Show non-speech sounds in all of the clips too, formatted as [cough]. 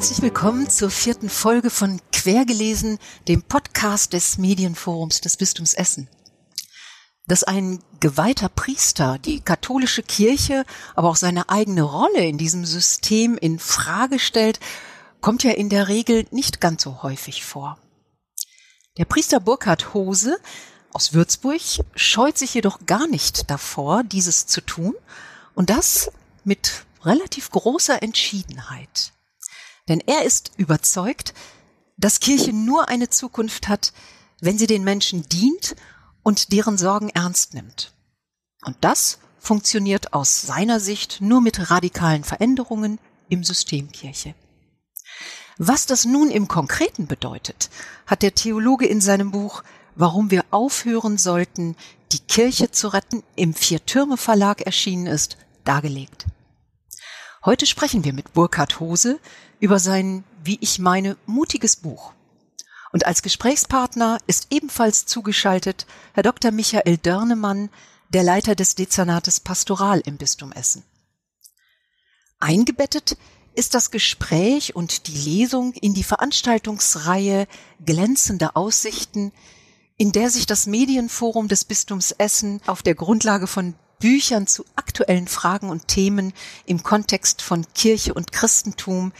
herzlich willkommen zur vierten Folge von Quergelesen, dem Podcast des Medienforums des Bistums Essen. Dass ein geweihter Priester die katholische Kirche, aber auch seine eigene Rolle in diesem System in Frage stellt, kommt ja in der Regel nicht ganz so häufig vor. Der Priester Burkhard Hose aus Würzburg scheut sich jedoch gar nicht davor, dieses zu tun und das mit relativ großer Entschiedenheit. Denn er ist überzeugt, dass Kirche nur eine Zukunft hat, wenn sie den Menschen dient und deren Sorgen ernst nimmt. Und das funktioniert aus seiner Sicht nur mit radikalen Veränderungen im System Kirche. Was das nun im Konkreten bedeutet, hat der Theologe in seinem Buch Warum wir aufhören sollten, die Kirche zu retten, im Vier-Türme Verlag erschienen ist, dargelegt. Heute sprechen wir mit Burkhard Hose über sein, wie ich meine, mutiges Buch. Und als Gesprächspartner ist ebenfalls zugeschaltet Herr Dr. Michael Dörnemann, der Leiter des Dezernates Pastoral im Bistum Essen. Eingebettet ist das Gespräch und die Lesung in die Veranstaltungsreihe Glänzende Aussichten, in der sich das Medienforum des Bistums Essen auf der Grundlage von Büchern zu aktuellen Fragen und Themen im Kontext von Kirche und Christentum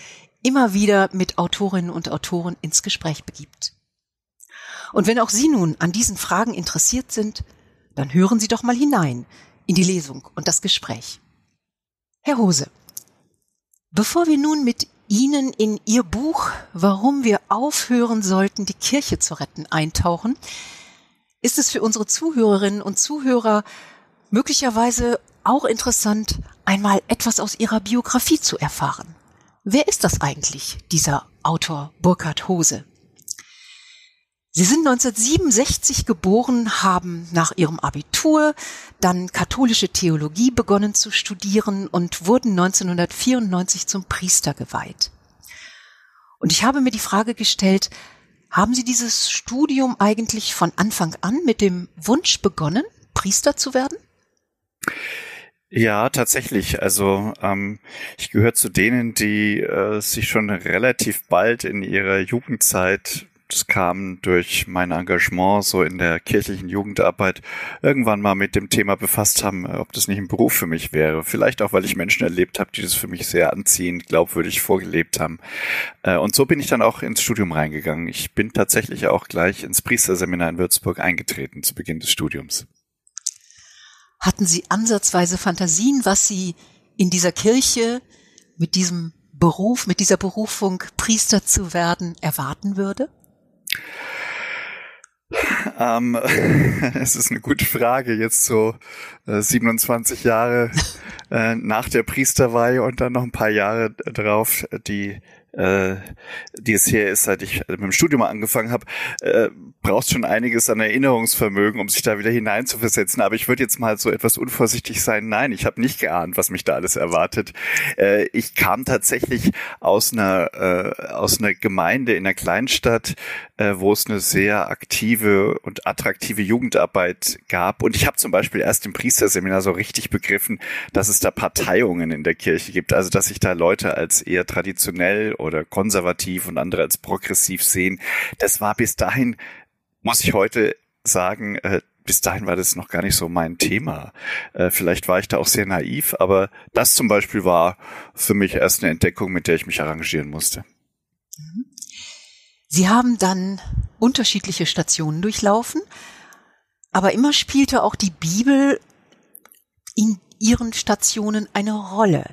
immer wieder mit Autorinnen und Autoren ins Gespräch begibt. Und wenn auch Sie nun an diesen Fragen interessiert sind, dann hören Sie doch mal hinein in die Lesung und das Gespräch. Herr Hose, bevor wir nun mit Ihnen in Ihr Buch Warum wir aufhören sollten, die Kirche zu retten, eintauchen, ist es für unsere Zuhörerinnen und Zuhörer möglicherweise auch interessant, einmal etwas aus ihrer Biografie zu erfahren. Wer ist das eigentlich, dieser Autor Burkhard Hose? Sie sind 1967 geboren, haben nach ihrem Abitur dann katholische Theologie begonnen zu studieren und wurden 1994 zum Priester geweiht. Und ich habe mir die Frage gestellt, haben Sie dieses Studium eigentlich von Anfang an mit dem Wunsch begonnen, Priester zu werden? Ja, tatsächlich. Also ähm, ich gehöre zu denen, die äh, sich schon relativ bald in ihrer Jugendzeit das kam durch mein Engagement so in der kirchlichen Jugendarbeit irgendwann mal mit dem Thema befasst haben, ob das nicht ein Beruf für mich wäre. Vielleicht auch, weil ich Menschen erlebt habe, die das für mich sehr anziehend, glaubwürdig vorgelebt haben. Äh, und so bin ich dann auch ins Studium reingegangen. Ich bin tatsächlich auch gleich ins Priesterseminar in Würzburg eingetreten zu Beginn des Studiums. Hatten Sie ansatzweise Fantasien, was Sie in dieser Kirche mit diesem Beruf, mit dieser Berufung Priester zu werden erwarten würde? Ähm, [laughs] es ist eine gute Frage, jetzt so äh, 27 Jahre äh, nach der Priesterweihe und dann noch ein paar Jahre drauf die äh, die es hier ist, seit ich mit dem Studium angefangen habe, äh, brauchst schon einiges an Erinnerungsvermögen, um sich da wieder hineinzuversetzen. Aber ich würde jetzt mal so etwas unvorsichtig sein. Nein, ich habe nicht geahnt, was mich da alles erwartet. Äh, ich kam tatsächlich aus einer äh, aus einer Gemeinde in einer Kleinstadt, äh, wo es eine sehr aktive und attraktive Jugendarbeit gab. Und ich habe zum Beispiel erst im Priesterseminar so richtig begriffen, dass es da Parteiungen in der Kirche gibt. Also dass sich da Leute als eher traditionell oder konservativ und andere als progressiv sehen. Das war bis dahin, muss ich heute sagen, äh, bis dahin war das noch gar nicht so mein Thema. Äh, vielleicht war ich da auch sehr naiv, aber das zum Beispiel war für mich erst eine Entdeckung, mit der ich mich arrangieren musste. Sie haben dann unterschiedliche Stationen durchlaufen, aber immer spielte auch die Bibel in Ihren Stationen eine Rolle.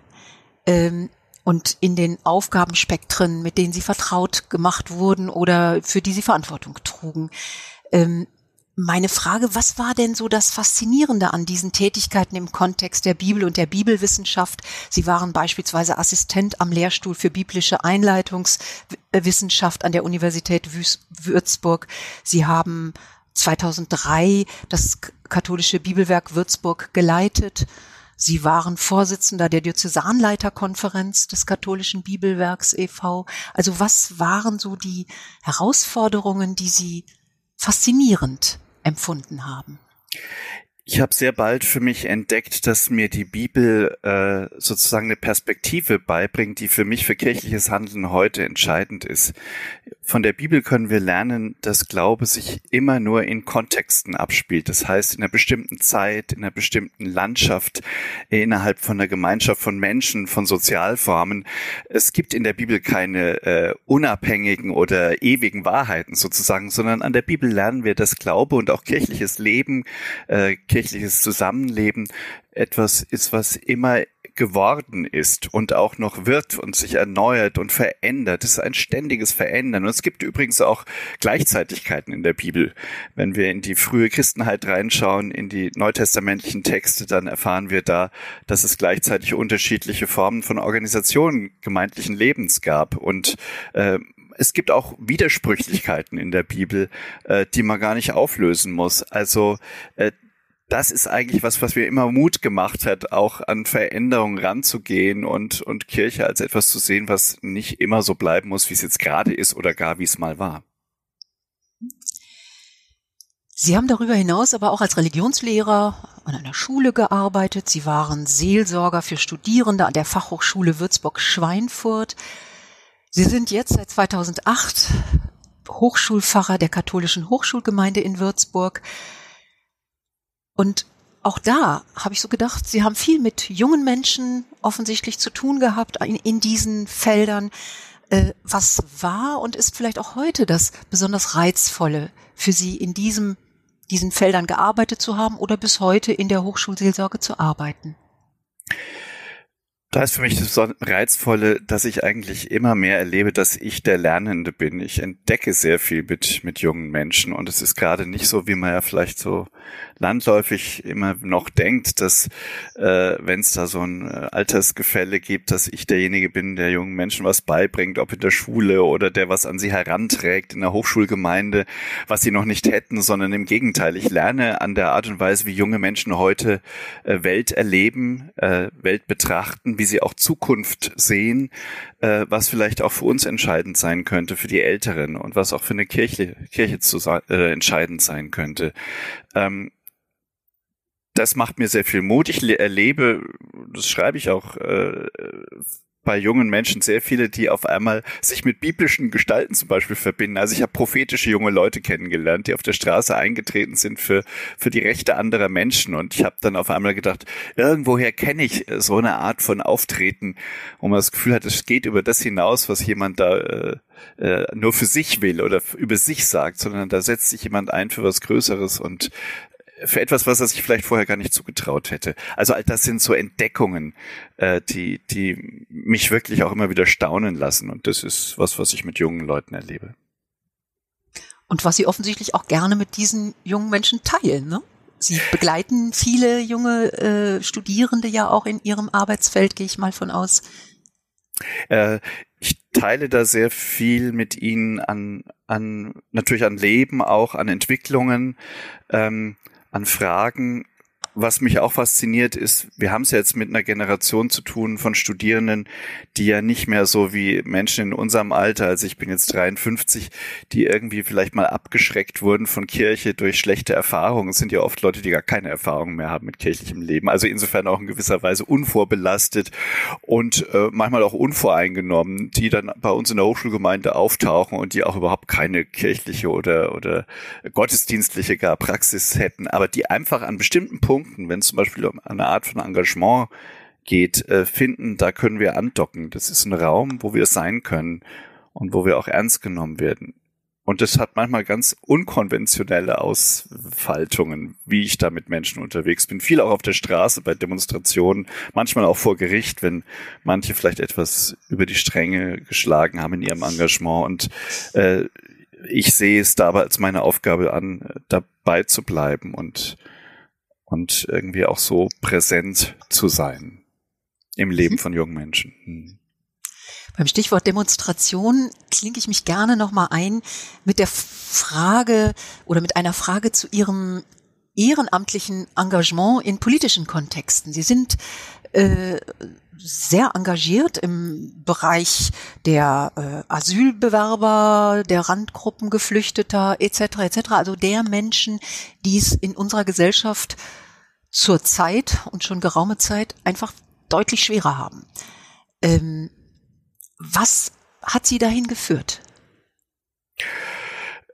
Ähm, und in den Aufgabenspektren, mit denen sie vertraut gemacht wurden oder für die sie Verantwortung trugen. Ähm, meine Frage, was war denn so das Faszinierende an diesen Tätigkeiten im Kontext der Bibel und der Bibelwissenschaft? Sie waren beispielsweise Assistent am Lehrstuhl für biblische Einleitungswissenschaft an der Universität Würzburg. Sie haben 2003 das katholische Bibelwerk Würzburg geleitet Sie waren Vorsitzender der Diözesanleiterkonferenz des katholischen Bibelwerks e.V. Also was waren so die Herausforderungen, die Sie faszinierend empfunden haben? Ich habe sehr bald für mich entdeckt, dass mir die Bibel äh, sozusagen eine Perspektive beibringt, die für mich für kirchliches Handeln heute entscheidend ist. Von der Bibel können wir lernen, dass Glaube sich immer nur in Kontexten abspielt. Das heißt, in einer bestimmten Zeit, in einer bestimmten Landschaft, innerhalb von einer Gemeinschaft von Menschen, von Sozialformen. Es gibt in der Bibel keine äh, unabhängigen oder ewigen Wahrheiten sozusagen, sondern an der Bibel lernen wir, dass Glaube und auch kirchliches Leben, äh, kirchliches Zusammenleben etwas ist, was immer geworden ist und auch noch wird und sich erneuert und verändert. Es ist ein ständiges Verändern. Und es gibt übrigens auch Gleichzeitigkeiten in der Bibel. Wenn wir in die frühe Christenheit reinschauen, in die neutestamentlichen Texte, dann erfahren wir da, dass es gleichzeitig unterschiedliche Formen von Organisationen gemeindlichen Lebens gab. Und äh, es gibt auch Widersprüchlichkeiten in der Bibel, äh, die man gar nicht auflösen muss. Also äh, das ist eigentlich was, was mir immer Mut gemacht hat, auch an Veränderungen ranzugehen und, und Kirche als etwas zu sehen, was nicht immer so bleiben muss, wie es jetzt gerade ist oder gar wie es mal war. Sie haben darüber hinaus aber auch als Religionslehrer an einer Schule gearbeitet. Sie waren Seelsorger für Studierende an der Fachhochschule Würzburg-Schweinfurt. Sie sind jetzt seit 2008 Hochschulpfarrer der katholischen Hochschulgemeinde in Würzburg. Und auch da habe ich so gedacht, Sie haben viel mit jungen Menschen offensichtlich zu tun gehabt in, in diesen Feldern. Äh, was war und ist vielleicht auch heute das besonders reizvolle für Sie in diesem, diesen Feldern gearbeitet zu haben oder bis heute in der Hochschulseelsorge zu arbeiten? Da ist für mich das Reizvolle, dass ich eigentlich immer mehr erlebe, dass ich der Lernende bin. Ich entdecke sehr viel mit, mit jungen Menschen und es ist gerade nicht so, wie man ja vielleicht so landläufig immer noch denkt, dass äh, wenn es da so ein äh, Altersgefälle gibt, dass ich derjenige bin, der jungen Menschen was beibringt, ob in der Schule oder der was an sie heranträgt in der Hochschulgemeinde, was sie noch nicht hätten, sondern im Gegenteil. Ich lerne an der Art und Weise, wie junge Menschen heute äh, Welt erleben, äh, Welt betrachten, wie sie auch Zukunft sehen, äh, was vielleicht auch für uns entscheidend sein könnte, für die Älteren und was auch für eine Kirche, Kirche zu, äh, entscheidend sein könnte. Ähm, das macht mir sehr viel Mut. Ich erlebe, das schreibe ich auch äh, bei jungen Menschen sehr viele, die auf einmal sich mit biblischen Gestalten zum Beispiel verbinden. Also ich habe prophetische junge Leute kennengelernt, die auf der Straße eingetreten sind für, für die Rechte anderer Menschen. Und ich habe dann auf einmal gedacht, irgendwoher kenne ich so eine Art von Auftreten, wo man das Gefühl hat, es geht über das hinaus, was jemand da äh, äh, nur für sich will oder über sich sagt, sondern da setzt sich jemand ein für was Größeres und für etwas, was er sich vielleicht vorher gar nicht zugetraut hätte. Also all das sind so Entdeckungen, äh, die, die mich wirklich auch immer wieder staunen lassen. Und das ist was, was ich mit jungen Leuten erlebe. Und was Sie offensichtlich auch gerne mit diesen jungen Menschen teilen, ne? Sie begleiten viele junge äh, Studierende ja auch in ihrem Arbeitsfeld, gehe ich mal von aus. Äh, ich teile da sehr viel mit ihnen an, an natürlich an Leben, auch an Entwicklungen. Ähm, an Fragen. Was mich auch fasziniert ist, wir haben es jetzt mit einer Generation zu tun von Studierenden, die ja nicht mehr so wie Menschen in unserem Alter, also ich bin jetzt 53, die irgendwie vielleicht mal abgeschreckt wurden von Kirche durch schlechte Erfahrungen. Es sind ja oft Leute, die gar keine Erfahrung mehr haben mit kirchlichem Leben. Also insofern auch in gewisser Weise unvorbelastet und äh, manchmal auch unvoreingenommen, die dann bei uns in der Hochschulgemeinde auftauchen und die auch überhaupt keine kirchliche oder, oder gottesdienstliche gar Praxis hätten, aber die einfach an bestimmten Punkten, wenn es zum Beispiel um eine Art von Engagement geht, äh, finden, da können wir andocken. Das ist ein Raum, wo wir sein können und wo wir auch ernst genommen werden. Und das hat manchmal ganz unkonventionelle Ausfaltungen, wie ich da mit Menschen unterwegs bin. Viel auch auf der Straße bei Demonstrationen, manchmal auch vor Gericht, wenn manche vielleicht etwas über die Stränge geschlagen haben in ihrem Engagement. Und äh, ich sehe es dabei als meine Aufgabe an, dabei zu bleiben und, und irgendwie auch so präsent zu sein im Leben mhm. von jungen Menschen. Hm. Beim Stichwort Demonstration klinke ich mich gerne nochmal ein mit der Frage oder mit einer Frage zu Ihrem ehrenamtlichen Engagement in politischen Kontexten. Sie sind äh, sehr engagiert im Bereich der äh, Asylbewerber, der Randgruppen Geflüchteter etc. etc. Also der Menschen, die es in unserer Gesellschaft zur Zeit und schon geraume Zeit einfach deutlich schwerer haben. Ähm, was hat Sie dahin geführt?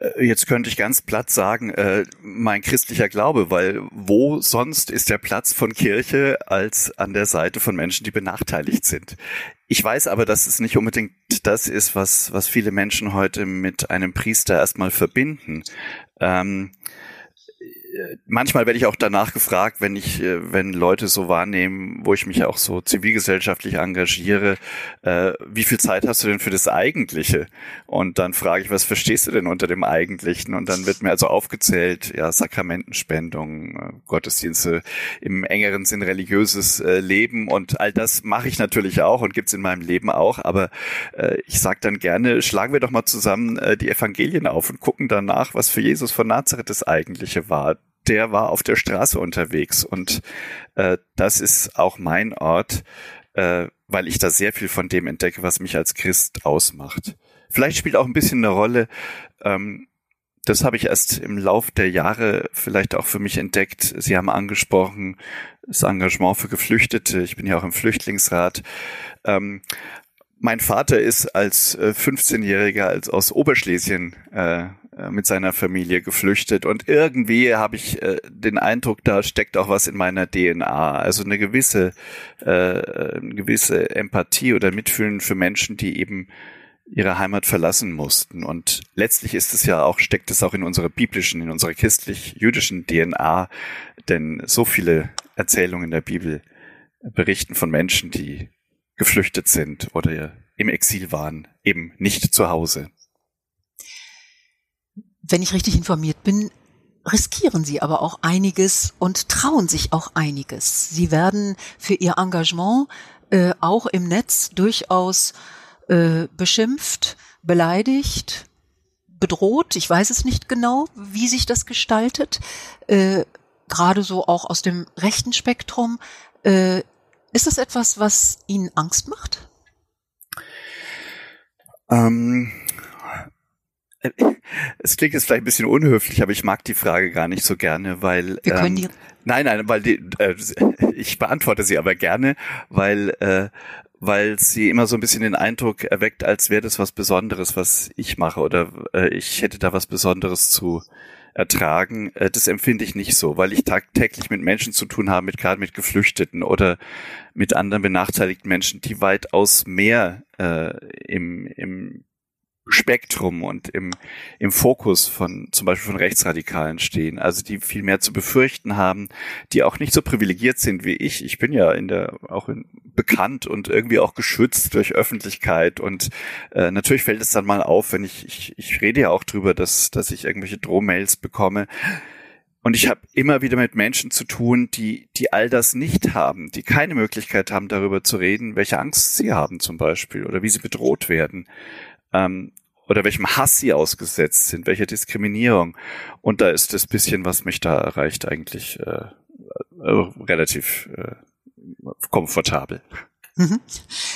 Äh, jetzt könnte ich ganz platt sagen, äh, mein christlicher Glaube, weil wo sonst ist der Platz von Kirche als an der Seite von Menschen, die benachteiligt sind? Ich weiß aber, dass es nicht unbedingt das ist, was, was viele Menschen heute mit einem Priester erstmal verbinden. Ähm, manchmal werde ich auch danach gefragt, wenn ich, äh, wenn Leute so wahrnehmen, wo ich mich auch so zivilgesellschaftlich engagiere, äh, wie viel Zeit hast du denn für das Eigentliche? Und dann frage ich, was verstehst du denn unter dem Eigentlichen? Und dann wird mir also aufgezählt, ja, Sakramentenspendung, äh, Gottesdienste im engeren Sinn religiöses äh, Leben und all das mache ich natürlich auch und gibt's in meinem Leben auch, aber äh, ich sage dann gerne, schlagen wir doch mal zusammen äh, die Evangelien auf und gucken danach, was für Jesus von Nazareth das Eigentliche war der war auf der Straße unterwegs und äh, das ist auch mein Ort, äh, weil ich da sehr viel von dem entdecke, was mich als Christ ausmacht. Vielleicht spielt auch ein bisschen eine Rolle, ähm, das habe ich erst im Lauf der Jahre vielleicht auch für mich entdeckt. Sie haben angesprochen, das Engagement für Geflüchtete. Ich bin ja auch im Flüchtlingsrat. Ähm, mein Vater ist als äh, 15-Jähriger als aus Oberschlesien äh, äh, mit seiner Familie geflüchtet. Und irgendwie habe ich äh, den Eindruck, da steckt auch was in meiner DNA, also eine gewisse äh, eine gewisse Empathie oder Mitfühlen für Menschen, die eben ihre Heimat verlassen mussten. Und letztlich ist es ja auch steckt es auch in unserer biblischen, in unserer christlich-jüdischen DNA, denn so viele Erzählungen in der Bibel berichten von Menschen, die geflüchtet sind oder im Exil waren, eben nicht zu Hause wenn ich richtig informiert bin, riskieren sie aber auch einiges und trauen sich auch einiges. Sie werden für ihr Engagement äh, auch im Netz durchaus äh, beschimpft, beleidigt, bedroht. Ich weiß es nicht genau, wie sich das gestaltet. Äh, Gerade so auch aus dem rechten Spektrum. Äh, ist das etwas, was Ihnen Angst macht? Ähm, es klingt jetzt vielleicht ein bisschen unhöflich, aber ich mag die Frage gar nicht so gerne, weil wir können ähm, nein, nein, weil die, äh, ich beantworte sie aber gerne, weil äh, weil sie immer so ein bisschen den Eindruck erweckt, als wäre das was Besonderes, was ich mache oder äh, ich hätte da was Besonderes zu ertragen. Äh, das empfinde ich nicht so, weil ich tagtäglich mit Menschen zu tun habe, mit gerade mit Geflüchteten oder mit anderen benachteiligten Menschen, die weitaus mehr äh, im, im Spektrum und im, im Fokus von zum Beispiel von Rechtsradikalen stehen, also die viel mehr zu befürchten haben, die auch nicht so privilegiert sind wie ich. Ich bin ja in der auch in, bekannt und irgendwie auch geschützt durch Öffentlichkeit und äh, natürlich fällt es dann mal auf, wenn ich ich, ich rede ja auch drüber, dass dass ich irgendwelche Drohmails bekomme. Und ich habe immer wieder mit Menschen zu tun, die, die all das nicht haben, die keine Möglichkeit haben, darüber zu reden, welche Angst sie haben zum Beispiel oder wie sie bedroht werden ähm, oder welchem Hass sie ausgesetzt sind, welche Diskriminierung. Und da ist das bisschen, was mich da erreicht, eigentlich äh, äh, relativ äh, komfortabel. Mhm.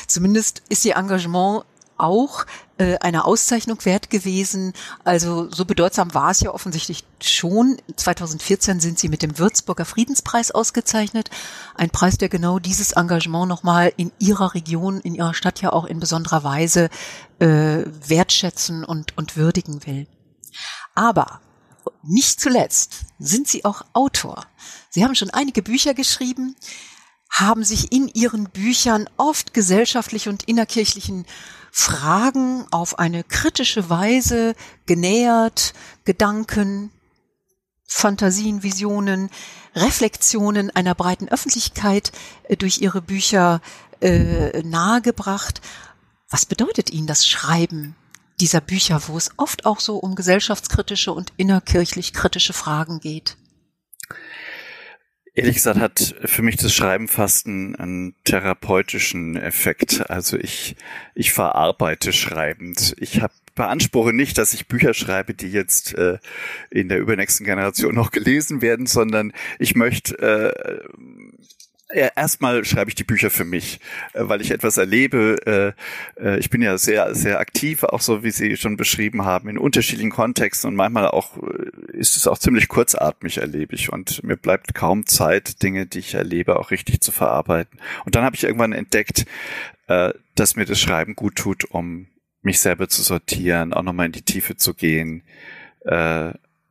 Zumindest ist ihr Engagement auch äh, eine Auszeichnung wert gewesen. Also so bedeutsam war es ja offensichtlich schon. 2014 sind sie mit dem Würzburger Friedenspreis ausgezeichnet. Ein Preis, der genau dieses Engagement nochmal in ihrer Region, in ihrer Stadt ja auch in besonderer Weise äh, wertschätzen und, und würdigen will. Aber nicht zuletzt sind sie auch Autor. Sie haben schon einige Bücher geschrieben, haben sich in ihren Büchern oft gesellschaftlich und innerkirchlichen Fragen auf eine kritische Weise genähert, Gedanken, Fantasien, Visionen, Reflexionen einer breiten Öffentlichkeit äh, durch ihre Bücher äh, nahegebracht. Was bedeutet Ihnen das Schreiben dieser Bücher, wo es oft auch so um gesellschaftskritische und innerkirchlich kritische Fragen geht? Ehrlich gesagt hat für mich das Schreiben fast einen, einen therapeutischen Effekt. Also ich, ich verarbeite schreibend. Ich habe beanspruche nicht, dass ich Bücher schreibe, die jetzt äh, in der übernächsten Generation noch gelesen werden, sondern ich möchte äh, erstmal schreibe ich die Bücher für mich, äh, weil ich etwas erlebe. Äh, äh, ich bin ja sehr, sehr aktiv, auch so wie Sie schon beschrieben haben, in unterschiedlichen Kontexten und manchmal auch ist es auch ziemlich kurzatmig, erlebe ich. Und mir bleibt kaum Zeit, Dinge, die ich erlebe, auch richtig zu verarbeiten. Und dann habe ich irgendwann entdeckt, dass mir das Schreiben gut tut, um mich selber zu sortieren, auch nochmal in die Tiefe zu gehen,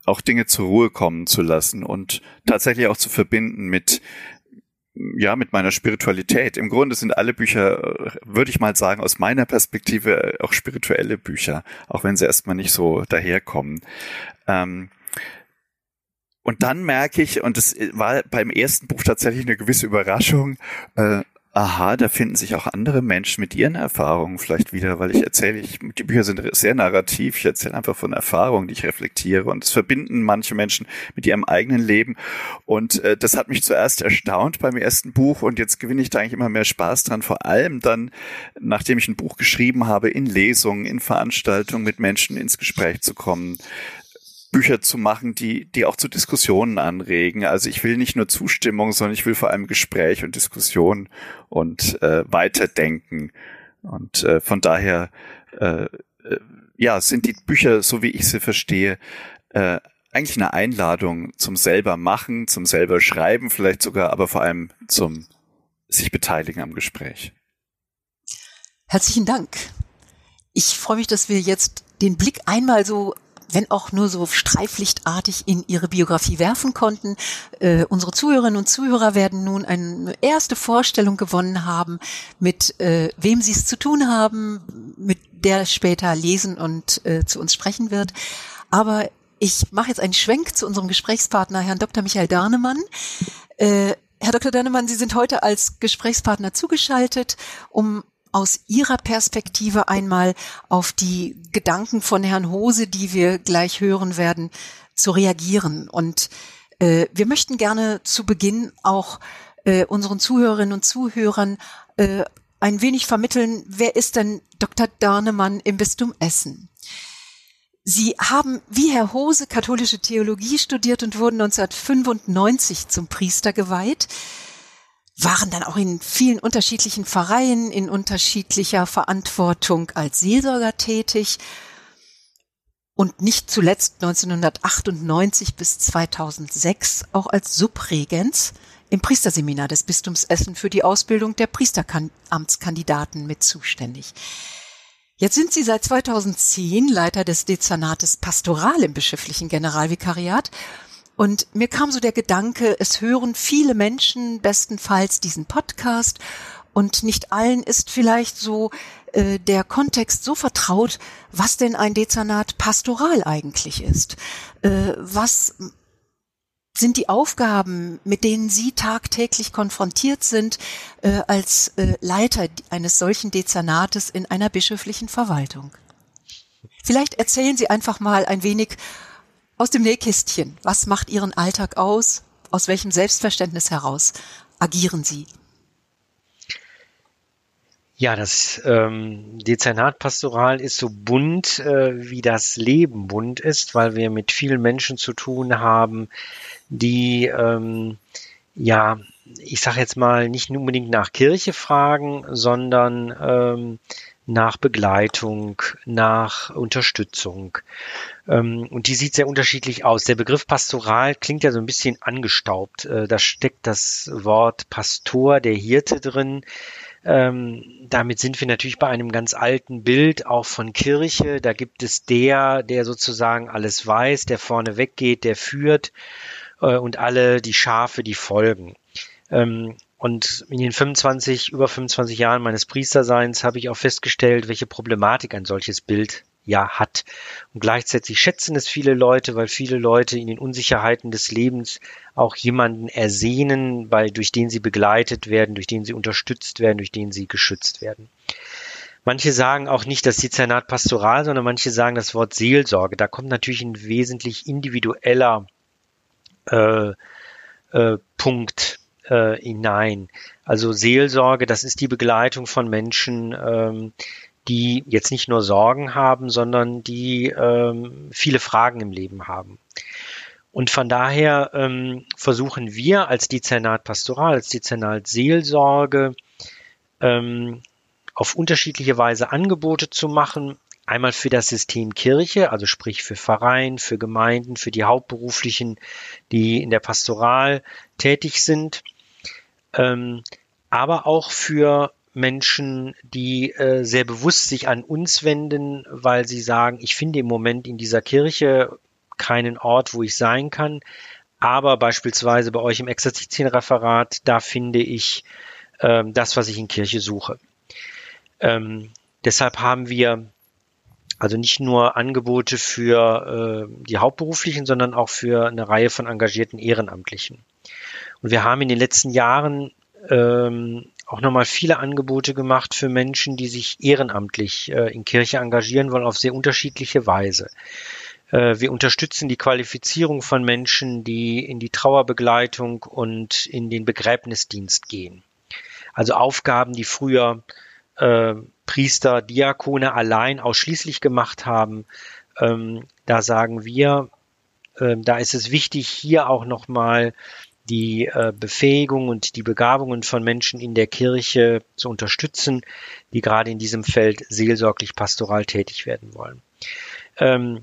auch Dinge zur Ruhe kommen zu lassen und tatsächlich auch zu verbinden mit ja, mit meiner Spiritualität. Im Grunde sind alle Bücher, würde ich mal sagen, aus meiner Perspektive auch spirituelle Bücher, auch wenn sie erstmal nicht so daherkommen. Ähm, und dann merke ich, und es war beim ersten Buch tatsächlich eine gewisse Überraschung, äh, aha, da finden sich auch andere Menschen mit ihren Erfahrungen vielleicht wieder, weil ich erzähle, ich, die Bücher sind sehr narrativ, ich erzähle einfach von Erfahrungen, die ich reflektiere und es verbinden manche Menschen mit ihrem eigenen Leben. Und äh, das hat mich zuerst erstaunt beim ersten Buch und jetzt gewinne ich da eigentlich immer mehr Spaß dran, vor allem dann, nachdem ich ein Buch geschrieben habe, in Lesungen, in Veranstaltungen mit Menschen ins Gespräch zu kommen, Bücher zu machen, die, die auch zu Diskussionen anregen. Also ich will nicht nur Zustimmung, sondern ich will vor allem Gespräch und Diskussion und äh, Weiterdenken. Und äh, von daher, äh, äh, ja, sind die Bücher, so wie ich sie verstehe, äh, eigentlich eine Einladung zum selber machen, zum selber schreiben vielleicht sogar, aber vor allem zum sich beteiligen am Gespräch. Herzlichen Dank. Ich freue mich, dass wir jetzt den Blick einmal so wenn auch nur so streiflichtartig in ihre Biografie werfen konnten. Äh, unsere Zuhörerinnen und Zuhörer werden nun eine erste Vorstellung gewonnen haben, mit äh, wem sie es zu tun haben, mit der später lesen und äh, zu uns sprechen wird. Aber ich mache jetzt einen Schwenk zu unserem Gesprächspartner, Herrn Dr. Michael Darnemann. Äh, Herr Dr. Darnemann, Sie sind heute als Gesprächspartner zugeschaltet, um aus Ihrer Perspektive einmal auf die Gedanken von Herrn Hose, die wir gleich hören werden, zu reagieren. Und äh, wir möchten gerne zu Beginn auch äh, unseren Zuhörerinnen und Zuhörern äh, ein wenig vermitteln, wer ist denn Dr. Darnemann im Bistum Essen? Sie haben wie Herr Hose katholische Theologie studiert und wurden 1995 zum Priester geweiht waren dann auch in vielen unterschiedlichen Vereinen in unterschiedlicher Verantwortung als Seelsorger tätig und nicht zuletzt 1998 bis 2006 auch als Subregens im Priesterseminar des Bistums Essen für die Ausbildung der Priesteramtskandidaten mit zuständig. Jetzt sind Sie seit 2010 Leiter des Dezernates Pastoral im bischöflichen Generalvikariat und mir kam so der Gedanke, es hören viele Menschen bestenfalls diesen Podcast und nicht allen ist vielleicht so äh, der Kontext so vertraut, was denn ein Dezernat pastoral eigentlich ist. Äh, was sind die Aufgaben, mit denen Sie tagtäglich konfrontiert sind äh, als äh, Leiter eines solchen Dezernates in einer bischöflichen Verwaltung? Vielleicht erzählen Sie einfach mal ein wenig aus dem Nähkästchen. Was macht Ihren Alltag aus? Aus welchem Selbstverständnis heraus agieren Sie? Ja, das ähm, Dezernat Pastoral ist so bunt, äh, wie das Leben bunt ist, weil wir mit vielen Menschen zu tun haben, die ähm, ja, ich sage jetzt mal, nicht unbedingt nach Kirche fragen, sondern ähm, nach Begleitung, nach Unterstützung. Ähm, und die sieht sehr unterschiedlich aus. Der Begriff Pastoral klingt ja so ein bisschen angestaubt. Äh, da steckt das Wort Pastor, der Hirte drin. Ähm, damit sind wir natürlich bei einem ganz alten Bild auch von Kirche. Da gibt es der, der sozusagen alles weiß, der vorne weggeht, der führt äh, und alle die Schafe, die folgen. Ähm, und in den 25, über 25 Jahren meines Priesterseins habe ich auch festgestellt, welche Problematik ein solches Bild ja hat. Und gleichzeitig schätzen es viele Leute, weil viele Leute in den Unsicherheiten des Lebens auch jemanden ersehnen, weil, durch den sie begleitet werden, durch den sie unterstützt werden, durch den sie geschützt werden. Manche sagen auch nicht das Dezernat pastoral, sondern manche sagen das Wort Seelsorge. Da kommt natürlich ein wesentlich individueller äh, äh, Punkt äh, hinein. Also Seelsorge, das ist die Begleitung von Menschen, ähm, die jetzt nicht nur Sorgen haben, sondern die ähm, viele Fragen im Leben haben. Und von daher ähm, versuchen wir als Dezernat Pastoral, als Dezernat Seelsorge, ähm, auf unterschiedliche Weise Angebote zu machen. Einmal für das System Kirche, also sprich für Verein, für Gemeinden, für die Hauptberuflichen, die in der Pastoral tätig sind, ähm, aber auch für Menschen, die äh, sehr bewusst sich an uns wenden, weil sie sagen, ich finde im Moment in dieser Kirche keinen Ort, wo ich sein kann, aber beispielsweise bei euch im Exerzitienreferat, da finde ich äh, das, was ich in Kirche suche. Ähm, deshalb haben wir also nicht nur Angebote für äh, die Hauptberuflichen, sondern auch für eine Reihe von engagierten Ehrenamtlichen. Und wir haben in den letzten Jahren ähm, auch nochmal viele Angebote gemacht für Menschen, die sich ehrenamtlich äh, in Kirche engagieren wollen, auf sehr unterschiedliche Weise. Äh, wir unterstützen die Qualifizierung von Menschen, die in die Trauerbegleitung und in den Begräbnisdienst gehen. Also Aufgaben, die früher äh, Priester, Diakone allein ausschließlich gemacht haben. Ähm, da sagen wir, äh, da ist es wichtig, hier auch nochmal die äh, Befähigung und die Begabungen von Menschen in der Kirche zu unterstützen, die gerade in diesem Feld seelsorglich pastoral tätig werden wollen. Ähm,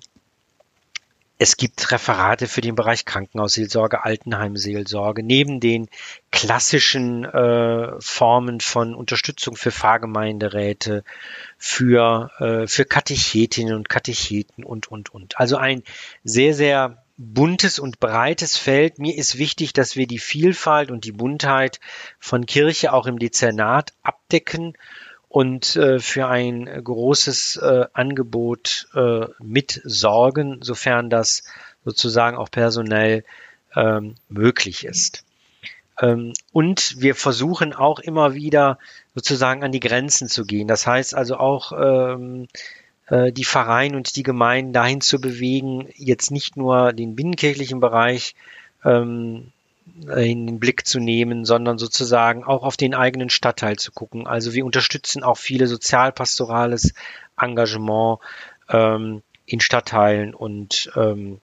es gibt Referate für den Bereich Krankenhausseelsorge, Altenheimseelsorge, neben den klassischen äh, Formen von Unterstützung für Pfarrgemeinderäte, für, äh, für Katechetinnen und Katecheten und, und, und. Also ein sehr, sehr buntes und breites Feld. Mir ist wichtig, dass wir die Vielfalt und die Buntheit von Kirche auch im Dezernat abdecken und äh, für ein großes äh, Angebot äh, mit sorgen, sofern das sozusagen auch personell ähm, möglich ist. Ähm, und wir versuchen auch immer wieder sozusagen an die Grenzen zu gehen. Das heißt also auch ähm, äh, die Vereine und die Gemeinden dahin zu bewegen, jetzt nicht nur den binnenkirchlichen Bereich ähm, in den Blick zu nehmen, sondern sozusagen auch auf den eigenen Stadtteil zu gucken. Also wir unterstützen auch viele sozialpastorales Engagement ähm, in Stadtteilen und ähm,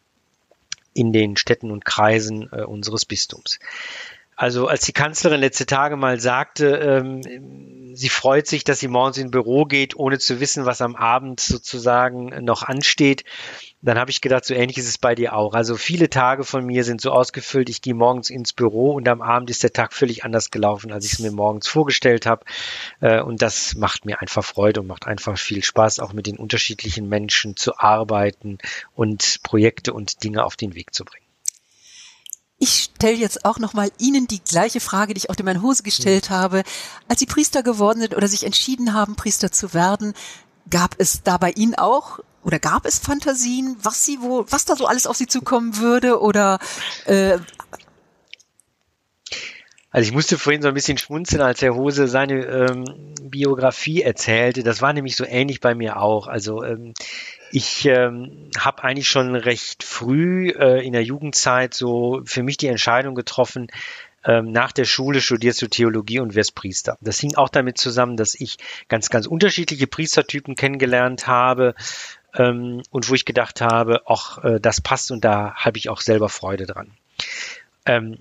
in den Städten und Kreisen äh, unseres Bistums. Also als die Kanzlerin letzte Tage mal sagte, ähm, sie freut sich, dass sie morgens ins Büro geht, ohne zu wissen, was am Abend sozusagen noch ansteht, dann habe ich gedacht, so ähnlich ist es bei dir auch. Also viele Tage von mir sind so ausgefüllt, ich gehe morgens ins Büro und am Abend ist der Tag völlig anders gelaufen, als ich es mir morgens vorgestellt habe. Äh, und das macht mir einfach Freude und macht einfach viel Spaß, auch mit den unterschiedlichen Menschen zu arbeiten und Projekte und Dinge auf den Weg zu bringen. Ich stelle jetzt auch nochmal Ihnen die gleiche Frage, die ich auch dem Herrn Hose gestellt mhm. habe. Als Sie Priester geworden sind oder sich entschieden haben, Priester zu werden, gab es da bei Ihnen auch oder gab es Fantasien, was sie wo, was da so alles auf sie zukommen würde oder äh, also ich musste vorhin so ein bisschen schmunzeln, als Herr Hose seine ähm, Biografie erzählte. Das war nämlich so ähnlich bei mir auch. Also ähm, ich ähm, habe eigentlich schon recht früh äh, in der Jugendzeit so für mich die Entscheidung getroffen, ähm, nach der Schule studierst du Theologie und wirst Priester. Das hing auch damit zusammen, dass ich ganz, ganz unterschiedliche Priestertypen kennengelernt habe ähm, und wo ich gedacht habe, ach, äh, das passt und da habe ich auch selber Freude dran. Ähm,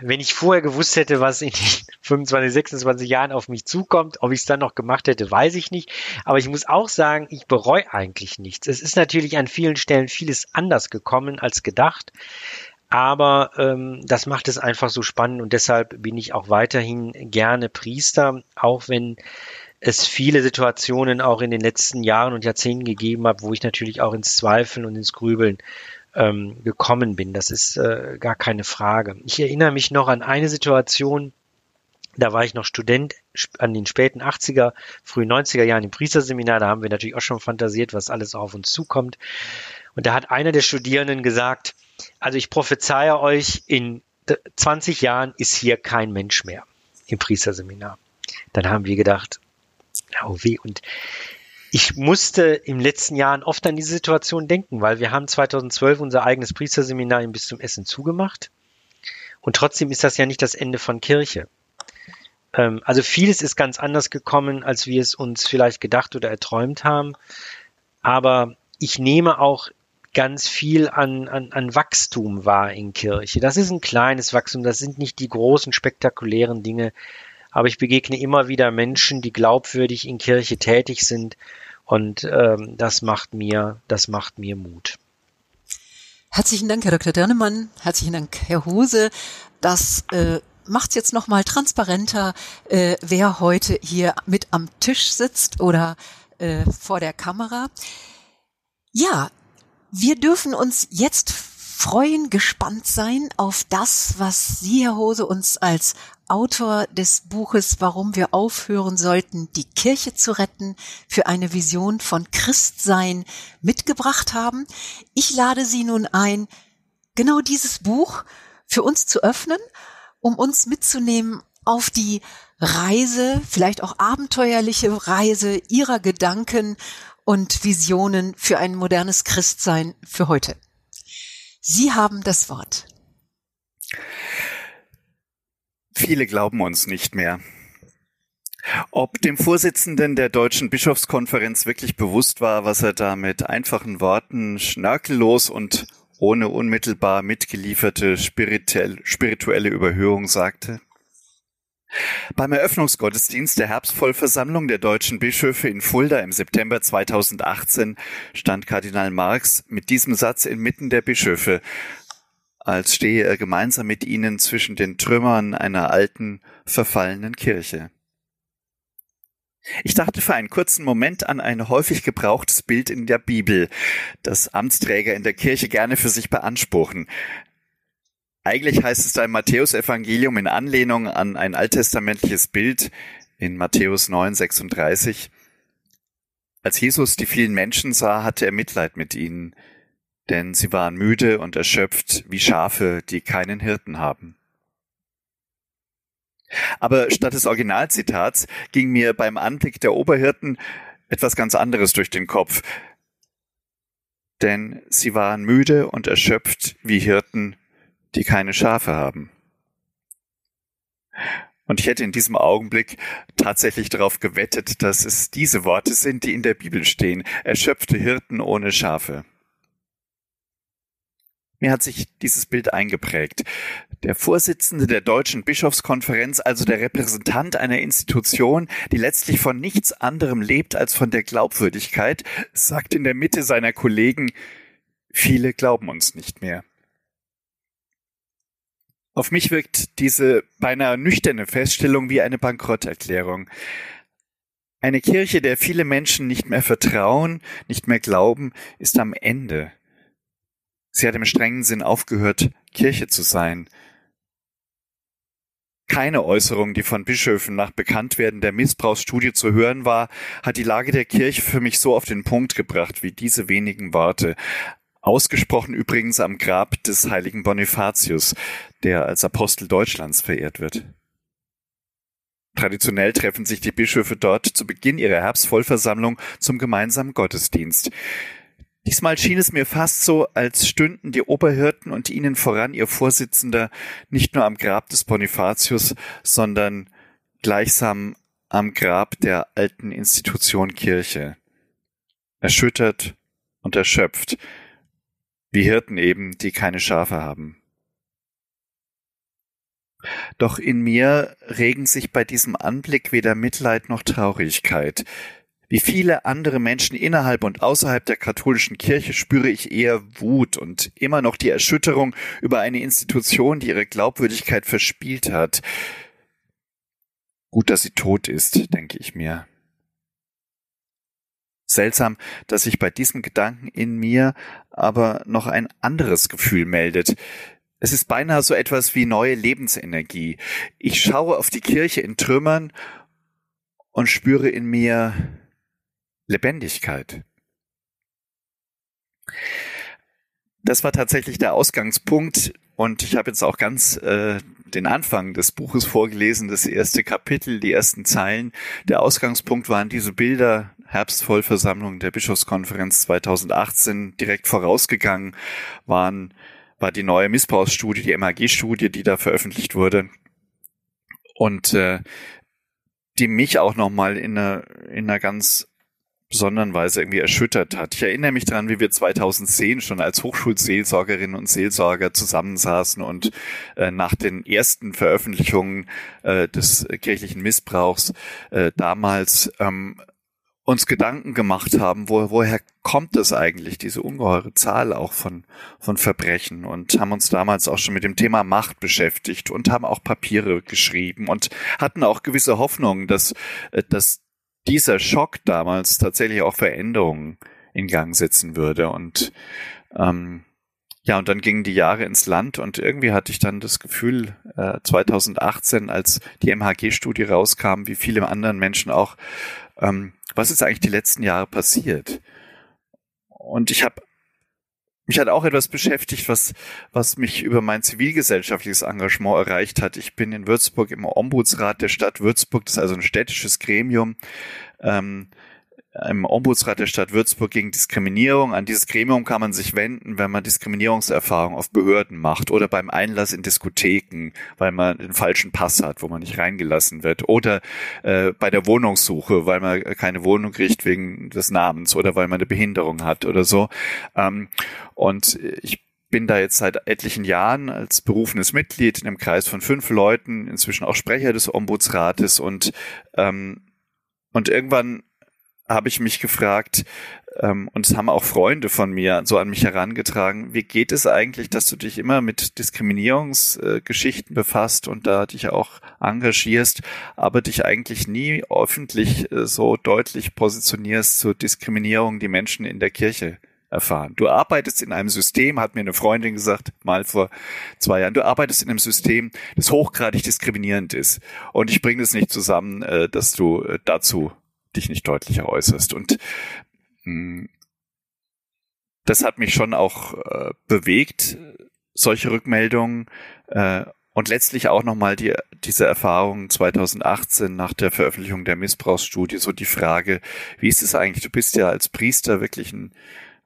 wenn ich vorher gewusst hätte, was in den [laughs] 25, 26 Jahren auf mich zukommt, ob ich es dann noch gemacht hätte, weiß ich nicht. Aber ich muss auch sagen, ich bereue eigentlich nichts. Es ist natürlich an vielen Stellen vieles anders gekommen als gedacht. Aber ähm, das macht es einfach so spannend und deshalb bin ich auch weiterhin gerne Priester, auch wenn es viele Situationen auch in den letzten Jahren und Jahrzehnten gegeben hat, wo ich natürlich auch ins Zweifeln und ins Grübeln ähm, gekommen bin. Das ist äh, gar keine Frage. Ich erinnere mich noch an eine Situation, da war ich noch Student an den späten 80er, frühen 90er Jahren im Priesterseminar. Da haben wir natürlich auch schon fantasiert, was alles auf uns zukommt. Und da hat einer der Studierenden gesagt, also ich prophezeie euch, in 20 Jahren ist hier kein Mensch mehr im Priesterseminar. Dann haben wir gedacht, oh weh. Und ich musste im letzten Jahren oft an diese Situation denken, weil wir haben 2012 unser eigenes Priesterseminar im Bistum Essen zugemacht. Und trotzdem ist das ja nicht das Ende von Kirche. Ähm, also vieles ist ganz anders gekommen, als wir es uns vielleicht gedacht oder erträumt haben. Aber ich nehme auch ganz viel an, an, an Wachstum war in Kirche. Das ist ein kleines Wachstum, das sind nicht die großen spektakulären Dinge, aber ich begegne immer wieder Menschen, die glaubwürdig in Kirche tätig sind und ähm, das macht mir, das macht mir Mut. Herzlichen Dank, Herr Dr. Dirnemann. Herzlichen Dank, Herr Hose. Das äh, macht es jetzt nochmal transparenter, äh, wer heute hier mit am Tisch sitzt oder äh, vor der Kamera. Ja, wir dürfen uns jetzt freuen, gespannt sein auf das, was Sie, Herr Hose, uns als Autor des Buches Warum wir aufhören sollten, die Kirche zu retten, für eine Vision von Christsein mitgebracht haben. Ich lade Sie nun ein, genau dieses Buch für uns zu öffnen um uns mitzunehmen auf die Reise, vielleicht auch abenteuerliche Reise ihrer Gedanken und Visionen für ein modernes Christsein für heute. Sie haben das Wort. Viele glauben uns nicht mehr. Ob dem Vorsitzenden der Deutschen Bischofskonferenz wirklich bewusst war, was er da mit einfachen Worten schnörkellos und ohne unmittelbar mitgelieferte spirituelle Überhöhung sagte. Beim Eröffnungsgottesdienst der Herbstvollversammlung der deutschen Bischöfe in Fulda im September 2018 stand Kardinal Marx mit diesem Satz inmitten der Bischöfe, als stehe er gemeinsam mit ihnen zwischen den Trümmern einer alten, verfallenen Kirche. Ich dachte für einen kurzen Moment an ein häufig gebrauchtes Bild in der Bibel, das Amtsträger in der Kirche gerne für sich beanspruchen. Eigentlich heißt es da im Matthäusevangelium in Anlehnung an ein alttestamentliches Bild in Matthäus 9, 36. Als Jesus die vielen Menschen sah, hatte er Mitleid mit ihnen, denn sie waren müde und erschöpft wie Schafe, die keinen Hirten haben. Aber statt des Originalzitats ging mir beim Anblick der Oberhirten etwas ganz anderes durch den Kopf. Denn sie waren müde und erschöpft wie Hirten, die keine Schafe haben. Und ich hätte in diesem Augenblick tatsächlich darauf gewettet, dass es diese Worte sind, die in der Bibel stehen. Erschöpfte Hirten ohne Schafe. Mir hat sich dieses Bild eingeprägt. Der Vorsitzende der Deutschen Bischofskonferenz, also der Repräsentant einer Institution, die letztlich von nichts anderem lebt als von der Glaubwürdigkeit, sagt in der Mitte seiner Kollegen, viele glauben uns nicht mehr. Auf mich wirkt diese beinahe nüchterne Feststellung wie eine Bankrotterklärung. Eine Kirche, der viele Menschen nicht mehr vertrauen, nicht mehr glauben, ist am Ende. Sie hat im strengen Sinn aufgehört, Kirche zu sein. Keine Äußerung, die von Bischöfen nach Bekanntwerden der Missbrauchsstudie zu hören war, hat die Lage der Kirche für mich so auf den Punkt gebracht wie diese wenigen Worte. Ausgesprochen übrigens am Grab des heiligen Bonifatius, der als Apostel Deutschlands verehrt wird. Traditionell treffen sich die Bischöfe dort zu Beginn ihrer Herbstvollversammlung zum gemeinsamen Gottesdienst. Diesmal schien es mir fast so, als stünden die Oberhirten und ihnen voran ihr Vorsitzender nicht nur am Grab des Bonifatius, sondern gleichsam am Grab der alten Institution Kirche. Erschüttert und erschöpft, wie Hirten eben, die keine Schafe haben. Doch in mir regen sich bei diesem Anblick weder Mitleid noch Traurigkeit. Wie viele andere Menschen innerhalb und außerhalb der katholischen Kirche spüre ich eher Wut und immer noch die Erschütterung über eine Institution, die ihre Glaubwürdigkeit verspielt hat. Gut, dass sie tot ist, denke ich mir. Seltsam, dass sich bei diesem Gedanken in mir aber noch ein anderes Gefühl meldet. Es ist beinahe so etwas wie neue Lebensenergie. Ich schaue auf die Kirche in Trümmern und spüre in mir Lebendigkeit. Das war tatsächlich der Ausgangspunkt und ich habe jetzt auch ganz äh, den Anfang des Buches vorgelesen, das erste Kapitel, die ersten Zeilen. Der Ausgangspunkt waren diese Bilder, Herbstvollversammlung der Bischofskonferenz 2018, direkt vorausgegangen waren, war die neue Missbrauchsstudie, die MHG-Studie, die da veröffentlicht wurde. Und äh, die mich auch nochmal in einer, in einer ganz besonderen Weise irgendwie erschüttert hat. Ich erinnere mich daran, wie wir 2010 schon als Hochschulseelsorgerinnen und Seelsorger zusammensaßen und äh, nach den ersten Veröffentlichungen äh, des kirchlichen Missbrauchs äh, damals ähm, uns Gedanken gemacht haben, wo, woher kommt es eigentlich, diese ungeheure Zahl auch von, von Verbrechen und haben uns damals auch schon mit dem Thema Macht beschäftigt und haben auch Papiere geschrieben und hatten auch gewisse Hoffnungen, dass, äh, dass dieser Schock damals tatsächlich auch Veränderungen in Gang setzen würde. Und ähm, ja, und dann gingen die Jahre ins Land und irgendwie hatte ich dann das Gefühl, äh, 2018, als die MHG-Studie rauskam, wie viele anderen Menschen auch, ähm, was ist eigentlich die letzten Jahre passiert? Und ich habe mich hat auch etwas beschäftigt, was, was mich über mein zivilgesellschaftliches Engagement erreicht hat. Ich bin in Würzburg im Ombudsrat der Stadt Würzburg, das ist also ein städtisches Gremium, ähm, im Ombudsrat der Stadt Würzburg gegen Diskriminierung. An dieses Gremium kann man sich wenden, wenn man Diskriminierungserfahrung auf Behörden macht oder beim Einlass in Diskotheken, weil man den falschen Pass hat, wo man nicht reingelassen wird oder äh, bei der Wohnungssuche, weil man keine Wohnung kriegt wegen des Namens oder weil man eine Behinderung hat oder so. Ähm, und ich bin da jetzt seit etlichen Jahren als berufenes Mitglied in einem Kreis von fünf Leuten, inzwischen auch Sprecher des Ombudsrates und ähm, und irgendwann habe ich mich gefragt, ähm, und es haben auch Freunde von mir so an mich herangetragen, wie geht es eigentlich, dass du dich immer mit Diskriminierungsgeschichten äh, befasst und da dich auch engagierst, aber dich eigentlich nie öffentlich äh, so deutlich positionierst zur Diskriminierung, die Menschen in der Kirche erfahren. Du arbeitest in einem System, hat mir eine Freundin gesagt, mal vor zwei Jahren, du arbeitest in einem System, das hochgradig diskriminierend ist. Und ich bringe es nicht zusammen, äh, dass du äh, dazu dich nicht deutlicher äußerst. Und mh, hm, das hat mich schon auch äh, bewegt, solche Rückmeldungen äh, und letztlich auch nochmal die, diese Erfahrung 2018 nach der Veröffentlichung der Missbrauchsstudie, so die Frage, wie ist es eigentlich, du bist ja als Priester wirklich ein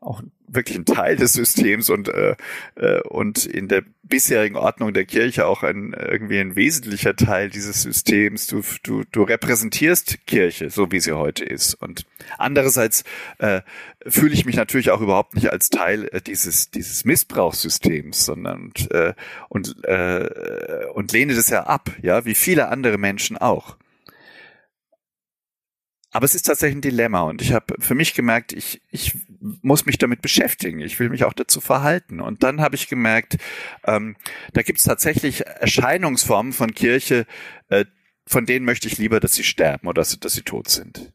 auch wirklich ein Teil des Systems und äh, äh, und in der bisherigen Ordnung der Kirche auch ein irgendwie ein wesentlicher Teil dieses Systems. Du du du repräsentierst Kirche so wie sie heute ist und andererseits äh, fühle ich mich natürlich auch überhaupt nicht als Teil äh, dieses dieses Missbrauchssystems, sondern und äh, und, äh, und lehne das ja ab, ja, wie viele andere Menschen auch. Aber es ist tatsächlich ein Dilemma und ich habe für mich gemerkt, ich, ich muss mich damit beschäftigen. Ich will mich auch dazu verhalten. Und dann habe ich gemerkt, ähm, da gibt es tatsächlich Erscheinungsformen von Kirche, äh, von denen möchte ich lieber, dass sie sterben oder dass, dass sie tot sind.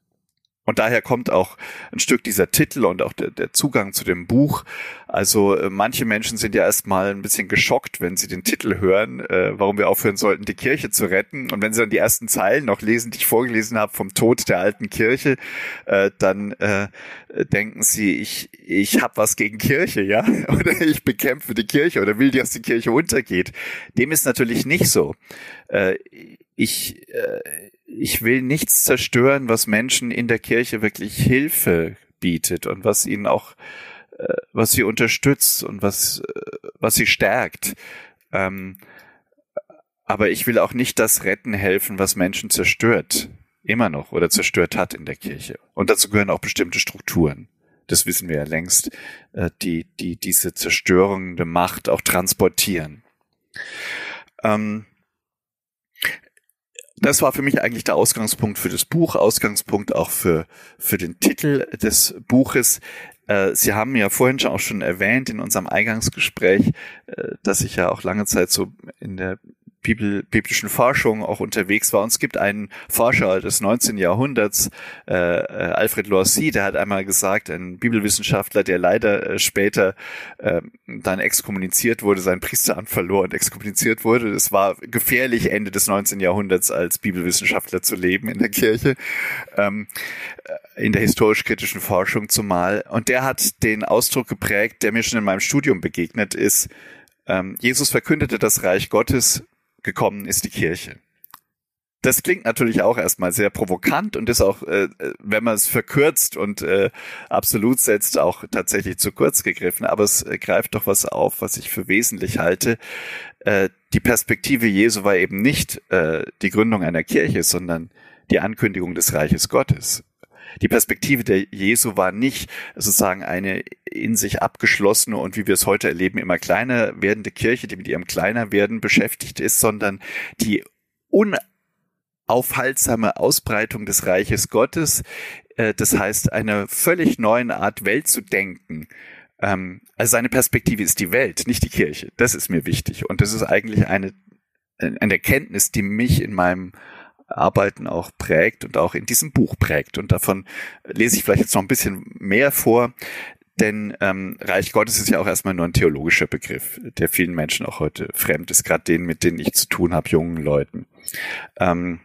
Und daher kommt auch ein Stück dieser Titel und auch der, der Zugang zu dem Buch. Also äh, manche Menschen sind ja erstmal ein bisschen geschockt, wenn sie den Titel hören, äh, warum wir aufhören sollten, die Kirche zu retten. Und wenn sie dann die ersten Zeilen noch lesen, die ich vorgelesen habe vom Tod der alten Kirche, äh, dann äh, denken sie, ich, ich habe was gegen Kirche, ja, [laughs] oder ich bekämpfe die Kirche oder will, dass die Kirche untergeht. Dem ist natürlich nicht so. Äh, ich, äh, ich will nichts zerstören, was Menschen in der Kirche wirklich Hilfe bietet und was ihnen auch, äh, was sie unterstützt und was, äh, was sie stärkt. Ähm, aber ich will auch nicht das retten helfen, was Menschen zerstört. Immer noch oder zerstört hat in der Kirche. Und dazu gehören auch bestimmte Strukturen. Das wissen wir ja längst, äh, die, die diese zerstörende Macht auch transportieren. Ähm, das war für mich eigentlich der Ausgangspunkt für das Buch, Ausgangspunkt auch für, für den Titel des Buches. Äh, Sie haben ja vorhin schon auch schon erwähnt in unserem Eingangsgespräch, äh, dass ich ja auch lange Zeit so in der biblischen Forschung auch unterwegs war. Und es gibt einen Forscher des 19. Jahrhunderts, äh, äh, Alfred Loissy, der hat einmal gesagt, ein Bibelwissenschaftler, der leider äh, später äh, dann exkommuniziert wurde, sein Priesteramt verlor und exkommuniziert wurde. Es war gefährlich, Ende des 19. Jahrhunderts als Bibelwissenschaftler zu leben in der Kirche, ähm, äh, in der historisch-kritischen Forschung zumal. Und der hat den Ausdruck geprägt, der mir schon in meinem Studium begegnet ist, ähm, Jesus verkündete das Reich Gottes gekommen ist die Kirche. Das klingt natürlich auch erstmal sehr provokant und ist auch, äh, wenn man es verkürzt und äh, absolut setzt, auch tatsächlich zu kurz gegriffen. Aber es äh, greift doch was auf, was ich für wesentlich halte. Äh, die Perspektive Jesu war eben nicht äh, die Gründung einer Kirche, sondern die Ankündigung des Reiches Gottes. Die Perspektive der Jesu war nicht sozusagen eine in sich abgeschlossene und wie wir es heute erleben, immer kleiner werdende Kirche, die mit ihrem kleiner werden beschäftigt ist, sondern die unaufhaltsame Ausbreitung des Reiches Gottes, äh, das heißt eine völlig neue Art Welt zu denken. Ähm, also seine Perspektive ist die Welt, nicht die Kirche. Das ist mir wichtig und das ist eigentlich eine, eine Erkenntnis, die mich in meinem Arbeiten auch prägt und auch in diesem Buch prägt. Und davon lese ich vielleicht jetzt noch ein bisschen mehr vor. Denn ähm, Reich Gottes ist ja auch erstmal nur ein theologischer Begriff, der vielen Menschen auch heute fremd ist, gerade denen, mit denen ich zu tun habe, jungen Leuten. Ähm,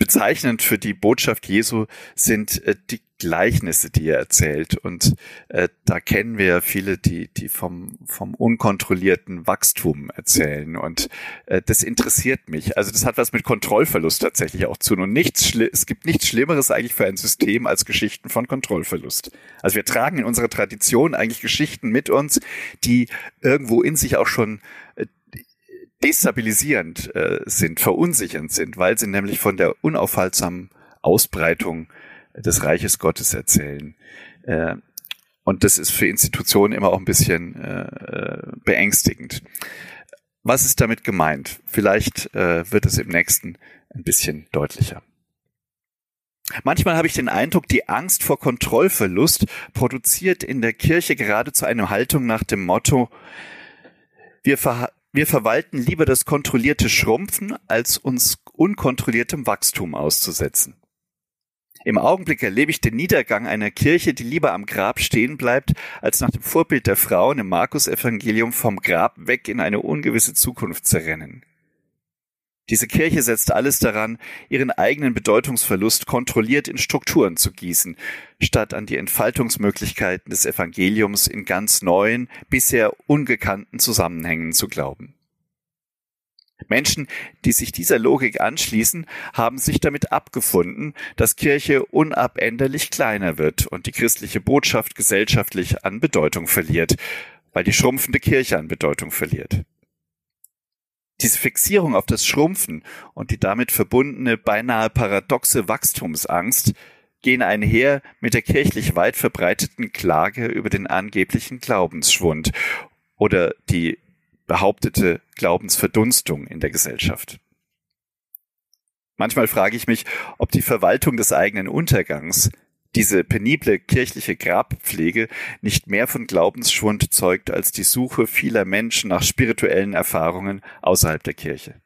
bezeichnend für die Botschaft Jesu sind äh, die Gleichnisse, die er erzählt. Und äh, da kennen wir ja viele, die, die vom, vom unkontrollierten Wachstum erzählen. Und äh, das interessiert mich. Also das hat was mit Kontrollverlust tatsächlich auch zu. Und nichts, es gibt nichts Schlimmeres eigentlich für ein System als Geschichten von Kontrollverlust. Also wir tragen in unserer Tradition eigentlich Geschichten mit uns, die irgendwo in sich auch schon äh, destabilisierend äh, sind, verunsichernd sind, weil sie nämlich von der unaufhaltsamen Ausbreitung des Reiches Gottes erzählen. Äh, und das ist für Institutionen immer auch ein bisschen äh, beängstigend. Was ist damit gemeint? Vielleicht äh, wird es im nächsten ein bisschen deutlicher. Manchmal habe ich den Eindruck, die Angst vor Kontrollverlust produziert in der Kirche geradezu eine Haltung nach dem Motto, wir, ver wir verwalten lieber das kontrollierte Schrumpfen, als uns unkontrolliertem Wachstum auszusetzen. Im Augenblick erlebe ich den Niedergang einer Kirche, die lieber am Grab stehen bleibt, als nach dem Vorbild der Frauen im Markus-Evangelium vom Grab weg in eine ungewisse Zukunft zu rennen. Diese Kirche setzt alles daran, ihren eigenen Bedeutungsverlust kontrolliert in Strukturen zu gießen, statt an die Entfaltungsmöglichkeiten des Evangeliums in ganz neuen, bisher ungekannten Zusammenhängen zu glauben. Menschen, die sich dieser Logik anschließen, haben sich damit abgefunden, dass Kirche unabänderlich kleiner wird und die christliche Botschaft gesellschaftlich an Bedeutung verliert, weil die schrumpfende Kirche an Bedeutung verliert. Diese Fixierung auf das Schrumpfen und die damit verbundene beinahe paradoxe Wachstumsangst gehen einher mit der kirchlich weit verbreiteten Klage über den angeblichen Glaubensschwund oder die behauptete Glaubensverdunstung in der Gesellschaft. Manchmal frage ich mich, ob die Verwaltung des eigenen Untergangs, diese penible kirchliche Grabpflege nicht mehr von Glaubensschwund zeugt als die Suche vieler Menschen nach spirituellen Erfahrungen außerhalb der Kirche.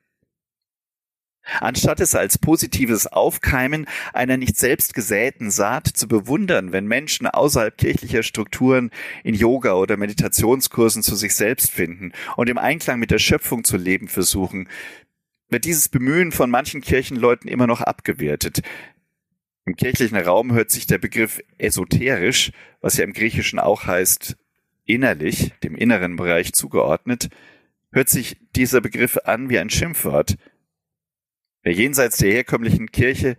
Anstatt es als positives Aufkeimen einer nicht selbst gesäten Saat zu bewundern, wenn Menschen außerhalb kirchlicher Strukturen in Yoga oder Meditationskursen zu sich selbst finden und im Einklang mit der Schöpfung zu leben versuchen, wird dieses Bemühen von manchen Kirchenleuten immer noch abgewertet. Im kirchlichen Raum hört sich der Begriff esoterisch, was ja im Griechischen auch heißt innerlich, dem inneren Bereich zugeordnet, hört sich dieser Begriff an wie ein Schimpfwort – Wer jenseits der herkömmlichen Kirche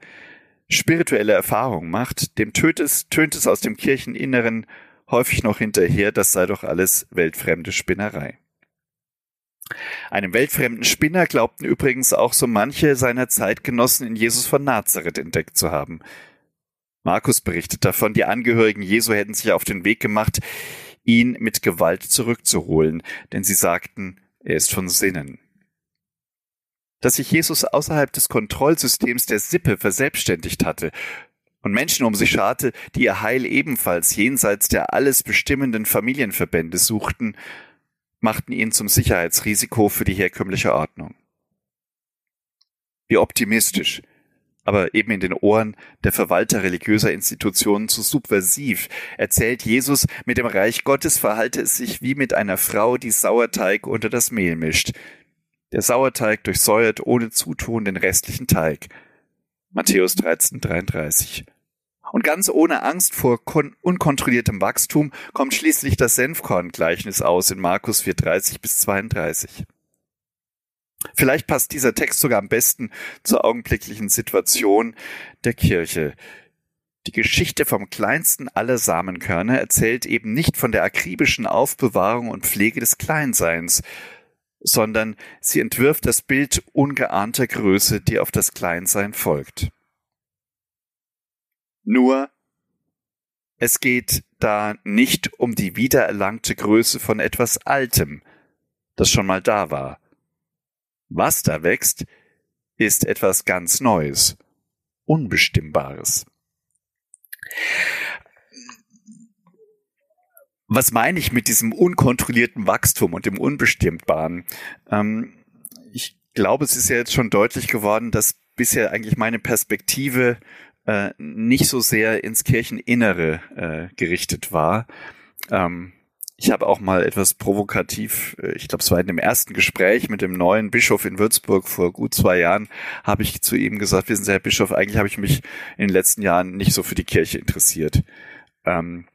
spirituelle Erfahrungen macht, dem tönt es, tönt es aus dem Kircheninneren häufig noch hinterher, das sei doch alles weltfremde Spinnerei. Einem weltfremden Spinner glaubten übrigens auch so manche seiner Zeitgenossen in Jesus von Nazareth entdeckt zu haben. Markus berichtet davon, die Angehörigen Jesu hätten sich auf den Weg gemacht, ihn mit Gewalt zurückzuholen, denn sie sagten, er ist von Sinnen dass sich Jesus außerhalb des Kontrollsystems der Sippe verselbstständigt hatte und Menschen um sich scharte, die ihr Heil ebenfalls jenseits der alles bestimmenden Familienverbände suchten, machten ihn zum Sicherheitsrisiko für die herkömmliche Ordnung. Wie optimistisch, aber eben in den Ohren der Verwalter religiöser Institutionen zu subversiv, erzählt Jesus, mit dem Reich Gottes verhalte es sich wie mit einer Frau, die Sauerteig unter das Mehl mischt, der Sauerteig durchsäuert ohne Zutun den restlichen Teig. Matthäus 13, 33. Und ganz ohne Angst vor unkontrolliertem Wachstum kommt schließlich das Senfkorn-Gleichnis aus in Markus 4, 30 bis 32. Vielleicht passt dieser Text sogar am besten zur augenblicklichen Situation der Kirche. Die Geschichte vom kleinsten aller Samenkörner erzählt eben nicht von der akribischen Aufbewahrung und Pflege des Kleinseins, sondern sie entwirft das Bild ungeahnter Größe, die auf das Kleinsein folgt. Nur, es geht da nicht um die wiedererlangte Größe von etwas Altem, das schon mal da war. Was da wächst, ist etwas ganz Neues, Unbestimmbares. Was meine ich mit diesem unkontrollierten Wachstum und dem Unbestimmbaren? Ähm, ich glaube, es ist ja jetzt schon deutlich geworden, dass bisher eigentlich meine Perspektive äh, nicht so sehr ins Kircheninnere äh, gerichtet war. Ähm, ich habe auch mal etwas provokativ, äh, ich glaube, es war in dem ersten Gespräch mit dem neuen Bischof in Würzburg vor gut zwei Jahren, habe ich zu ihm gesagt, wissen Sie, Herr Bischof, eigentlich habe ich mich in den letzten Jahren nicht so für die Kirche interessiert. Ähm,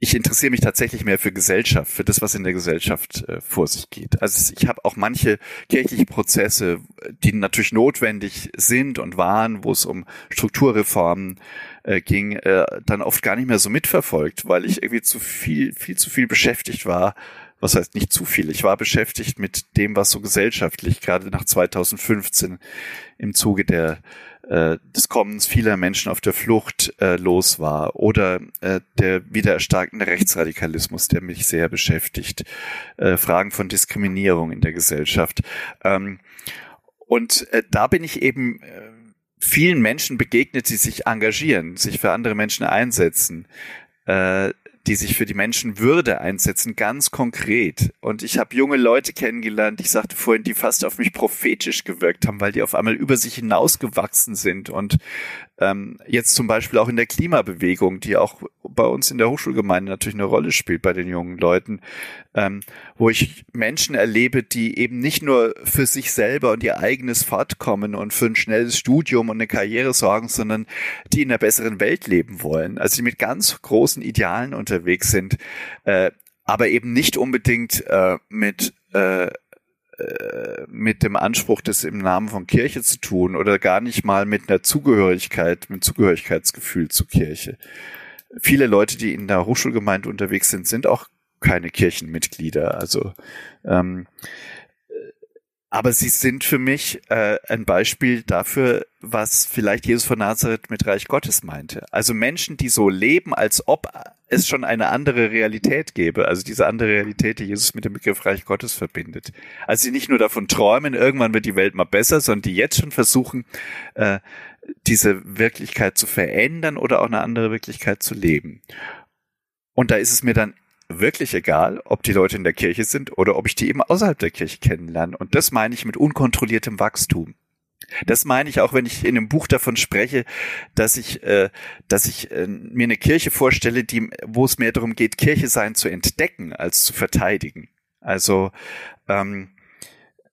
ich interessiere mich tatsächlich mehr für Gesellschaft, für das, was in der Gesellschaft äh, vor sich geht. Also ich habe auch manche kirchliche Prozesse, die natürlich notwendig sind und waren, wo es um Strukturreformen äh, ging, äh, dann oft gar nicht mehr so mitverfolgt, weil ich irgendwie zu viel, viel zu viel beschäftigt war. Was heißt nicht zu viel? Ich war beschäftigt mit dem, was so gesellschaftlich gerade nach 2015 im Zuge der äh, des Kommens vieler Menschen auf der Flucht äh, los war oder äh, der wieder erstarkende Rechtsradikalismus, der mich sehr beschäftigt, äh, Fragen von Diskriminierung in der Gesellschaft. Ähm, und äh, da bin ich eben äh, vielen Menschen begegnet, die sich engagieren, sich für andere Menschen einsetzen, äh, die sich für die Menschenwürde einsetzen, ganz konkret. Und ich habe junge Leute kennengelernt, ich sagte vorhin, die fast auf mich prophetisch gewirkt haben, weil die auf einmal über sich hinausgewachsen sind und ähm, jetzt zum Beispiel auch in der Klimabewegung, die auch bei uns in der Hochschulgemeinde natürlich eine Rolle spielt bei den jungen Leuten, ähm, wo ich Menschen erlebe, die eben nicht nur für sich selber und ihr eigenes Fortkommen und für ein schnelles Studium und eine Karriere sorgen, sondern die in einer besseren Welt leben wollen. Also die mit ganz großen Idealen unterwegs sind, äh, aber eben nicht unbedingt äh, mit äh, äh, mit dem Anspruch, das im Namen von Kirche zu tun oder gar nicht mal mit einer Zugehörigkeit, mit Zugehörigkeitsgefühl zur Kirche. Viele Leute, die in der Hochschulgemeinde unterwegs sind, sind auch keine Kirchenmitglieder. Also ähm, aber sie sind für mich äh, ein Beispiel dafür, was vielleicht Jesus von Nazareth mit Reich Gottes meinte. Also Menschen, die so leben, als ob es schon eine andere Realität gäbe. Also diese andere Realität, die Jesus mit dem Begriff Reich Gottes verbindet. Also die nicht nur davon träumen, irgendwann wird die Welt mal besser, sondern die jetzt schon versuchen, äh, diese Wirklichkeit zu verändern oder auch eine andere Wirklichkeit zu leben. Und da ist es mir dann wirklich egal, ob die Leute in der Kirche sind oder ob ich die eben außerhalb der Kirche kennenlerne. Und das meine ich mit unkontrolliertem Wachstum. Das meine ich auch, wenn ich in einem Buch davon spreche, dass ich, äh, dass ich äh, mir eine Kirche vorstelle, die, wo es mehr darum geht, Kirche sein zu entdecken als zu verteidigen. Also ähm,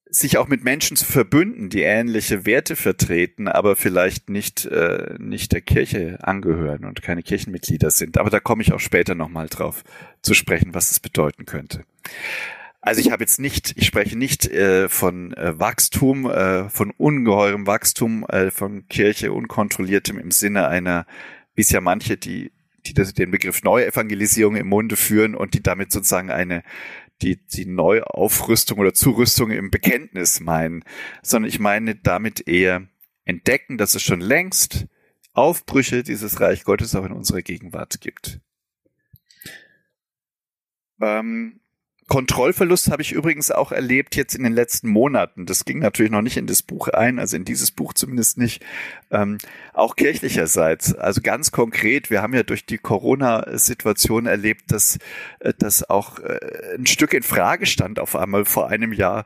sich auch mit Menschen zu verbünden, die ähnliche Werte vertreten, aber vielleicht nicht, äh, nicht der Kirche angehören und keine Kirchenmitglieder sind. Aber da komme ich auch später nochmal drauf zu sprechen, was es bedeuten könnte. Also ich habe jetzt nicht, ich spreche nicht äh, von äh, Wachstum, äh, von ungeheurem Wachstum äh, von Kirche, unkontrolliertem im Sinne einer, wie es ja manche, die die das, den Begriff Neuevangelisierung im Munde führen und die damit sozusagen eine die, die Neuaufrüstung oder Zurüstung im Bekenntnis meinen, sondern ich meine damit eher entdecken, dass es schon längst Aufbrüche dieses Reich Gottes auch in unserer Gegenwart gibt. Ähm, Kontrollverlust habe ich übrigens auch erlebt jetzt in den letzten Monaten. Das ging natürlich noch nicht in das Buch ein, also in dieses Buch zumindest nicht. Ähm, auch kirchlicherseits, also ganz konkret, wir haben ja durch die Corona-Situation erlebt, dass äh, das auch äh, ein Stück in Frage stand auf einmal vor einem Jahr,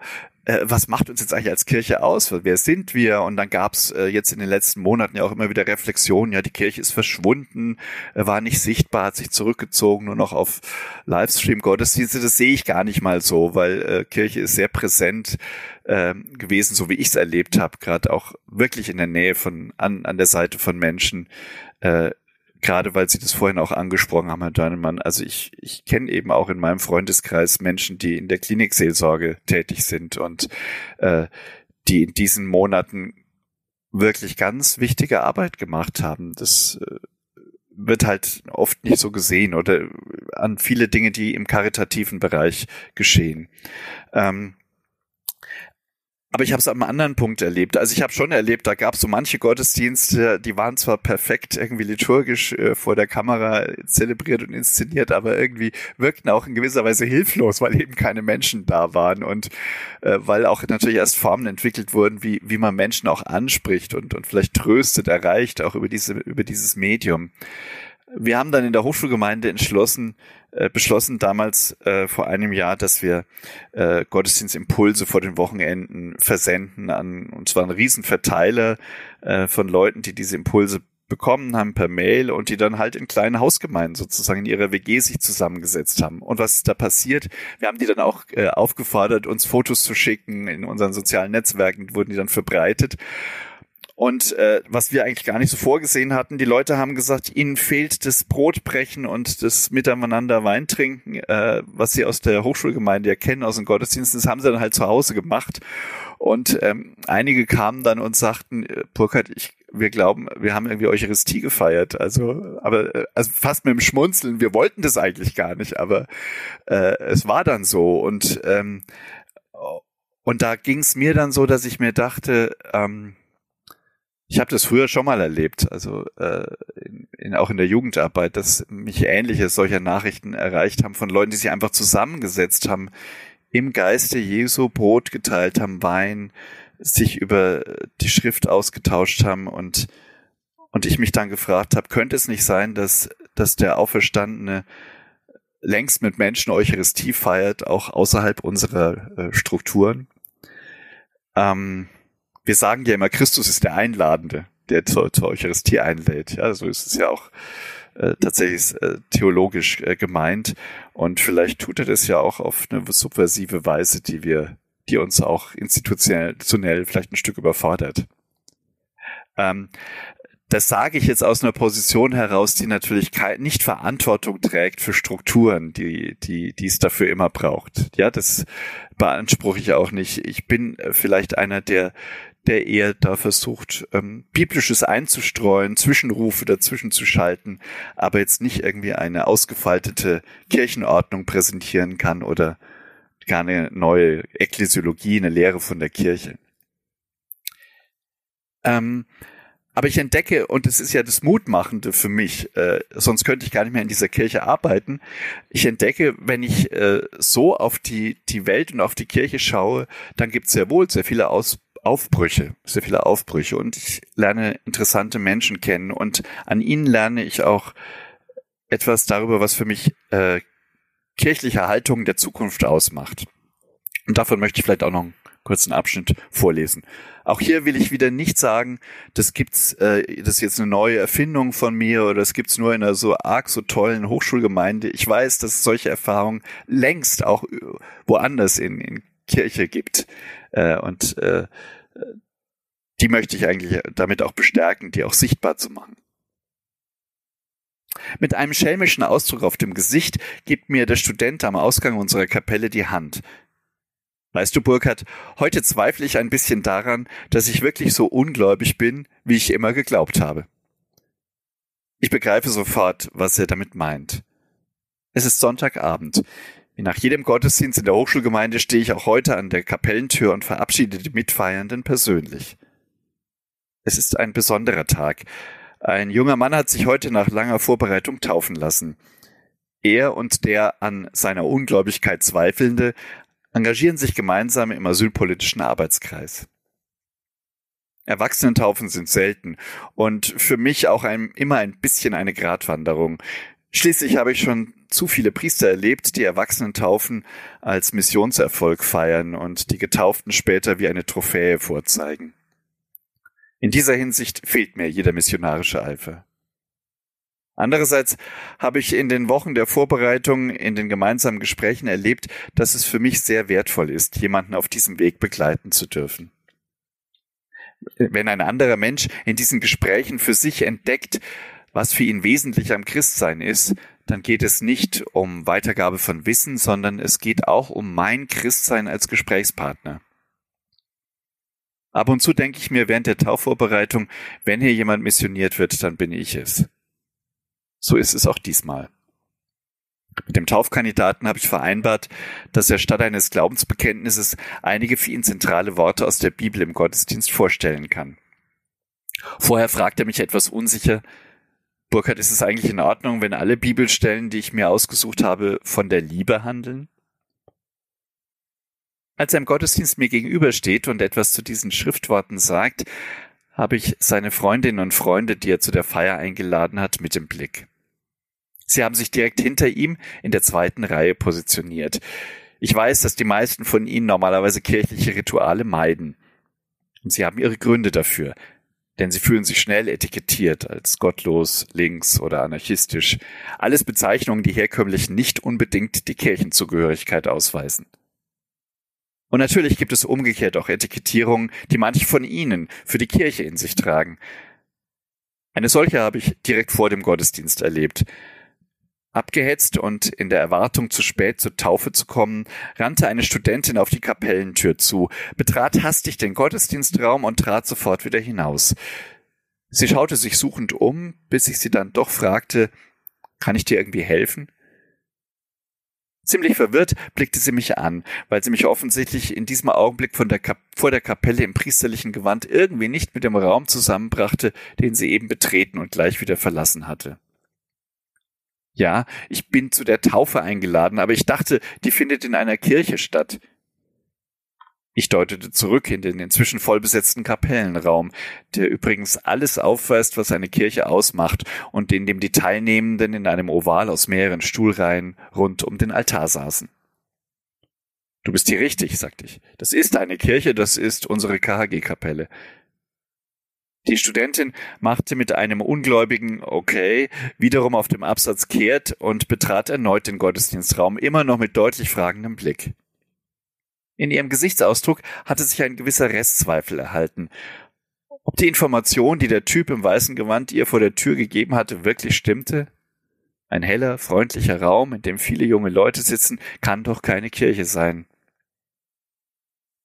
äh, was macht uns jetzt eigentlich als Kirche aus? Wer sind wir? Und dann gab es äh, jetzt in den letzten Monaten ja auch immer wieder Reflexionen, ja, die Kirche ist verschwunden, äh, war nicht sichtbar, hat sich zurückgezogen, nur noch auf Livestream-Gottesdienste. Das sehe ich gar nicht mal so, weil äh, Kirche ist sehr präsent äh, gewesen, so wie ich es erlebt habe, gerade auch wirklich in der Nähe von, an, an der Seite von Menschen, äh, gerade weil Sie das vorhin auch angesprochen haben, Herr Dörnemann. Also ich, ich kenne eben auch in meinem Freundeskreis Menschen, die in der Klinikseelsorge tätig sind und äh, die in diesen Monaten wirklich ganz wichtige Arbeit gemacht haben. Das äh, wird halt oft nicht so gesehen oder an viele Dinge, die im karitativen Bereich geschehen. Ähm, Aber ich habe es am anderen Punkt erlebt. Also ich habe schon erlebt, da gab es so manche Gottesdienste, die waren zwar perfekt irgendwie liturgisch äh, vor der Kamera zelebriert und inszeniert, aber irgendwie wirkten auch in gewisser Weise hilflos, weil eben keine Menschen da waren und äh, weil auch natürlich erst Formen entwickelt wurden, wie, wie man Menschen auch anspricht und, und vielleicht tröstet, erreicht, auch über diese, über dieses Medium. Wir haben dann in der Hochschulgemeinde entschlossen, äh, beschlossen damals äh, vor einem Jahr, dass wir äh, Gottesdienstimpulse vor den Wochenenden versenden an, und zwar einen Riesenverteiler äh, von Leuten, die diese Impulse bekommen haben per Mail und die dann halt in kleinen Hausgemeinden sozusagen in ihrer WG sich zusammengesetzt haben. Und was ist da passiert? Wir haben die dann auch äh, aufgefordert, uns Fotos zu schicken. In unseren sozialen Netzwerken wurden die dann verbreitet. Und äh, was wir eigentlich gar nicht so vorgesehen hatten, die Leute haben gesagt, ihnen fehlt das Brotbrechen und das Miteinander Wein trinken, äh, was sie aus der Hochschulgemeinde ja kennen, aus den Gottesdiensten, das haben sie dann halt zu Hause gemacht. Und ähm, einige kamen dann und sagten, äh, Burkhard, ich, wir glauben, wir haben irgendwie Eucharistie gefeiert. Also, aber äh, also fast mit dem Schmunzeln, wir wollten das eigentlich gar nicht, aber äh, es war dann so. Und ähm, und da ging es mir dann so, dass ich mir dachte, ähm, ich habe das früher schon mal erlebt, also äh, in, in, auch in der Jugendarbeit, dass mich ähnliche solcher Nachrichten erreicht haben von Leuten, die sich einfach zusammengesetzt haben, im Geiste Jesu Brot geteilt haben, Wein, sich über die Schrift ausgetauscht haben und und ich mich dann gefragt habe, könnte es nicht sein, dass dass der Auferstandene längst mit Menschen Eucharistie feiert, auch außerhalb unserer äh, Strukturen? Ähm, wir sagen ja immer, Christus ist der Einladende, der zur, zur Eucharistie einlädt. Ja, so ist es ja auch äh, tatsächlich äh, theologisch äh, gemeint. Und vielleicht tut er das ja auch auf eine subversive Weise, die wir, die uns auch institutionell vielleicht ein Stück überfordert. Ähm, das sage ich jetzt aus einer Position heraus, die natürlich nicht Verantwortung trägt für Strukturen, die, die, die es dafür immer braucht. Ja, das beanspruche ich auch nicht. Ich bin vielleicht einer, der, der eher da versucht, ähm, Biblisches einzustreuen, Zwischenrufe dazwischen zu schalten, aber jetzt nicht irgendwie eine ausgefaltete Kirchenordnung präsentieren kann oder gar eine neue Ekklesiologie, eine Lehre von der Kirche. Ähm, aber ich entdecke, und es ist ja das Mutmachende für mich, äh, sonst könnte ich gar nicht mehr in dieser Kirche arbeiten. Ich entdecke, wenn ich äh, so auf die, die Welt und auf die Kirche schaue, dann gibt es sehr wohl sehr viele Aus Aufbrüche, sehr viele Aufbrüche und ich lerne interessante Menschen kennen und an ihnen lerne ich auch etwas darüber, was für mich äh, kirchliche Haltung der Zukunft ausmacht. Und davon möchte ich vielleicht auch noch einen kurzen Abschnitt vorlesen. Auch hier will ich wieder nicht sagen, das gibt's, äh, das ist jetzt eine neue Erfindung von mir oder das gibt's nur in einer so arg so tollen Hochschulgemeinde. Ich weiß, dass es solche Erfahrungen längst auch woanders in, in Kirche gibt. Äh, und äh, die möchte ich eigentlich damit auch bestärken, die auch sichtbar zu machen. Mit einem schelmischen Ausdruck auf dem Gesicht gibt mir der Student am Ausgang unserer Kapelle die Hand. Weißt du, Burkhard, heute zweifle ich ein bisschen daran, dass ich wirklich so ungläubig bin, wie ich immer geglaubt habe. Ich begreife sofort, was er damit meint. Es ist Sonntagabend. Nach jedem Gottesdienst in der Hochschulgemeinde stehe ich auch heute an der Kapellentür und verabschiede die Mitfeiernden persönlich. Es ist ein besonderer Tag. Ein junger Mann hat sich heute nach langer Vorbereitung taufen lassen. Er und der an seiner Ungläubigkeit Zweifelnde engagieren sich gemeinsam im asylpolitischen Arbeitskreis. Erwachsenentaufen sind selten und für mich auch ein, immer ein bisschen eine Gratwanderung. Schließlich habe ich schon zu viele Priester erlebt, die Erwachsenentaufen als Missionserfolg feiern und die Getauften später wie eine Trophäe vorzeigen. In dieser Hinsicht fehlt mir jeder missionarische Eifer. Andererseits habe ich in den Wochen der Vorbereitung in den gemeinsamen Gesprächen erlebt, dass es für mich sehr wertvoll ist, jemanden auf diesem Weg begleiten zu dürfen. Wenn ein anderer Mensch in diesen Gesprächen für sich entdeckt, was für ihn wesentlich am Christsein ist, dann geht es nicht um Weitergabe von Wissen, sondern es geht auch um mein Christsein als Gesprächspartner. Ab und zu denke ich mir während der Taufvorbereitung, wenn hier jemand missioniert wird, dann bin ich es. So ist es auch diesmal. Mit dem Taufkandidaten habe ich vereinbart, dass er statt eines Glaubensbekenntnisses einige für ihn zentrale Worte aus der Bibel im Gottesdienst vorstellen kann. Vorher fragt er mich etwas unsicher, Burkhard, ist es eigentlich in Ordnung, wenn alle Bibelstellen, die ich mir ausgesucht habe, von der Liebe handeln? Als er im Gottesdienst mir gegenübersteht und etwas zu diesen Schriftworten sagt, habe ich seine Freundinnen und Freunde, die er zu der Feier eingeladen hat, mit im Blick. Sie haben sich direkt hinter ihm in der zweiten Reihe positioniert. Ich weiß, dass die meisten von ihnen normalerweise kirchliche Rituale meiden. Und sie haben ihre Gründe dafür denn sie fühlen sich schnell etikettiert als gottlos, links oder anarchistisch. Alles Bezeichnungen, die herkömmlich nicht unbedingt die Kirchenzugehörigkeit ausweisen. Und natürlich gibt es umgekehrt auch Etikettierungen, die manche von Ihnen für die Kirche in sich tragen. Eine solche habe ich direkt vor dem Gottesdienst erlebt. Abgehetzt und in der Erwartung, zu spät zur Taufe zu kommen, rannte eine Studentin auf die Kapellentür zu, betrat hastig den Gottesdienstraum und trat sofort wieder hinaus. Sie schaute sich suchend um, bis ich sie dann doch fragte, kann ich dir irgendwie helfen? Ziemlich verwirrt blickte sie mich an, weil sie mich offensichtlich in diesem Augenblick von der vor der Kapelle im priesterlichen Gewand irgendwie nicht mit dem Raum zusammenbrachte, den sie eben betreten und gleich wieder verlassen hatte. Ja, ich bin zu der Taufe eingeladen, aber ich dachte, die findet in einer Kirche statt. Ich deutete zurück in den inzwischen vollbesetzten Kapellenraum, der übrigens alles aufweist, was eine Kirche ausmacht und in dem die Teilnehmenden in einem Oval aus mehreren Stuhlreihen rund um den Altar saßen. Du bist hier richtig, sagte ich. Das ist eine Kirche, das ist unsere KHG-Kapelle. Die Studentin machte mit einem ungläubigen Okay wiederum auf dem Absatz kehrt und betrat erneut den Gottesdienstraum, immer noch mit deutlich fragendem Blick. In ihrem Gesichtsausdruck hatte sich ein gewisser Restzweifel erhalten. Ob die Information, die der Typ im weißen Gewand ihr vor der Tür gegeben hatte, wirklich stimmte? Ein heller, freundlicher Raum, in dem viele junge Leute sitzen, kann doch keine Kirche sein.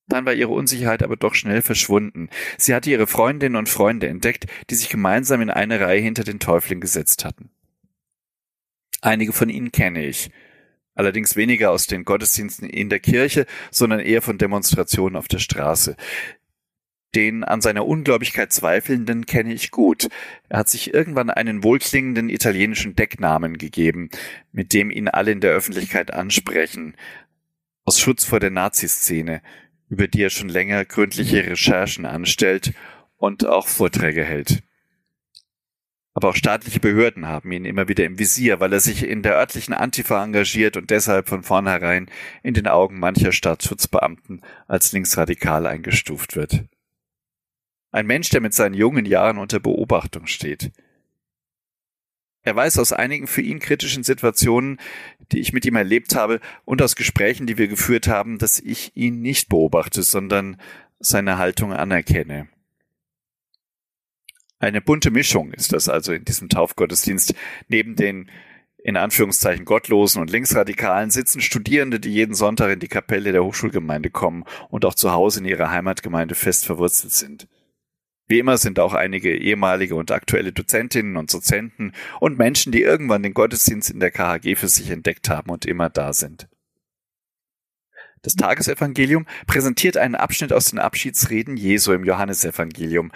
Dann war ihre Unsicherheit aber doch schnell verschwunden. Sie hatte ihre Freundinnen und Freunde entdeckt, die sich gemeinsam in eine Reihe hinter den Täufling gesetzt hatten. Einige von ihnen kenne ich, allerdings weniger aus den Gottesdiensten in der Kirche, sondern eher von Demonstrationen auf der Straße. Den an seiner Ungläubigkeit Zweifelnden kenne ich gut. Er hat sich irgendwann einen wohlklingenden italienischen Decknamen gegeben, mit dem ihn alle in der Öffentlichkeit ansprechen. Aus Schutz vor der Naziszene über die er schon länger gründliche Recherchen anstellt und auch Vorträge hält. Aber auch staatliche Behörden haben ihn immer wieder im Visier, weil er sich in der örtlichen Antifa engagiert und deshalb von vornherein in den Augen mancher Staatsschutzbeamten als linksradikal eingestuft wird. Ein Mensch, der mit seinen jungen Jahren unter Beobachtung steht. Er weiß aus einigen für ihn kritischen Situationen, die ich mit ihm erlebt habe und aus Gesprächen, die wir geführt haben, dass ich ihn nicht beobachte, sondern seine Haltung anerkenne. Eine bunte Mischung ist das also in diesem Taufgottesdienst. Neben den in Anführungszeichen Gottlosen und Linksradikalen sitzen Studierende, die jeden Sonntag in die Kapelle der Hochschulgemeinde kommen und auch zu Hause in ihrer Heimatgemeinde fest verwurzelt sind. Wie immer sind auch einige ehemalige und aktuelle Dozentinnen und Dozenten und Menschen, die irgendwann den Gottesdienst in der KHG für sich entdeckt haben und immer da sind. Das Tagesevangelium präsentiert einen Abschnitt aus den Abschiedsreden Jesu im Johannesevangelium.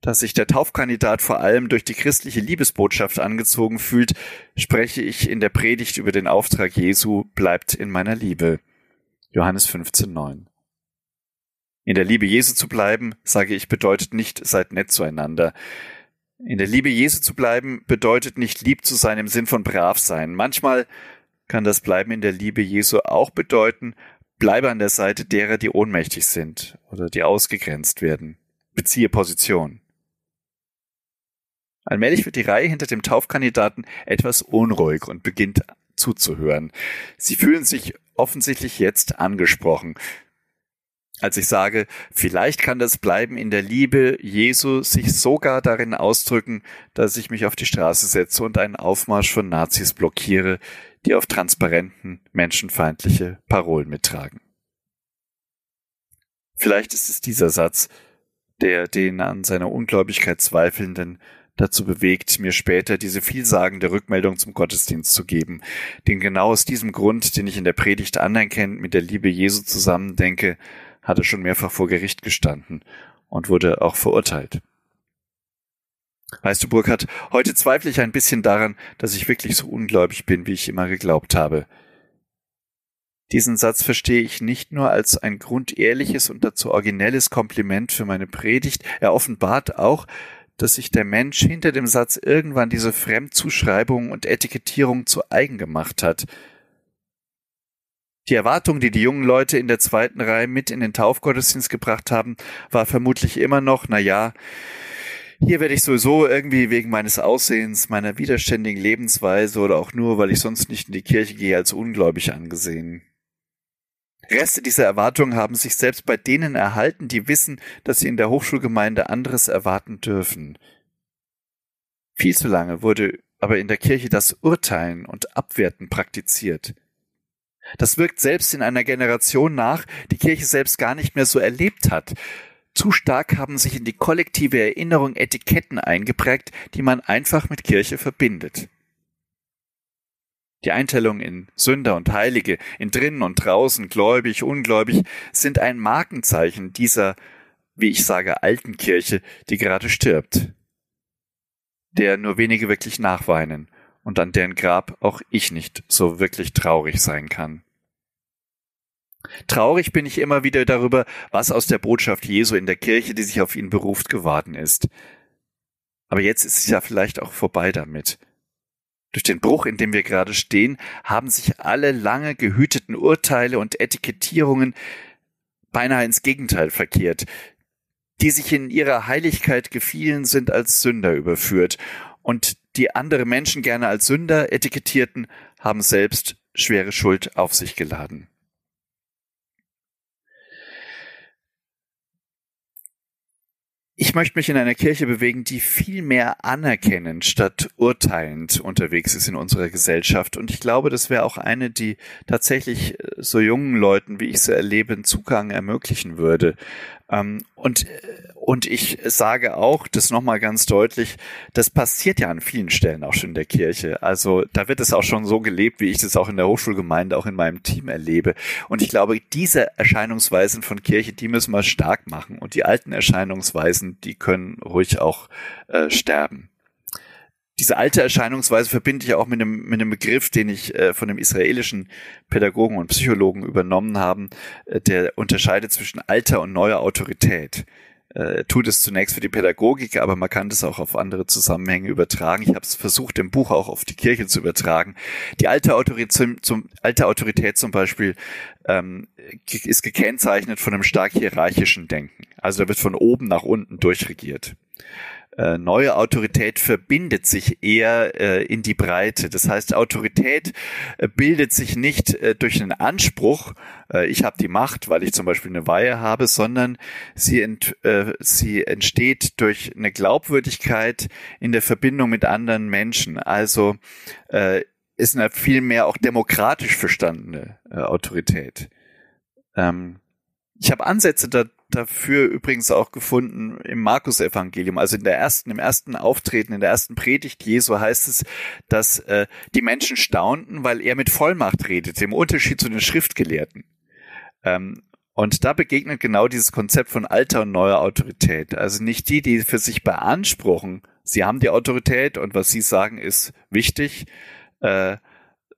Da sich der Taufkandidat vor allem durch die christliche Liebesbotschaft angezogen fühlt, spreche ich in der Predigt über den Auftrag Jesu, bleibt in meiner Liebe. Johannes 15,9. In der Liebe Jesu zu bleiben, sage ich, bedeutet nicht, seid nett zueinander. In der Liebe Jesu zu bleiben, bedeutet nicht lieb zu sein im Sinn von brav sein. Manchmal kann das Bleiben in der Liebe Jesu auch bedeuten, bleibe an der Seite derer, die ohnmächtig sind oder die ausgegrenzt werden. Beziehe Position. Allmählich wird die Reihe hinter dem Taufkandidaten etwas unruhig und beginnt zuzuhören. Sie fühlen sich offensichtlich jetzt angesprochen als ich sage, vielleicht kann das Bleiben in der Liebe Jesu sich sogar darin ausdrücken, dass ich mich auf die Straße setze und einen Aufmarsch von Nazis blockiere, die auf transparenten, menschenfeindliche Parolen mittragen. Vielleicht ist es dieser Satz, der den an seiner Ungläubigkeit Zweifelnden dazu bewegt, mir später diese vielsagende Rückmeldung zum Gottesdienst zu geben. Denn genau aus diesem Grund, den ich in der Predigt anerkennend mit der Liebe Jesu zusammendenke, hat er schon mehrfach vor Gericht gestanden und wurde auch verurteilt. Weißt du, Burkhard, heute zweifle ich ein bisschen daran, dass ich wirklich so ungläubig bin, wie ich immer geglaubt habe. Diesen Satz verstehe ich nicht nur als ein grundehrliches und dazu originelles Kompliment für meine Predigt, er offenbart auch, dass sich der Mensch hinter dem Satz irgendwann diese Fremdzuschreibung und Etikettierung zu eigen gemacht hat. Die Erwartung, die die jungen Leute in der zweiten Reihe mit in den Taufgottesdienst gebracht haben, war vermutlich immer noch, na ja, hier werde ich sowieso irgendwie wegen meines Aussehens, meiner widerständigen Lebensweise oder auch nur, weil ich sonst nicht in die Kirche gehe, als ungläubig angesehen. Reste dieser Erwartungen haben sich selbst bei denen erhalten, die wissen, dass sie in der Hochschulgemeinde anderes erwarten dürfen. Viel zu lange wurde aber in der Kirche das Urteilen und Abwerten praktiziert. Das wirkt selbst in einer Generation nach, die Kirche selbst gar nicht mehr so erlebt hat. Zu stark haben sich in die kollektive Erinnerung Etiketten eingeprägt, die man einfach mit Kirche verbindet. Die Einteilung in Sünder und Heilige, in drinnen und draußen, gläubig, ungläubig, sind ein Markenzeichen dieser, wie ich sage, alten Kirche, die gerade stirbt, der nur wenige wirklich nachweinen und an deren Grab auch ich nicht so wirklich traurig sein kann. Traurig bin ich immer wieder darüber, was aus der Botschaft Jesu in der Kirche, die sich auf ihn beruft, geworden ist. Aber jetzt ist es ja vielleicht auch vorbei damit. Durch den Bruch, in dem wir gerade stehen, haben sich alle lange gehüteten Urteile und Etikettierungen beinahe ins Gegenteil verkehrt. Die sich in ihrer Heiligkeit gefielen, sind als Sünder überführt, und die andere Menschen gerne als Sünder etikettierten, haben selbst schwere Schuld auf sich geladen. Ich möchte mich in einer Kirche bewegen, die viel mehr anerkennend statt urteilend unterwegs ist in unserer Gesellschaft. Und ich glaube, das wäre auch eine, die tatsächlich äh, so jungen Leuten, wie ich sie erlebe, einen Zugang ermöglichen würde. Ähm, und, und ich sage auch, das nochmal ganz deutlich, das passiert ja an vielen Stellen auch schon in der Kirche. Also da wird es auch schon so gelebt, wie ich das auch in der Hochschulgemeinde, auch in meinem Team erlebe. Und ich glaube, diese Erscheinungsweisen von Kirche, die müssen wir stark machen. Und die alten Erscheinungsweisen, die können ruhig auch äh, sterben diese alte Erscheinungsweise verbinde ich auch mit einem, mit einem Begriff, den ich äh, von dem israelischen Pädagogen und Psychologen übernommen habe, äh, der unterscheidet zwischen alter und neuer Autorität. Äh, tut es zunächst für die Pädagogik, aber man kann das auch auf andere Zusammenhänge übertragen. Ich habe es versucht, im Buch auch auf die Kirche zu übertragen. Die alte Autorität zum, zum alte Autorität zum Beispiel ähm, ist gekennzeichnet von einem stark hierarchischen Denken. Also da wird von oben nach unten durchregiert. Äh, neue Autorität verbindet sich eher äh, in die Breite. Das heißt, Autorität äh, bildet sich nicht äh, durch einen Anspruch, ich habe die Macht, weil ich zum Beispiel eine Weihe habe, sondern sie, ent, sie entsteht durch eine Glaubwürdigkeit in der Verbindung mit anderen Menschen. Also ist eine viel mehr auch demokratisch verstandene Autorität. Ähm, ich habe Ansätze da, dafür übrigens auch gefunden im Markus-Evangelium. Also in der ersten, im ersten Auftreten, in der ersten Predigt Jesu heißt es, dass äh, die Menschen staunten, weil er mit Vollmacht redete, im Unterschied zu den Schriftgelehrten. Ähm, und da begegnet genau dieses Konzept von alter und neuer Autorität. Also nicht die, die für sich beanspruchen, sie haben die Autorität und was sie sagen ist wichtig, äh,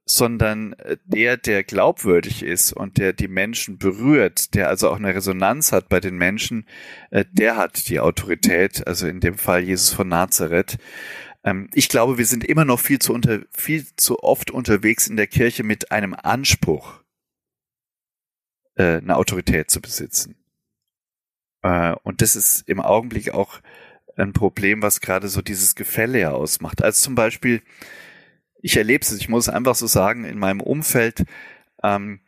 sondern äh, der, der glaubwürdig ist und der die Menschen berührt, der also auch eine Resonanz hat bei den Menschen, äh, der hat die Autorität, also in dem Fall Jesus von Nazareth. Ähm, ich glaube, wir sind immer noch viel zu unter, viel zu oft unterwegs in der Kirche mit einem Anspruch, äh, eine Autorität zu besitzen. Und das ist im Augenblick auch ein Problem, was gerade so dieses Gefälle ja ausmacht. Als zum Beispiel ich erlebe es, ich muss einfach so sagen, in meinem Umfeld, ähm,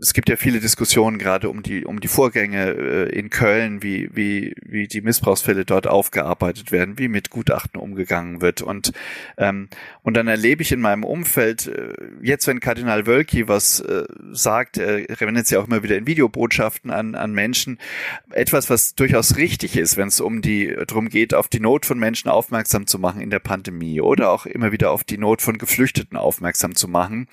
es gibt ja viele Diskussionen gerade um die um die Vorgänge äh, in Köln, wie wie wie die Missbrauchsfälle dort aufgearbeitet werden, wie mit Gutachten umgegangen wird. Und ähm, und dann erlebe ich in meinem Umfeld äh, jetzt, wenn Kardinal Wölki was äh, sagt, er wendet ja auch immer wieder in Videobotschaften an an Menschen, etwas, was durchaus richtig ist, wenn es um die darum geht, auf die Not von Menschen aufmerksam zu machen in der Pandemie oder auch immer wieder auf die Not von Geflüchteten aufmerksam zu machen,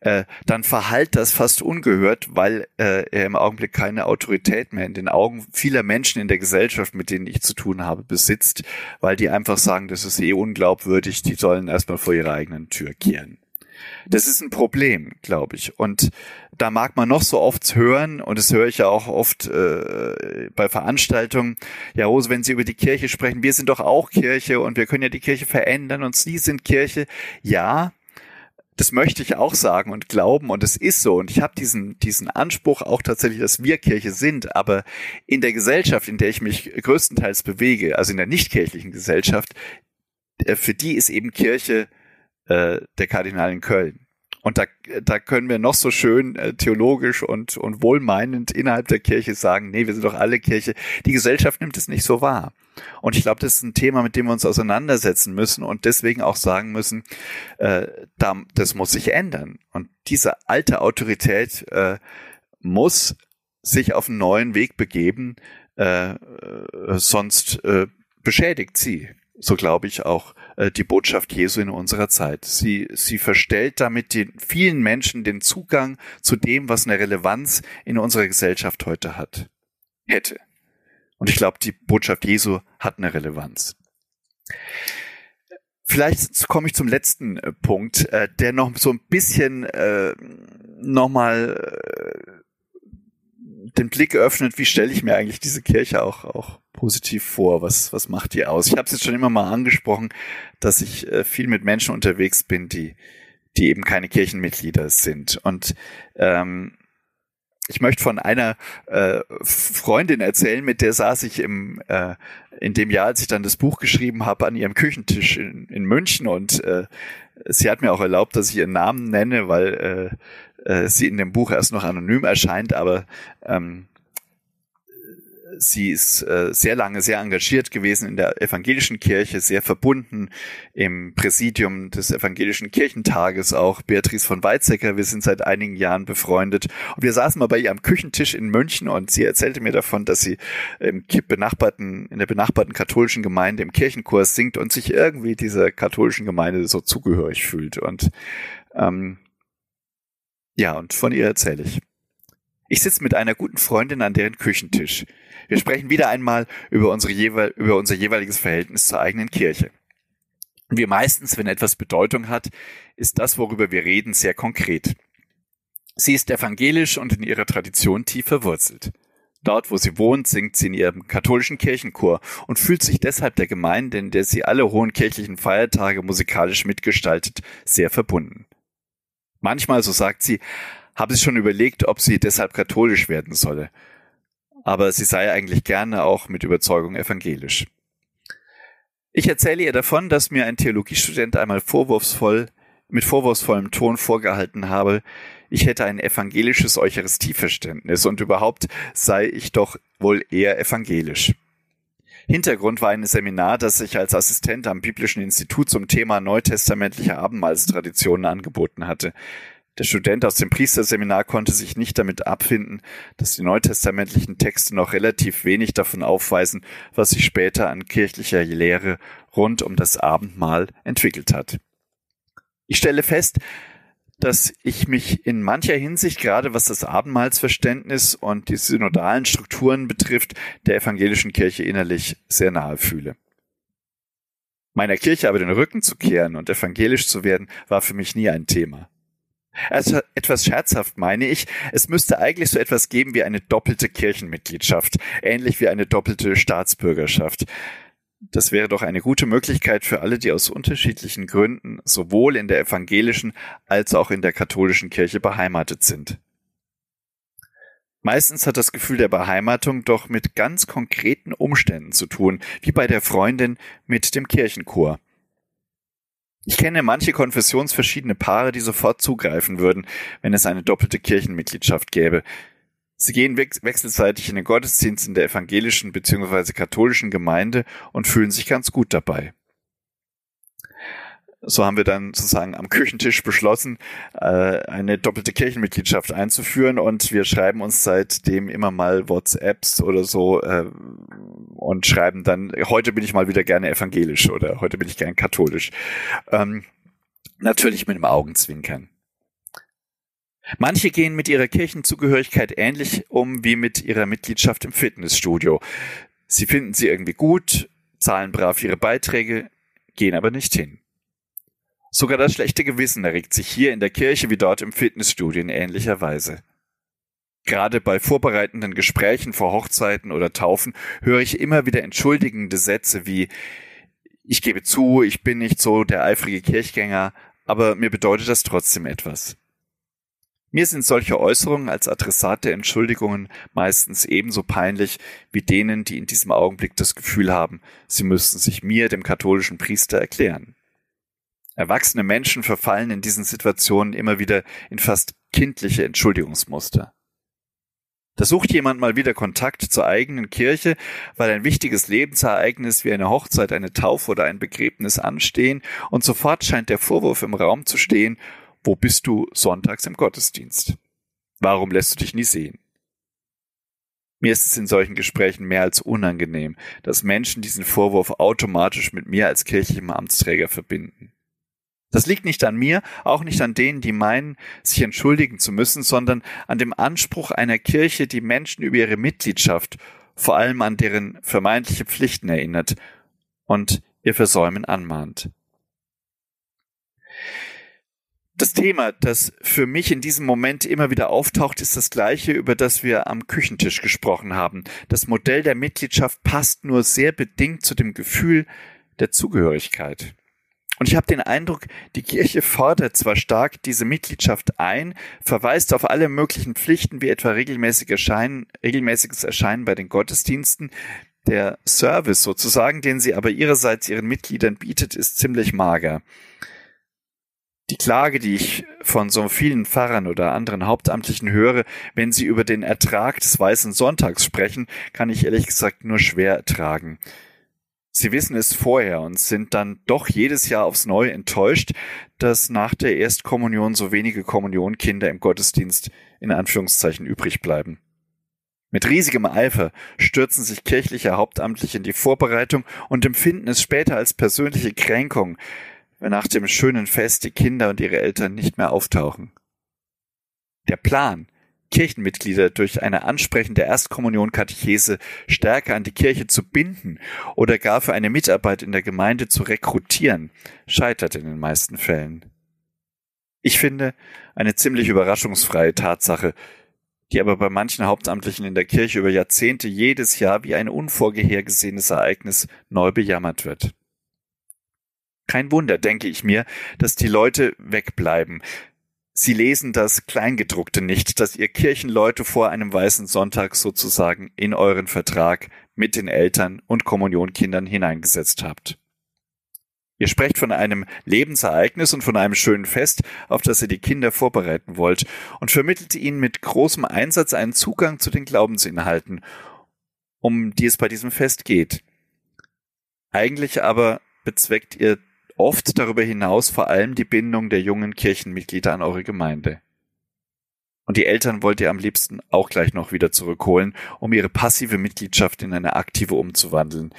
äh, dann verhallt das fast fast ungehört, weil äh, er im Augenblick keine Autorität mehr in den Augen vieler Menschen in der Gesellschaft, mit denen ich zu tun habe, besitzt, weil die einfach sagen, das ist eh unglaubwürdig, die sollen erstmal vor ihrer eigenen Tür kehren. Das ist ein Problem, glaube ich. Und da mag man noch so oft hören, und das höre ich ja auch oft äh, bei Veranstaltungen, ja, Rose, wenn Sie über die Kirche sprechen, wir sind doch auch Kirche und wir können ja die Kirche verändern und Sie sind Kirche. Ja, das möchte ich auch sagen und glauben und es ist so und ich habe diesen diesen Anspruch auch tatsächlich, dass wir Kirche sind, aber in der Gesellschaft, in der ich mich größtenteils bewege, also in der nichtkirchlichen Gesellschaft, äh, für die ist eben Kirche äh, der Kardinal in Köln. Und da, da können wir noch so schön äh, theologisch und, und wohlmeinend innerhalb der Kirche sagen, nee, wir sind doch alle Kirche. Die Gesellschaft nimmt es nicht so wahr. Und ich glaube, das ist ein Thema, mit dem wir uns auseinandersetzen müssen und deswegen auch sagen müssen, äh, da, das muss sich ändern. Und diese alte Autorität äh, muss sich auf einen neuen Weg begeben, äh, äh sonst äh, beschädigt sie so glaube ich auch äh, die Botschaft Jesu in unserer Zeit. Sie, sie verstellt damit den vielen Menschen den Zugang zu dem, was eine Relevanz in unserer Gesellschaft heute hat, hätte. Und ich glaube, die Botschaft Jesu hat eine Relevanz. Vielleicht komme ich zum letzten äh, Punkt, äh, der noch so ein bisschen äh, nochmal den Blick öffnet, wie stelle ich mir eigentlich diese Kirche auch, auch positiv vor? Was, was macht die aus? Ich habe es jetzt schon immer mal angesprochen, dass ich viel mit Menschen unterwegs bin, die, die eben keine Kirchenmitglieder sind. Und ähm, ich möchte von einer äh, Freundin erzählen, mit der saß ich im äh, in dem Jahr, als ich dann das Buch geschrieben habe, an ihrem Küchentisch in, in München. Und äh, sie hat mir auch erlaubt, dass ich ihren Namen nenne, weil äh, äh, sie in dem Buch erst noch anonym erscheint, aber ähm, sie ist äh, sehr lange sehr engagiert gewesen in der evangelischen Kirche, sehr verbunden im Präsidium des evangelischen Kirchentages auch. Beatrice von Weizsäcker, wir sind seit einigen Jahren befreundet. Und wir saßen mal bei ihr am Küchentisch in München und sie erzählte mir davon, dass sie im benachbarten, in der benachbarten katholischen Gemeinde im Kirchenkurs singt und sich irgendwie dieser katholischen Gemeinde so zugehörig fühlt. Und ähm, ja, und von ihr erzähle ich. Ich sitze mit einer guten Freundin an deren Küchentisch. Wir sprechen wieder einmal über, unsere jeweil, über unser jeweiliges Verhältnis zur eigenen Kirche. Wie meistens, wenn etwas Bedeutung hat, ist das, worüber wir reden, sehr konkret. Sie ist evangelisch und in ihrer Tradition tief verwurzelt. Dort, wo sie wohnt, singt sie in ihrem katholischen Kirchenchor und fühlt sich deshalb der Gemeinde, in der sie alle hohen kirchlichen Feiertage musikalisch mitgestaltet, sehr verbunden. Manchmal, so sagt sie, habe sie schon überlegt, ob sie deshalb katholisch werden solle. Aber sie sei eigentlich gerne auch mit Überzeugung evangelisch. Ich erzähle ihr davon, dass mir ein Theologiestudent einmal vorwurfsvoll, mit vorwurfsvollem Ton vorgehalten habe, ich hätte ein evangelisches Eucharistieverständnis und überhaupt sei ich doch wohl eher evangelisch. Hintergrund war ein Seminar, das ich als Assistent am Biblischen Institut zum Thema neutestamentliche Abendmahlstraditionen angeboten hatte. Der Student aus dem Priesterseminar konnte sich nicht damit abfinden, dass die neutestamentlichen Texte noch relativ wenig davon aufweisen, was sich später an kirchlicher Lehre rund um das Abendmahl entwickelt hat. Ich stelle fest, dass ich mich in mancher Hinsicht, gerade was das Abendmahlsverständnis und die synodalen Strukturen betrifft, der evangelischen Kirche innerlich sehr nahe fühle. Meiner Kirche aber den Rücken zu kehren und evangelisch zu werden, war für mich nie ein Thema. Also etwas scherzhaft meine ich, es müsste eigentlich so etwas geben wie eine doppelte Kirchenmitgliedschaft, ähnlich wie eine doppelte Staatsbürgerschaft. Das wäre doch eine gute Möglichkeit für alle, die aus unterschiedlichen Gründen sowohl in der evangelischen als auch in der katholischen Kirche beheimatet sind. Meistens hat das Gefühl der Beheimatung doch mit ganz konkreten Umständen zu tun, wie bei der Freundin mit dem Kirchenchor. Ich kenne manche konfessionsverschiedene Paare, die sofort zugreifen würden, wenn es eine doppelte Kirchenmitgliedschaft gäbe. Sie gehen wechselseitig in den Gottesdienst in der evangelischen bzw. katholischen Gemeinde und fühlen sich ganz gut dabei so haben wir dann sozusagen am Küchentisch beschlossen, äh, eine doppelte Kirchenmitgliedschaft einzuführen und wir schreiben uns seitdem immer mal WhatsApps oder so äh, und schreiben dann, heute bin ich mal wieder gerne evangelisch oder heute bin ich gern katholisch. Ähm, natürlich mit dem Augenzwinkern. Manche gehen mit ihrer Kirchenzugehörigkeit ähnlich um wie mit ihrer Mitgliedschaft im Fitnessstudio. Sie finden sie irgendwie gut, zahlen brav ihre Beiträge, gehen aber nicht hin. Sogar das schlechte Gewissen erregt sich hier in der Kirche wie dort im Fitnessstudio in ähnlicher Weise. Gerade bei vorbereitenden Gesprächen vor Hochzeiten oder Taufen höre ich immer wieder entschuldigende Sätze wie ich gebe zu, ich bin nicht so der eifrige Kirchgänger, aber mir bedeutet das trotzdem etwas. Mir sind solche Äußerungen als Adressat der Entschuldigungen meistens ebenso peinlich wie denen, die in diesem Augenblick das Gefühl haben, sie müssten sich mir, dem katholischen Priester, erklären. Erwachsene Menschen verfallen in diesen Situationen immer wieder in fast kindliche Entschuldigungsmuster. Da sucht jemand mal wieder Kontakt zur eigenen Kirche, weil ein wichtiges Lebensereignis wie eine Hochzeit, eine Taufe oder ein Begräbnis anstehen und sofort scheint der Vorwurf im Raum zu stehen, wo bist du sonntags im Gottesdienst? Warum lässt du dich nie sehen? Mir ist es in solchen Gesprächen mehr als unangenehm, dass Menschen diesen Vorwurf automatisch mit mir als kirchlichem Amtsträger verbinden. Das liegt nicht an mir, auch nicht an denen, die meinen, sich entschuldigen zu müssen, sondern an dem Anspruch einer Kirche, die Menschen über ihre Mitgliedschaft, vor allem an deren vermeintliche Pflichten erinnert und ihr Versäumen anmahnt. Das Thema, das für mich in diesem Moment immer wieder auftaucht, ist das gleiche, über das wir am Küchentisch gesprochen haben. Das Modell der Mitgliedschaft passt nur sehr bedingt zu dem Gefühl der Zugehörigkeit. Und ich habe den Eindruck, die Kirche fordert zwar stark diese Mitgliedschaft ein, verweist auf alle möglichen Pflichten wie etwa regelmäßig erscheinen, regelmäßiges Erscheinen bei den Gottesdiensten. Der Service sozusagen, den sie aber ihrerseits ihren Mitgliedern bietet, ist ziemlich mager. Die Klage, die ich von so vielen Pfarrern oder anderen Hauptamtlichen höre, wenn sie über den Ertrag des Weißen Sonntags sprechen, kann ich ehrlich gesagt nur schwer ertragen. Sie wissen es vorher und sind dann doch jedes Jahr aufs Neue enttäuscht, dass nach der Erstkommunion so wenige Kommunionkinder im Gottesdienst in Anführungszeichen übrig bleiben. Mit riesigem Eifer stürzen sich kirchliche Hauptamtliche in die Vorbereitung und empfinden es später als persönliche Kränkung, wenn nach dem schönen Fest die Kinder und ihre Eltern nicht mehr auftauchen. Der Plan, Kirchenmitglieder durch eine ansprechende Erstkommunion-Katechese stärker an die Kirche zu binden oder gar für eine Mitarbeit in der Gemeinde zu rekrutieren, scheitert in den meisten Fällen. Ich finde eine ziemlich überraschungsfreie Tatsache, die aber bei manchen Hauptamtlichen in der Kirche über Jahrzehnte jedes Jahr wie ein unvorhergesehenes Ereignis neu bejammert wird. Kein Wunder, denke ich mir, dass die Leute wegbleiben, Sie lesen das Kleingedruckte nicht, dass ihr Kirchenleute vor einem weißen Sonntag sozusagen in euren Vertrag mit den Eltern und Kommunionkindern hineingesetzt habt. Ihr sprecht von einem Lebensereignis und von einem schönen Fest, auf das ihr die Kinder vorbereiten wollt, und vermittelt ihnen mit großem Einsatz einen Zugang zu den Glaubensinhalten, um die es bei diesem Fest geht. Eigentlich aber bezweckt ihr oft darüber hinaus vor allem die Bindung der jungen Kirchenmitglieder an eure Gemeinde. Und die Eltern wollt ihr am liebsten auch gleich noch wieder zurückholen, um ihre passive Mitgliedschaft in eine aktive umzuwandeln.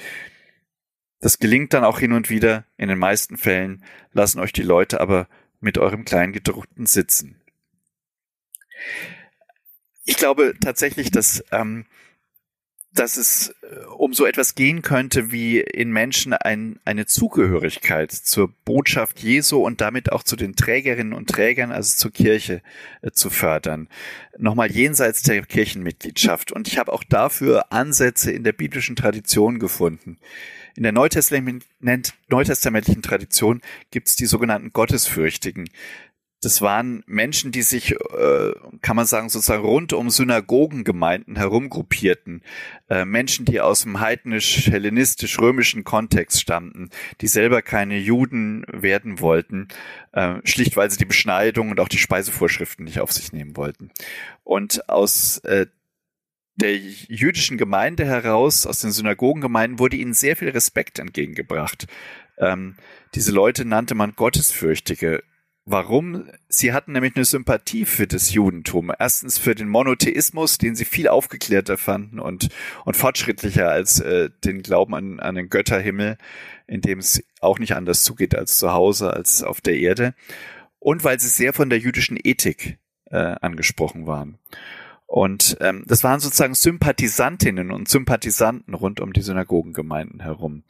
Das gelingt dann auch hin und wieder, in den meisten Fällen lassen euch die Leute aber mit eurem Kleingedruckten sitzen. Ich glaube tatsächlich, dass ähm, dass es äh, um so etwas gehen könnte wie in Menschen ein, eine Zugehörigkeit zur Botschaft Jesu und damit auch zu den Trägerinnen und Trägern, also zur Kirche äh, zu fördern. Nochmal jenseits der Kirchenmitgliedschaft. Und ich habe auch dafür Ansätze in der biblischen Tradition gefunden. In der neutestamentlichen Tradition gibt es die sogenannten Gottesfürchtigen. Das waren Menschen, die sich, äh, kann man sagen, sozusagen rund um Synagogengemeinden herumgruppierten. Äh, Menschen, die aus dem heidnisch-hellenistisch-römischen Kontext stammten, die selber keine Juden werden wollten, äh, schlicht weil sie die Beschneidung und auch die Speisevorschriften nicht auf sich nehmen wollten. Und aus äh, der jüdischen Gemeinde heraus, aus den Synagogengemeinden, wurde ihnen sehr viel Respekt entgegengebracht. Ähm, diese Leute nannte man Gottesfürchtige Warum? Sie hatten nämlich eine Sympathie für das Judentum. Erstens für den Monotheismus, den sie viel aufgeklärter fanden und, und fortschrittlicher als äh, den Glauben an, an den Götterhimmel, in dem es auch nicht anders zugeht als zu Hause, als auf der Erde. Und weil sie sehr von der jüdischen Ethik äh, angesprochen waren. Und ähm, das waren sozusagen Sympathisantinnen und Sympathisanten rund um die Synagogengemeinden herum.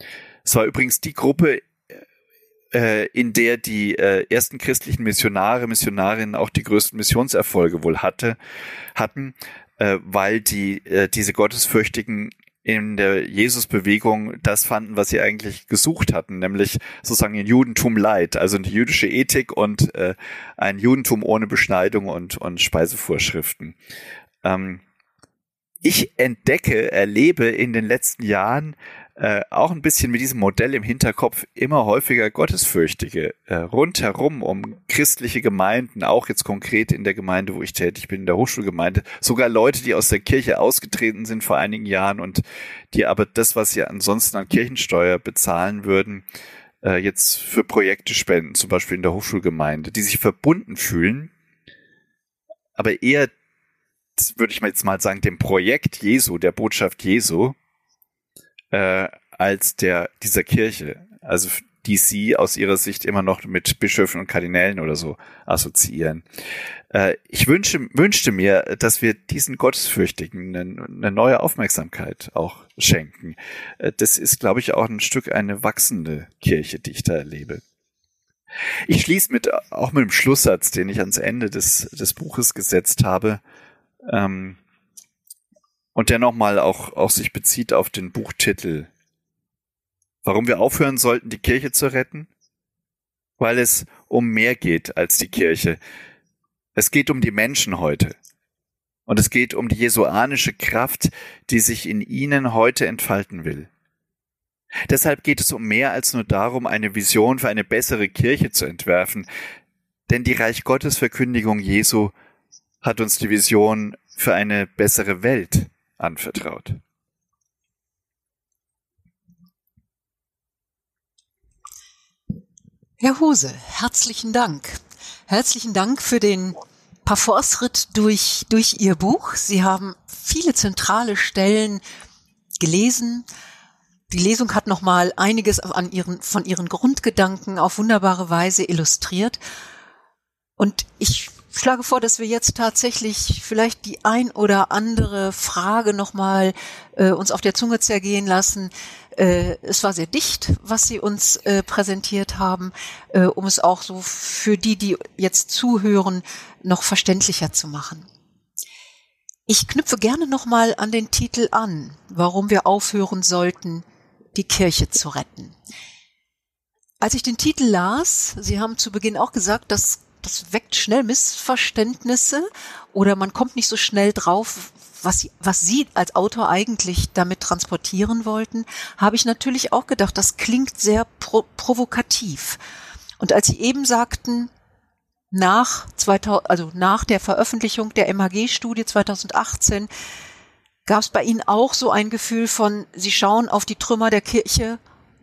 Es war übrigens die Gruppe, äh, in der die äh, ersten christlichen Missionare, Missionarinnen auch die größten Missionserfolge wohl hatte, hatten, äh, weil die äh, diese Gottesfürchtigen in der Jesusbewegung das fanden, was sie eigentlich gesucht hatten, nämlich sozusagen ein Judentum Leid, also eine jüdische Ethik und äh, ein Judentum ohne Beschneidung und, und Speisevorschriften. Ähm, ich entdecke, erlebe in den letzten Jahren äh, auch ein bisschen mit diesem Modell im Hinterkopf immer häufiger Gottesfürchtige äh, rundherum um christliche Gemeinden, auch jetzt konkret in der Gemeinde, wo ich tätig bin, in der Hochschulgemeinde, sogar Leute, die aus der Kirche ausgetreten sind vor einigen Jahren und die aber das, was sie ansonsten an Kirchensteuer bezahlen würden, äh, jetzt für Projekte spenden, zum Beispiel in der Hochschulgemeinde, die sich verbunden fühlen, aber eher würde ich mal jetzt mal sagen, dem Projekt Jesu, der Botschaft Jesu, äh, als der dieser Kirche. Also die sie aus ihrer Sicht immer noch mit Bischöfen und Kardinälen oder so assoziieren. Äh, ich wünsche, wünschte mir, dass wir diesen Gottesfürchtigen eine, eine neue Aufmerksamkeit auch schenken. Äh, das ist, glaube ich, auch ein Stück eine wachsende Kirche, die ich da erlebe. Ich schließe mit, auch mit dem Schlusssatz, den ich ans Ende des, des Buches gesetzt habe. Ähm, und der nochmal auch, auch sich bezieht auf den Buchtitel. Warum wir aufhören sollten, die Kirche zu retten? Weil es um mehr geht als die Kirche. Es geht um die Menschen heute. Und es geht um die jesuanische Kraft, die sich in ihnen heute entfalten will. Deshalb geht es um mehr als nur darum, eine Vision für eine bessere Kirche zu entwerfen, denn die Reich Gottes Verkündigung Jesu hat uns die Vision für eine bessere Welt anvertraut. Herr Hose, herzlichen Dank. Herzlichen Dank für den Parforce-Ritt durch, durch Ihr Buch. Sie haben viele zentrale Stellen gelesen. Die Lesung hat nochmal einiges an ihren, von Ihren Grundgedanken auf wunderbare Weise illustriert. Und ich schlage vor, dass wir jetzt tatsächlich vielleicht die ein oder andere Frage nochmal äh, uns auf der Zunge zergehen lassen. Äh, es war sehr dicht, was Sie uns äh, präsentiert haben, äh, um es auch so für die, die jetzt zuhören, noch verständlicher zu machen. Ich knüpfe gerne nochmal an den Titel an, warum wir aufhören sollten, die Kirche zu retten. Als ich den Titel las, Sie haben zu Beginn auch gesagt, dass das weckt schnell Missverständnisse oder man kommt nicht so schnell drauf, was sie, was sie als Autor eigentlich damit transportieren wollten, habe ich natürlich auch gedacht, das klingt sehr pro provokativ. Und als Sie eben sagten, nach 2000, also nach der Veröffentlichung der MHG-Studie 2018 gab es bei Ihnen auch so ein Gefühl von, Sie schauen auf die Trümmer der Kirche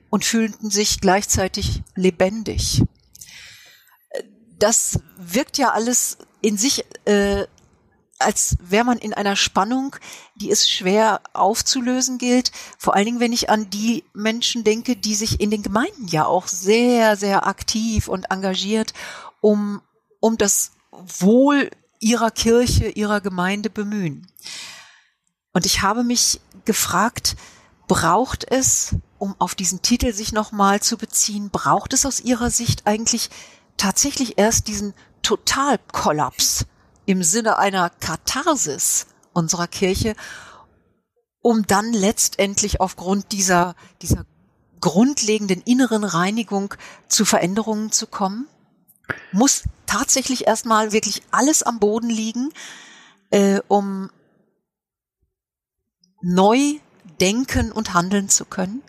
und fühlten sich gleichzeitig lebendig das wirkt ja alles in sich, äh, als wäre man in einer Spannung, die es schwer aufzulösen gilt. Vor allen Dingen, wenn ich an die Menschen denke, die sich in den Gemeinden ja auch sehr, sehr aktiv und engagiert um, um das Wohl ihrer Kirche, ihrer Gemeinde bemühen. Und ich habe mich gefragt, braucht es, um auf diesen Titel sich nochmal zu beziehen, braucht es aus Ihrer Sicht eigentlich tatsächlich erst diesen Totalkollaps im Sinne einer Katharsis unserer Kirche, um dann letztendlich aufgrund dieser, dieser grundlegenden inneren Reinigung zu Veränderungen zu kommen? muss tatsächlich erstmal wirklich alles am Boden liegen, äh, um neu denken und handeln zu können?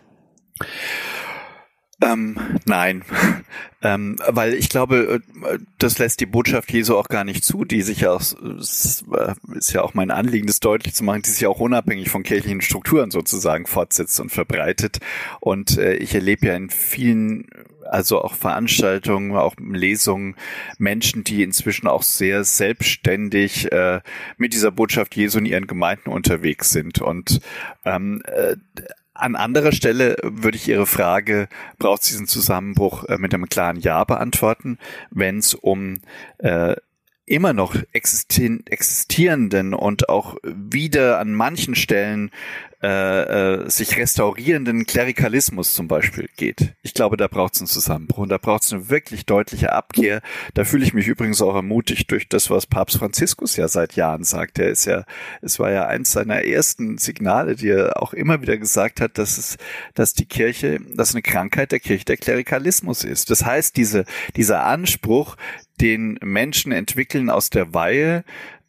Ähm, nein, [laughs] ähm, weil ich glaube, äh, das lässt die Botschaft Jesu auch gar nicht zu, die sich ja auch, ist ja auch mein Anliegen, das deutlich zu machen, die sich auch unabhängig von kirchlichen Strukturen sozusagen fortsetzt und verbreitet. Und äh, ich erlebe ja in vielen, also auch Veranstaltungen, auch Lesungen, Menschen, die inzwischen auch sehr selbstständig äh, mit dieser Botschaft Jesu in ihren Gemeinden unterwegs sind. Und ähm, äh, an anderer Stelle würde ich Ihre Frage, braucht es diesen Zusammenbruch äh, mit einem klaren Ja beantworten, wenn es um äh, immer noch existierenden und auch wieder an manchen Stellen äh, äh, sich restaurierenden Klerikalismus zum Beispiel geht. Ich glaube, da braucht es einen Zusammenbruch und da braucht es eine wirklich deutliche Abkehr. Da fühle ich mich übrigens auch ermutigt durch das, was Papst Franziskus ja seit Jahren sagt. Er ist ja, es war ja eins seiner ersten Signale, die er auch immer wieder gesagt hat, dass es, dass die Kirche, dass eine Krankheit der Kirche der Klerikalismus ist. Das heißt, diese, dieser Anspruch, den Menschen entwickeln aus der Weihe,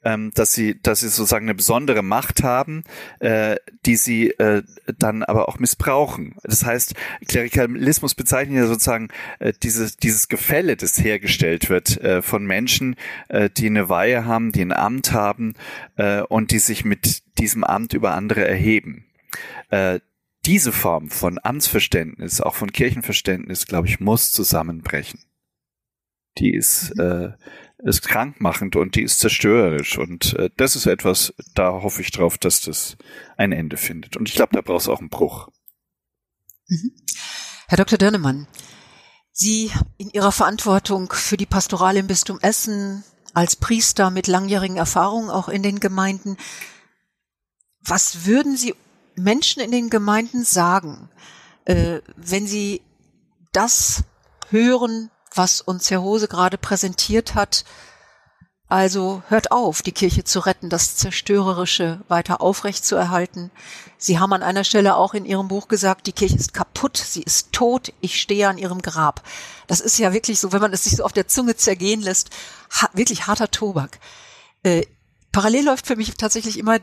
ähm, dass sie, dass sie sozusagen eine besondere Macht haben, äh, die sie äh, dann aber auch missbrauchen. Das heißt, Klerikalismus bezeichnet ja sozusagen äh, dieses, dieses Gefälle, das hergestellt wird äh, von Menschen, äh, die eine Weihe haben, die ein Amt haben äh, und die sich mit diesem Amt über andere erheben. Äh, diese Form von Amtsverständnis, auch von Kirchenverständnis, glaube ich, muss zusammenbrechen. Die ist äh, ist krankmachend und die ist zerstörerisch. Und äh, das ist etwas, da hoffe ich drauf, dass das ein Ende findet. Und ich glaube, da brauchst du auch einen Bruch. Mhm. Herr Dr. Dörnemann, Sie in Ihrer Verantwortung für die Pastoral im Bistum Essen als Priester mit langjährigen Erfahrungen auch in den Gemeinden, was würden Sie Menschen in den Gemeinden sagen, äh, wenn sie das hören, was uns Herr Hose gerade präsentiert hat. Also hört auf, die Kirche zu retten, das Zerstörerische weiter aufrecht zu erhalten. Sie haben an einer Stelle auch in Ihrem Buch gesagt, die Kirche ist kaputt, sie ist tot, ich stehe an ihrem Grab. Das ist ja wirklich so, wenn man es sich so auf der Zunge zergehen lässt, wirklich harter Tobak. Äh, parallel läuft für mich tatsächlich immer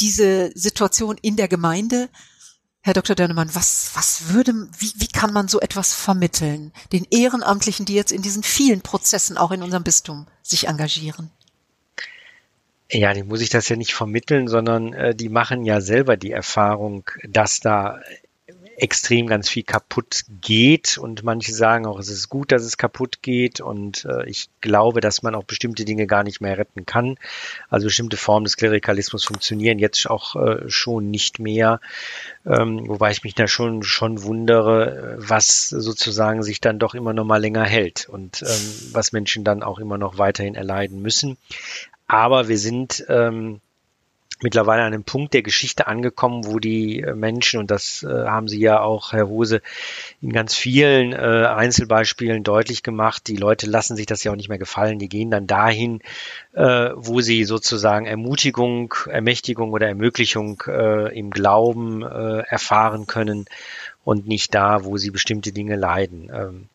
diese Situation in der Gemeinde, Herr Dr. Dörnemann, was, was würde, wie, wie kann man so etwas vermitteln? Den Ehrenamtlichen, die jetzt in diesen vielen Prozessen auch in unserem Bistum sich engagieren. Ja, die muss ich das ja nicht vermitteln, sondern äh, die machen ja selber die Erfahrung, dass da extrem ganz viel kaputt geht und manche sagen auch, es ist gut, dass es kaputt geht und äh, ich glaube, dass man auch bestimmte Dinge gar nicht mehr retten kann. Also bestimmte Formen des Klerikalismus funktionieren jetzt auch äh, schon nicht mehr, ähm, wobei ich mich da schon schon wundere, was sozusagen sich dann doch immer noch mal länger hält und ähm, was Menschen dann auch immer noch weiterhin erleiden müssen. Aber wir sind ähm, mittlerweile an einem Punkt der Geschichte angekommen, wo die äh, Menschen, und das äh, haben Sie ja auch, Herr Hose, in ganz vielen äh, Einzelbeispielen deutlich gemacht, die Leute lassen sich das ja auch nicht mehr gefallen, die gehen dann dahin, äh, wo sie sozusagen Ermutigung, Ermächtigung oder Ermöglichung äh, im Glauben äh, erfahren können und nicht da, wo sie bestimmte Dinge leiden. Ähm,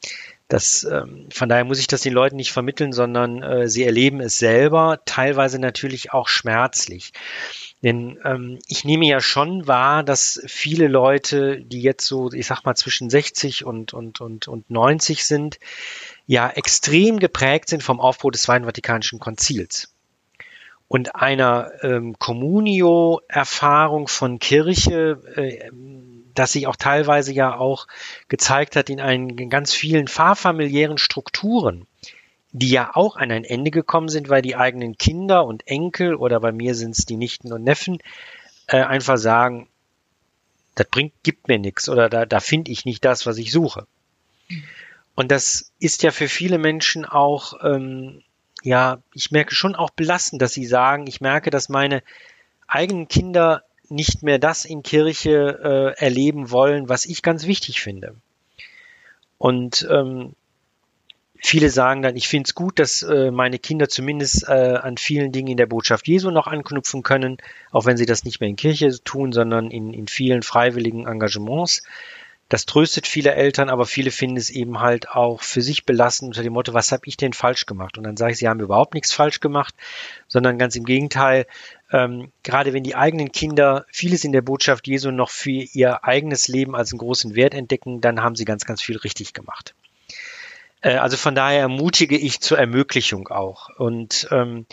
das, ähm, von daher muss ich das den Leuten nicht vermitteln, sondern äh, sie erleben es selber, teilweise natürlich auch schmerzlich. Denn ähm, ich nehme ja schon wahr, dass viele Leute, die jetzt so, ich sag mal, zwischen 60 und, und, und, und 90 sind, ja extrem geprägt sind vom Aufbau des Zweiten Vatikanischen Konzils und einer ähm, Communio-Erfahrung von Kirche, äh, das sich auch teilweise ja auch gezeigt hat in, einen, in ganz vielen fahrfamiliären Strukturen, die ja auch an ein Ende gekommen sind, weil die eigenen Kinder und Enkel oder bei mir sind es die Nichten und Neffen äh, einfach sagen, das bringt, gibt mir nichts oder da, da finde ich nicht das, was ich suche. Und das ist ja für viele Menschen auch, ähm, ja, ich merke schon auch belastend, dass sie sagen, ich merke, dass meine eigenen Kinder nicht mehr das in Kirche äh, erleben wollen, was ich ganz wichtig finde. Und ähm, viele sagen dann, ich finde es gut, dass äh, meine Kinder zumindest äh, an vielen Dingen in der Botschaft Jesu noch anknüpfen können, auch wenn sie das nicht mehr in Kirche tun, sondern in, in vielen freiwilligen Engagements. Das tröstet viele Eltern, aber viele finden es eben halt auch für sich belastend unter dem Motto, was habe ich denn falsch gemacht? Und dann sage ich, sie haben überhaupt nichts falsch gemacht, sondern ganz im Gegenteil, ähm, gerade wenn die eigenen Kinder vieles in der Botschaft Jesu noch für ihr eigenes Leben als einen großen Wert entdecken, dann haben sie ganz, ganz viel richtig gemacht. Äh, also von daher ermutige ich zur Ermöglichung auch. Und ähm,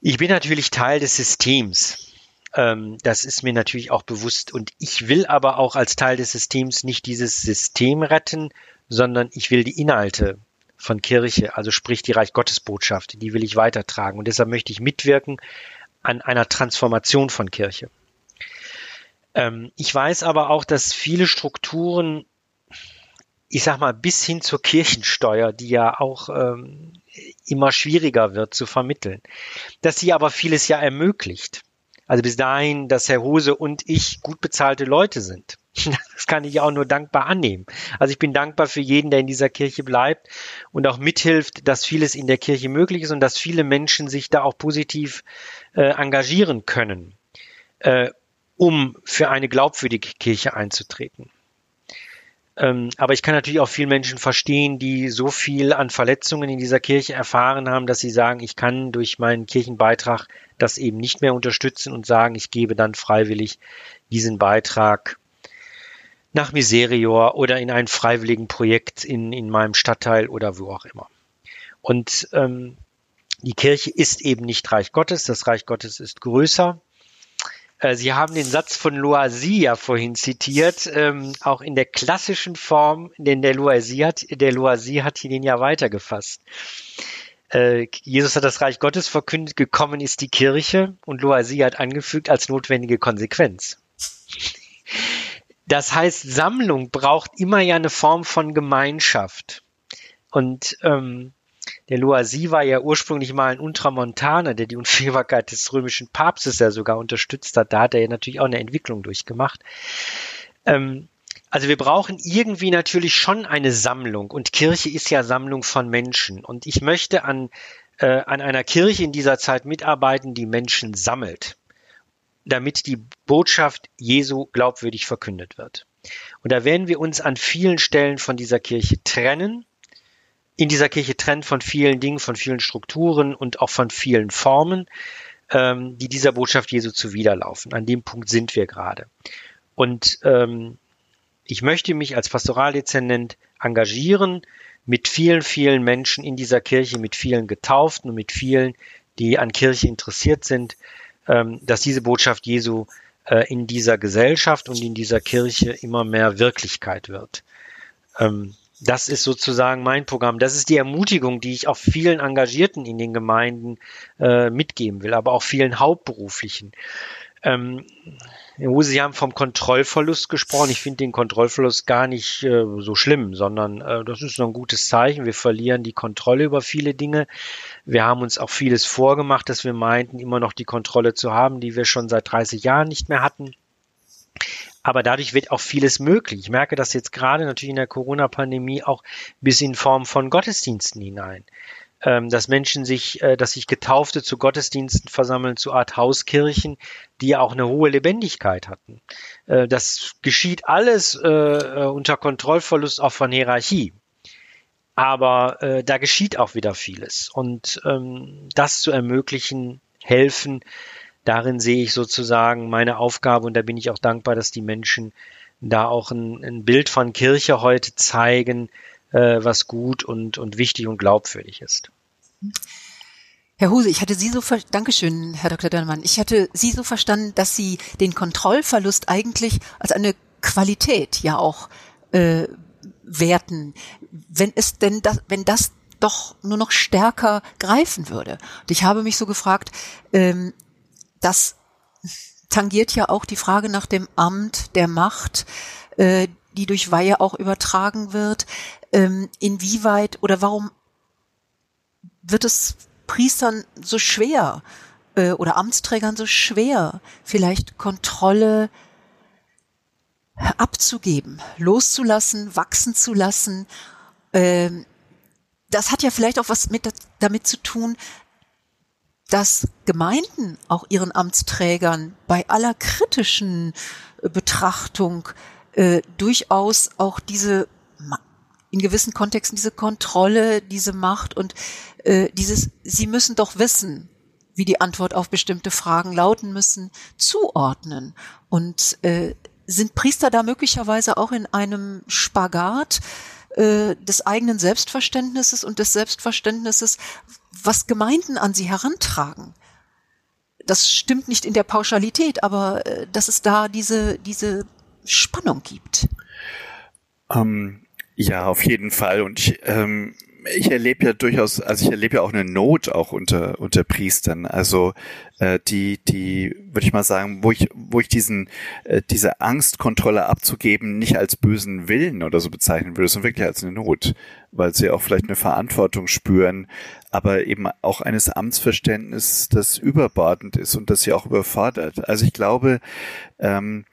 ich bin natürlich Teil des Systems. Ähm, das ist mir natürlich auch bewusst. Und ich will aber auch als Teil des Systems nicht dieses System retten, sondern ich will die Inhalte von Kirche, also sprich die Reich Gottes Botschaft, die will ich weitertragen. Und deshalb möchte ich mitwirken an einer Transformation von Kirche. Ähm, ich weiß aber auch, dass viele Strukturen, ich sag mal, bis hin zur Kirchensteuer, die ja auch ähm, immer schwieriger wird zu vermitteln, dass sie aber vieles ja ermöglicht. Also bis dahin, dass Herr Hose und ich gut bezahlte Leute sind. [laughs] Das kann ich auch nur dankbar annehmen. Also ich bin dankbar für jeden, der in dieser Kirche bleibt und auch mithilft, dass vieles in der Kirche möglich ist und dass viele Menschen sich da auch positiv äh, engagieren können, äh, um für eine glaubwürdige Kirche einzutreten. Ähm, aber ich kann natürlich auch viele Menschen verstehen, die so viel an Verletzungen in dieser Kirche erfahren haben, dass sie sagen, ich kann durch meinen Kirchenbeitrag das eben nicht mehr unterstützen und sagen, ich gebe dann freiwillig diesen Beitrag nach Miserior oder in ein freiwilligen Projekt in, in meinem Stadtteil oder wo auch immer. Und ähm, die Kirche ist eben nicht Reich Gottes, das Reich Gottes ist größer. Äh, Sie haben den Satz von Loisy ja vorhin zitiert, ähm, auch in der klassischen Form, denn der Loisy hat, der Loisy hat ihn ja weitergefasst. Äh, Jesus hat das Reich Gottes verkündet, gekommen ist die Kirche und Loisy hat angefügt als notwendige Konsequenz. Das heißt, Sammlung braucht immer ja eine Form von Gemeinschaft. Und ähm, der Loisy war ja ursprünglich mal ein Ultramontaner, der die Unfehlbarkeit des römischen Papstes ja sogar unterstützt hat. Da hat er ja natürlich auch eine Entwicklung durchgemacht. Ähm, also wir brauchen irgendwie natürlich schon eine Sammlung und Kirche ist ja Sammlung von Menschen. Und ich möchte an, äh, an einer Kirche in dieser Zeit mitarbeiten, die Menschen sammelt, damit die Botschaft Jesu glaubwürdig verkündet wird. Und da werden wir uns an vielen Stellen von dieser Kirche trennen, in dieser Kirche trennt von vielen Dingen, von vielen Strukturen und auch von vielen Formen, ähm, die dieser Botschaft Jesu zuwiderlaufen. An dem Punkt sind wir gerade. Und ähm, ich möchte mich als Pastoraldezernent engagieren mit vielen, vielen Menschen in dieser Kirche, mit vielen Getauften und mit vielen, die an Kirche interessiert sind, ähm, dass diese Botschaft Jesu äh, in dieser Gesellschaft und in dieser Kirche immer mehr Wirklichkeit wird. Ähm, das ist sozusagen mein Programm. Das ist die Ermutigung, die ich auch vielen Engagierten in den Gemeinden äh, mitgeben will, aber auch vielen Hauptberuflichen. Ähm, Sie haben vom Kontrollverlust gesprochen. Ich finde den Kontrollverlust gar nicht äh, so schlimm, sondern äh, das ist noch ein gutes Zeichen. Wir verlieren die Kontrolle über viele Dinge. Wir haben uns auch vieles vorgemacht, dass wir meinten, immer noch die Kontrolle zu haben, die wir schon seit 30 Jahren nicht mehr hatten. Aber dadurch wird auch vieles möglich. Ich merke das jetzt gerade natürlich in der Corona-Pandemie auch bis in Form von Gottesdiensten hinein. Ähm, dass Menschen sich, äh, dass sich Getaufte zu Gottesdiensten versammeln, zu Art Hauskirchen, die ja auch eine hohe Lebendigkeit hatten. Äh, das geschieht alles äh, unter Kontrollverlust auch von Hierarchie. Aber da geschieht auch wieder vieles. Und ähm, das zu ermöglichen, helfen, darin sehe ich sozusagen meine Aufgabe und da bin ich auch dankbar, dass die Menschen da auch ein, ein Bild von Kirche heute zeigen, äh, was gut und, und wichtig und glaubwürdig ist. Herr Huse, ich hatte Sie so ver Dankeschön, Herr Dr. Dörnemann. Ich hatte Sie so verstanden, dass Sie den Kontrollverlust eigentlich als eine Qualität ja auch äh, werten. Wenn es denn das, wenn das doch nur noch stärker greifen würde. Und ich habe mich so gefragt, ähm, das tangiert ja auch die Frage nach dem Amt der Macht, äh, die durch Weihe auch übertragen wird. Ähm, inwieweit oder warum wird es Priestern so schwer äh, oder Amtsträgern so schwer, vielleicht Kontrolle abzugeben, loszulassen, wachsen zu lassen? Ähm, das hat ja vielleicht auch was mit, damit zu tun, dass Gemeinden auch ihren Amtsträgern bei aller kritischen äh, Betrachtung äh, durchaus auch diese in gewissen Kontexten diese Kontrolle, diese Macht und äh, dieses, sie müssen doch wissen, wie die Antwort auf bestimmte Fragen lauten müssen, zuordnen. Und äh, sind Priester da möglicherweise auch in einem Spagat äh, des eigenen Selbstverständnisses und des Selbstverständnisses, was Gemeinden an sie herantragen? Das stimmt nicht in der Pauschalität, aber äh, dass es da diese, diese Spannung gibt. Ähm, ja, auf jeden Fall. Und ich, ähm, ich erlebe ja durchaus, also ich erlebe ja auch eine Not auch unter unter Priestern. Also äh, die die würde ich mal sagen, wo ich wo ich diesen äh, diese Angstkontrolle abzugeben nicht als bösen Willen oder so bezeichnen würde, sondern wirklich als eine Not, weil sie auch vielleicht eine Verantwortung spüren, aber eben auch eines Amtsverständnisses, das überbordend ist und das sie auch überfordert. Also ich glaube ähm,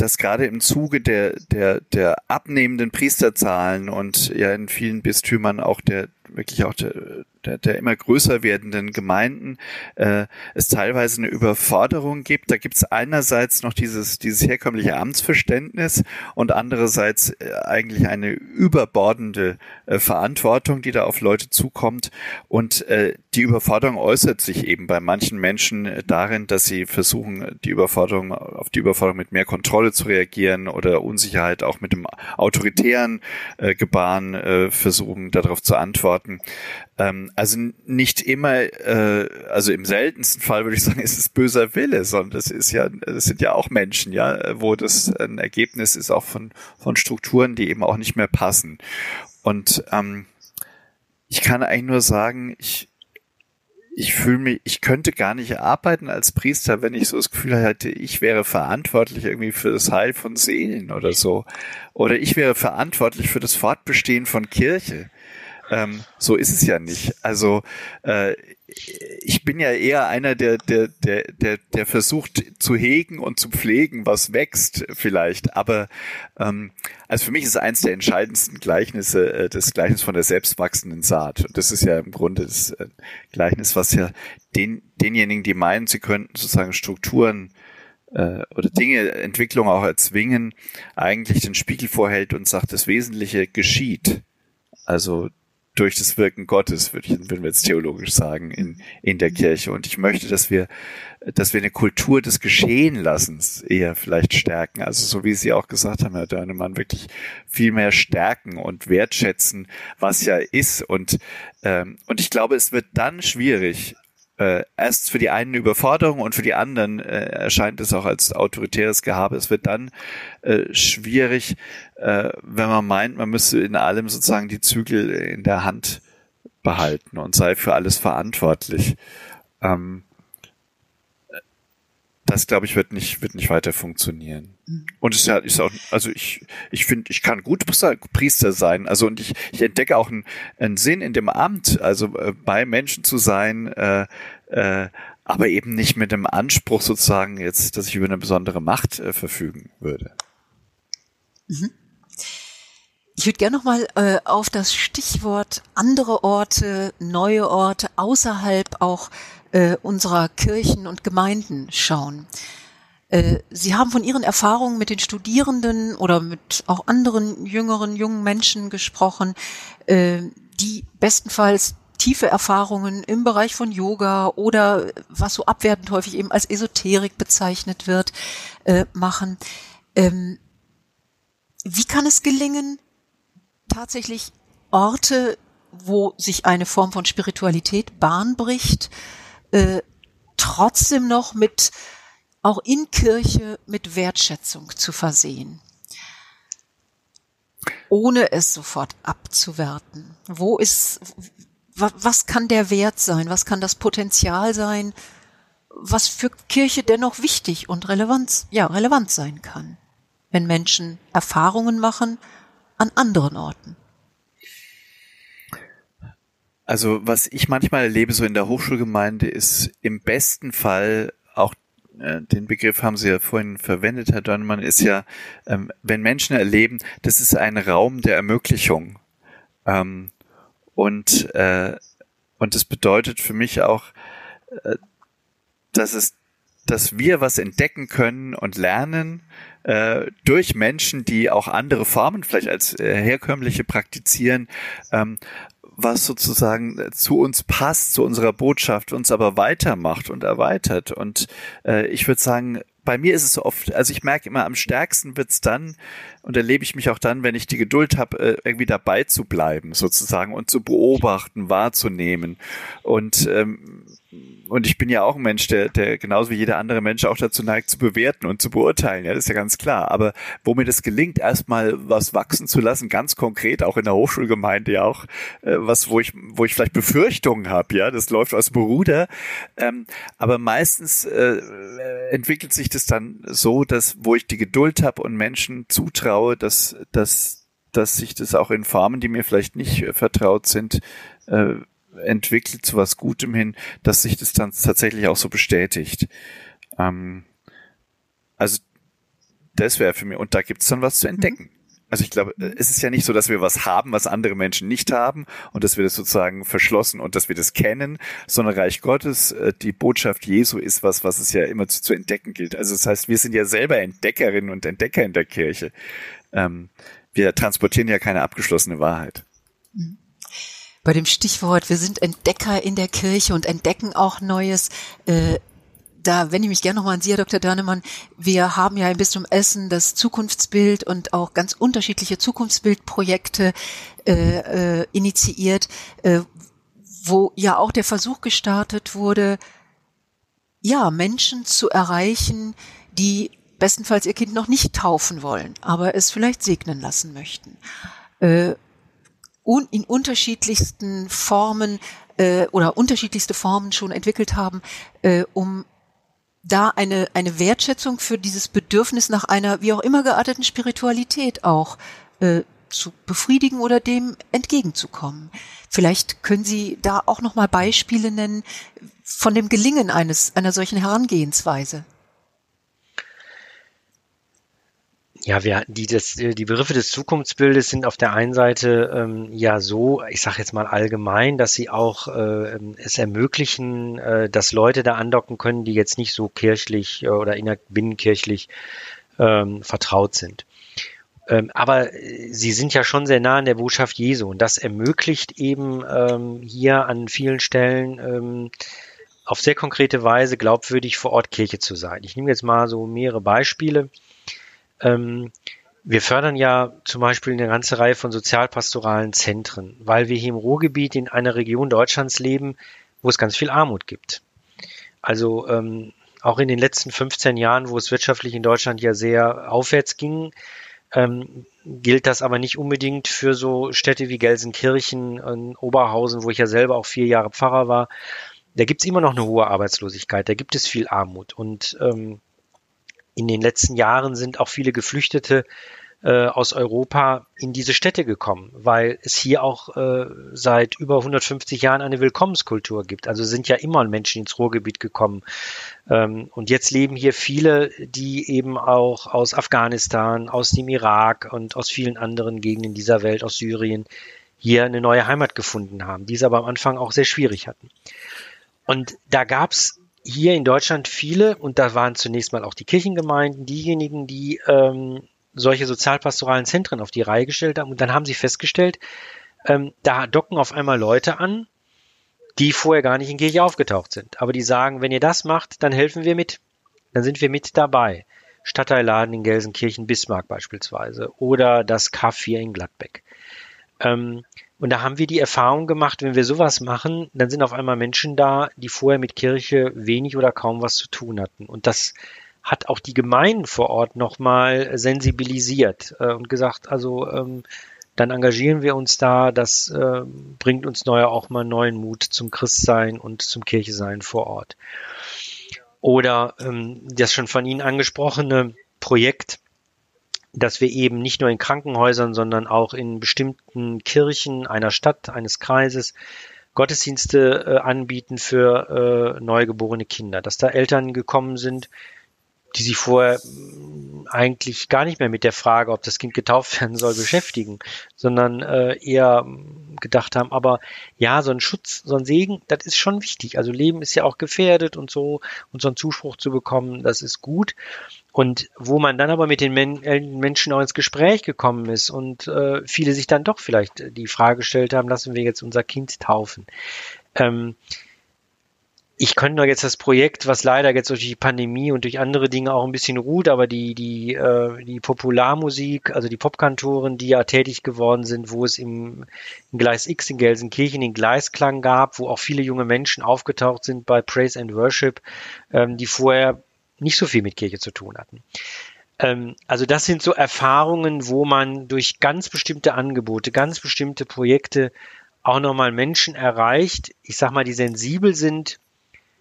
dass gerade im Zuge der, der, der abnehmenden Priesterzahlen und ja in vielen Bistümern auch der wirklich auch der, der, der immer größer werdenden Gemeinden äh, es teilweise eine Überforderung gibt. Da gibt es einerseits noch dieses, dieses herkömmliche Amtsverständnis und andererseits äh, eigentlich eine überbordende äh, Verantwortung, die da auf Leute zukommt. Und äh, die Überforderung äußert sich eben bei manchen Menschen äh, darin, dass sie versuchen, die Überforderung auf die Überforderung mit mehr Kontrolle zu reagieren oder Unsicherheit auch mit dem autoritären äh, Gebaren äh, versuchen, darauf zu antworten. Ähm, also nicht immer, äh, also im seltensten Fall würde ich sagen, ist es böser Wille, sondern das ist ja, das sind ja auch Menschen, ja, wo das ein Ergebnis ist auch von, von Strukturen, die eben auch nicht mehr passen. Und ähm, ich kann eigentlich nur sagen, ich, ich fühle mich, ich könnte gar nicht arbeiten als Priester, wenn ich so das Gefühl hätte, ich wäre verantwortlich irgendwie für das Heil von Seelen oder so. Oder ich wäre verantwortlich für das Fortbestehen von Kirche. Ähm, so ist es ja nicht. Also äh, ich bin ja eher einer, der, der, der, der, der versucht zu hegen und zu pflegen, was wächst vielleicht. Aber ähm, also für mich ist eins der entscheidendsten Gleichnisse äh, das Gleichnis von der selbstwachsenden Saat. Und das ist ja im Grunde das äh, Gleichnis, was ja den, denjenigen, die meinen, sie könnten sozusagen Strukturen äh, oder Dinge, Entwicklung auch erzwingen, eigentlich den Spiegel vorhält und sagt, das Wesentliche geschieht. Also durch das Wirken Gottes, würde ich, würden wir jetzt theologisch sagen, in, in der Kirche. Und ich möchte, dass wir, dass wir eine Kultur des Geschehenlassens eher vielleicht stärken. Also so wie Sie auch gesagt haben, Herr Dörnemann, wirklich viel mehr stärken und wertschätzen, was ja ist. Und, ähm, und ich glaube, es wird dann schwierig, äh, erst für die einen eine Überforderung und für die anderen äh, erscheint es auch als autoritäres Gehabe. Es wird dann äh, schwierig, äh, wenn man meint, man müsse in allem sozusagen die Zügel in der Hand behalten und sei für alles verantwortlich. Ähm, das glaube ich wird nicht wird nicht weiter funktionieren. Mhm. Und es ist ja ist auch also ich ich finde ich kann gut Priester sein. Also und ich ich entdecke auch einen, einen Sinn in dem Amt, also äh, bei Menschen zu sein, äh, äh, aber eben nicht mit dem Anspruch sozusagen jetzt, dass ich über eine besondere Macht äh, verfügen würde. Mhm. Ich würde gerne nochmal äh, auf das Stichwort andere Orte, neue Orte außerhalb auch äh, unserer Kirchen und Gemeinden schauen. Äh, Sie haben von Ihren Erfahrungen mit den Studierenden oder mit auch anderen jüngeren, jungen Menschen gesprochen, äh, die bestenfalls tiefe Erfahrungen im Bereich von Yoga oder was so abwertend häufig eben als Esoterik bezeichnet wird, äh, machen. Ähm, wie kann es gelingen, tatsächlich Orte, wo sich eine Form von Spiritualität Bahn bricht, äh, trotzdem noch mit, auch in Kirche, mit Wertschätzung zu versehen. Ohne es sofort abzuwerten. Wo ist, was kann der Wert sein? Was kann das Potenzial sein? Was für Kirche dennoch wichtig und relevant, ja, relevant sein kann, wenn Menschen Erfahrungen machen an anderen Orten. Also was ich manchmal erlebe so in der Hochschulgemeinde ist im besten Fall auch äh, den Begriff haben Sie ja vorhin verwendet, Herr Dörnemann, ist ja, ähm, wenn Menschen erleben, das ist ein Raum der Ermöglichung. Ähm, und, äh, und das bedeutet für mich auch, äh, dass es dass wir was entdecken können und lernen äh, durch Menschen, die auch andere Formen vielleicht als äh, herkömmliche praktizieren, ähm, was sozusagen äh, zu uns passt, zu unserer Botschaft, uns aber weitermacht und erweitert. Und äh, ich würde sagen, bei mir ist es oft, also ich merke immer, am stärksten wird's dann und erlebe ich mich auch dann, wenn ich die Geduld habe, äh, irgendwie dabei zu bleiben, sozusagen, und zu beobachten, wahrzunehmen. Und ähm, und ich bin ja auch ein Mensch, der, der genauso wie jeder andere Mensch auch dazu neigt, zu bewerten und zu beurteilen. Ja, das ist ja ganz klar. Aber wo mir das gelingt, erstmal was wachsen zu lassen, ganz konkret, auch in der Hochschulgemeinde ja auch, äh, was, wo ich, wo ich vielleicht Befürchtungen habe, ja, das läuft aus dem Ruder. Ähm, aber meistens äh, entwickelt sich das dann so, dass, wo ich die Geduld habe und Menschen zutraue, dass, dass, dass sich das auch in Formen, die mir vielleicht nicht äh, vertraut sind, äh, entwickelt zu was Gutem hin, dass sich das dann tatsächlich auch so bestätigt. Ähm, also das wäre für mich, und da gibt es dann was zu mhm. entdecken. Also ich glaube, es ist ja nicht so, dass wir was haben, was andere Menschen nicht haben und dass wir das sozusagen verschlossen und dass wir das kennen, sondern Reich Gottes, äh, die Botschaft Jesu ist was, was es ja immer zu, zu entdecken gilt. Also das heißt, wir sind ja selber Entdeckerinnen und Entdecker in der Kirche. Ähm, wir transportieren ja keine abgeschlossene Wahrheit. Mhm bei dem Stichwort, wir sind Entdecker in der Kirche und entdecken auch Neues. Äh, da wende ich mich gerne nochmal an Sie, Herr Dr. Dörnemann. Wir haben ja im Bistum Essen das Zukunftsbild und auch ganz unterschiedliche Zukunftsbildprojekte äh, äh, initiiert, äh, wo ja auch der Versuch gestartet wurde, ja, Menschen zu erreichen, die bestenfalls ihr Kind noch nicht taufen wollen, aber es vielleicht segnen lassen möchten. Un in unterschiedlichsten Formen äh, oder unterschiedlichste Formen schon entwickelt haben, äh, um da eine, eine Wertschätzung für dieses Bedürfnis nach einer wie auch immer gearteten Spiritualität auch äh, zu befriedigen oder dem entgegenzukommen. Vielleicht können Sie da auch noch mal Beispiele nennen von dem Gelingen eines einer solchen Herangehensweise. Ja, wir, die, das, äh, die Begriffe des Zukunftsbildes sind auf der einen Seite ähm, ja so, ich sage jetzt mal allgemein, dass sie auch äh, es ermöglichen, äh, dass Leute da andocken können, die jetzt nicht so kirchlich äh, oder innerbinnenkirchlich ähm, vertraut sind. Ähm, aber äh, sie sind ja schon sehr nah an der Botschaft Jesu und das ermöglicht eben ähm, hier an vielen Stellen ähm, auf sehr konkrete Weise glaubwürdig vor Ort Kirche zu sein. Ich nehme jetzt mal so mehrere Beispiele. Ähm, wir fördern ja zum Beispiel eine ganze Reihe von sozialpastoralen Zentren, weil wir hier im Ruhrgebiet in einer Region Deutschlands leben, wo es ganz viel Armut gibt. Also ähm, auch in den letzten 15 Jahren, wo es wirtschaftlich in Deutschland ja sehr aufwärts ging, ähm, gilt das aber nicht unbedingt für so Städte wie Gelsenkirchen und Oberhausen, wo ich ja selber auch vier Jahre Pfarrer war. Da gibt es immer noch eine hohe Arbeitslosigkeit, da gibt es viel Armut. Und ähm, in den letzten Jahren sind auch viele Geflüchtete äh, aus Europa in diese Städte gekommen, weil es hier auch äh, seit über 150 Jahren eine Willkommenskultur gibt. Also sind ja immer Menschen ins Ruhrgebiet gekommen. Ähm, und jetzt leben hier viele, die eben auch aus Afghanistan, aus dem Irak und aus vielen anderen Gegenden dieser Welt, aus Syrien, hier eine neue Heimat gefunden haben, die es aber am Anfang auch sehr schwierig hatten. Und da gab's hier in Deutschland viele, und da waren zunächst mal auch die Kirchengemeinden, diejenigen, die ähm, solche sozialpastoralen Zentren auf die Reihe gestellt haben. Und dann haben sie festgestellt, ähm, da docken auf einmal Leute an, die vorher gar nicht in Kirche aufgetaucht sind. Aber die sagen, wenn ihr das macht, dann helfen wir mit. Dann sind wir mit dabei. Stadtteilladen in Gelsenkirchen, Bismarck beispielsweise. Oder das K4 in Gladbeck. Ähm, und da haben wir die Erfahrung gemacht, wenn wir sowas machen, dann sind auf einmal Menschen da, die vorher mit Kirche wenig oder kaum was zu tun hatten. Und das hat auch die Gemeinden vor Ort nochmal sensibilisiert äh, und gesagt, also ähm, dann engagieren wir uns da, das äh, bringt uns neuer auch mal neuen Mut zum Christsein und zum Kirchesein vor Ort. Oder ähm, das schon von Ihnen angesprochene Projekt dass wir eben nicht nur in Krankenhäusern, sondern auch in bestimmten Kirchen einer Stadt, eines Kreises Gottesdienste äh, anbieten für äh, neugeborene Kinder, dass da Eltern gekommen sind, die sich vorher mm, eigentlich gar nicht mehr mit der Frage, ob das Kind getauft werden soll, beschäftigen, sondern äh, eher gedacht haben, aber ja, so ein Schutz, so ein Segen, das ist schon wichtig. Also Leben ist ja auch gefährdet und so, und so einen Zuspruch zu bekommen, das ist gut. Und wo man dann aber mit den Men äh, Menschen auch ins Gespräch gekommen ist und äh, viele sich dann doch vielleicht die Frage gestellt haben, lassen wir jetzt unser Kind taufen. Ähm, ich könnte noch jetzt das Projekt, was leider jetzt durch die Pandemie und durch andere Dinge auch ein bisschen ruht, aber die, die, äh, die Popularmusik, also die Popkantoren, die ja tätig geworden sind, wo es im, im Gleis X in Gelsenkirchen den Gleisklang gab, wo auch viele junge Menschen aufgetaucht sind bei Praise and Worship, ähm, die vorher nicht so viel mit Kirche zu tun hatten. Ähm, also das sind so Erfahrungen, wo man durch ganz bestimmte Angebote, ganz bestimmte Projekte auch nochmal Menschen erreicht, ich sag mal, die sensibel sind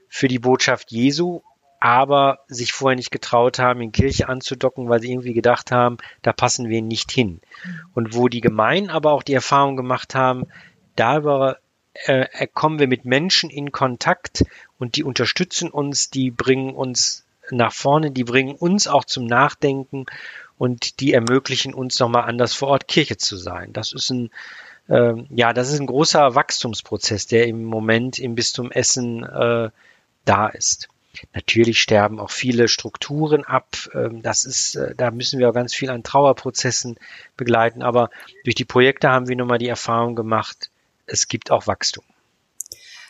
für die Botschaft Jesu, aber sich vorher nicht getraut haben, in Kirche anzudocken, weil sie irgendwie gedacht haben, da passen wir nicht hin. Und wo die Gemeinden aber auch die Erfahrung gemacht haben, darüber äh, kommen wir mit Menschen in Kontakt und die unterstützen uns, die bringen uns nach vorne, die bringen uns auch zum Nachdenken und die ermöglichen uns nochmal anders vor Ort Kirche zu sein. Das ist ein, äh, ja, das ist ein großer Wachstumsprozess, der im Moment im Bistum Essen äh, da ist. Natürlich sterben auch viele Strukturen ab. Ähm, das ist, äh, da müssen wir auch ganz viel an Trauerprozessen begleiten. Aber durch die Projekte haben wir nochmal die Erfahrung gemacht, es gibt auch Wachstum.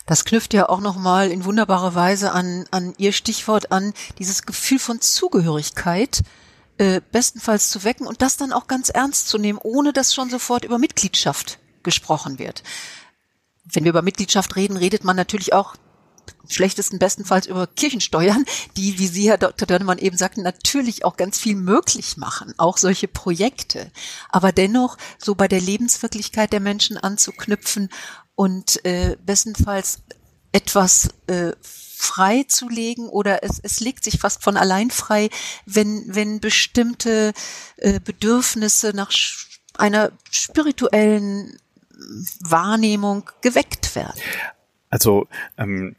Das knüpft ja auch nochmal in wunderbarer Weise an, an Ihr Stichwort an, dieses Gefühl von Zugehörigkeit äh, bestenfalls zu wecken und das dann auch ganz ernst zu nehmen, ohne dass schon sofort über Mitgliedschaft gesprochen wird. Wenn wir über Mitgliedschaft reden, redet man natürlich auch schlechtesten bestenfalls über Kirchensteuern, die, wie Sie, Herr Dr. Dörnemann, eben sagten, natürlich auch ganz viel möglich machen, auch solche Projekte. Aber dennoch so bei der Lebenswirklichkeit der Menschen anzuknüpfen und äh, bestenfalls etwas äh, freizulegen oder es, es legt sich fast von allein frei, wenn, wenn bestimmte äh, Bedürfnisse nach einer spirituellen Wahrnehmung geweckt werden. Also ähm,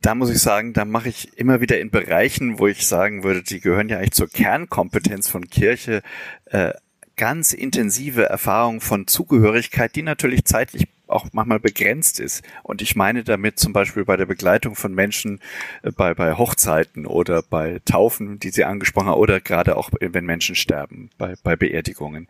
da muss ich sagen, da mache ich immer wieder in Bereichen, wo ich sagen würde, die gehören ja eigentlich zur Kernkompetenz von Kirche, äh, ganz intensive Erfahrungen von Zugehörigkeit, die natürlich zeitlich auch manchmal begrenzt ist. Und ich meine damit zum Beispiel bei der Begleitung von Menschen äh, bei, bei Hochzeiten oder bei Taufen, die Sie angesprochen haben, oder gerade auch, wenn Menschen sterben, bei, bei Beerdigungen.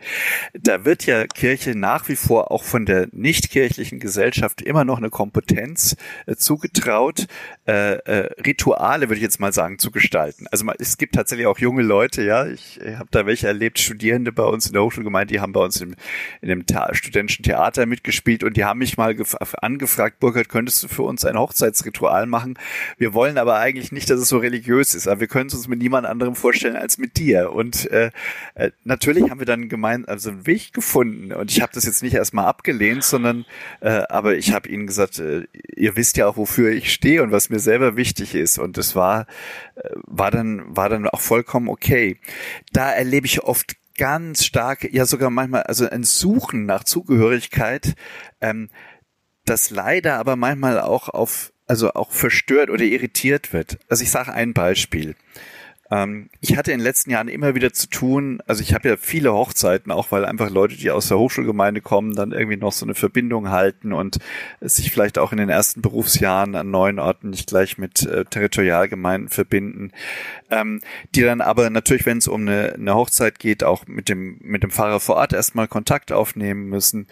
Da wird ja Kirche nach wie vor auch von der nichtkirchlichen Gesellschaft immer noch eine Kompetenz äh, zugetraut, äh, äh, Rituale, würde ich jetzt mal sagen, zu gestalten. Also es gibt tatsächlich auch junge Leute, ja, ich, habe da welche erlebt, Studierende bei uns in der Hochschulgemeinde, die haben bei uns im, in dem studentischen Theater mitgespielt und die haben mich mal angefragt, Burkhard, könntest du für uns ein Hochzeitsritual machen? Wir wollen aber eigentlich nicht, dass es so religiös ist, aber wir können es uns mit niemand anderem vorstellen als mit dir. Und äh, äh, natürlich haben wir dann gemein, also einen Weg gefunden. Und ich habe das jetzt nicht erstmal abgelehnt, sondern äh, aber ich habe ihnen gesagt, äh, ihr wisst ja auch, wofür ich stehe und was mir selber wichtig ist. Und das war, äh, war dann, war dann auch vollkommen okay. Da erlebe ich oft ganz stark, ja sogar manchmal, also ein Suchen nach Zugehörigkeit, ähm, das leider aber manchmal auch auf, also auch verstört oder irritiert wird. Also ich sage ein Beispiel. Ähm, ich hatte in den letzten Jahren immer wieder zu tun, also ich habe ja viele Hochzeiten, auch weil einfach Leute, die aus der Hochschulgemeinde kommen, dann irgendwie noch so eine Verbindung halten und sich vielleicht auch in den ersten Berufsjahren an neuen Orten nicht gleich mit äh, Territorialgemeinden verbinden, ähm, die dann aber natürlich, wenn es um eine, eine Hochzeit geht, auch mit dem, mit dem Pfarrer vor Ort erstmal Kontakt aufnehmen müssen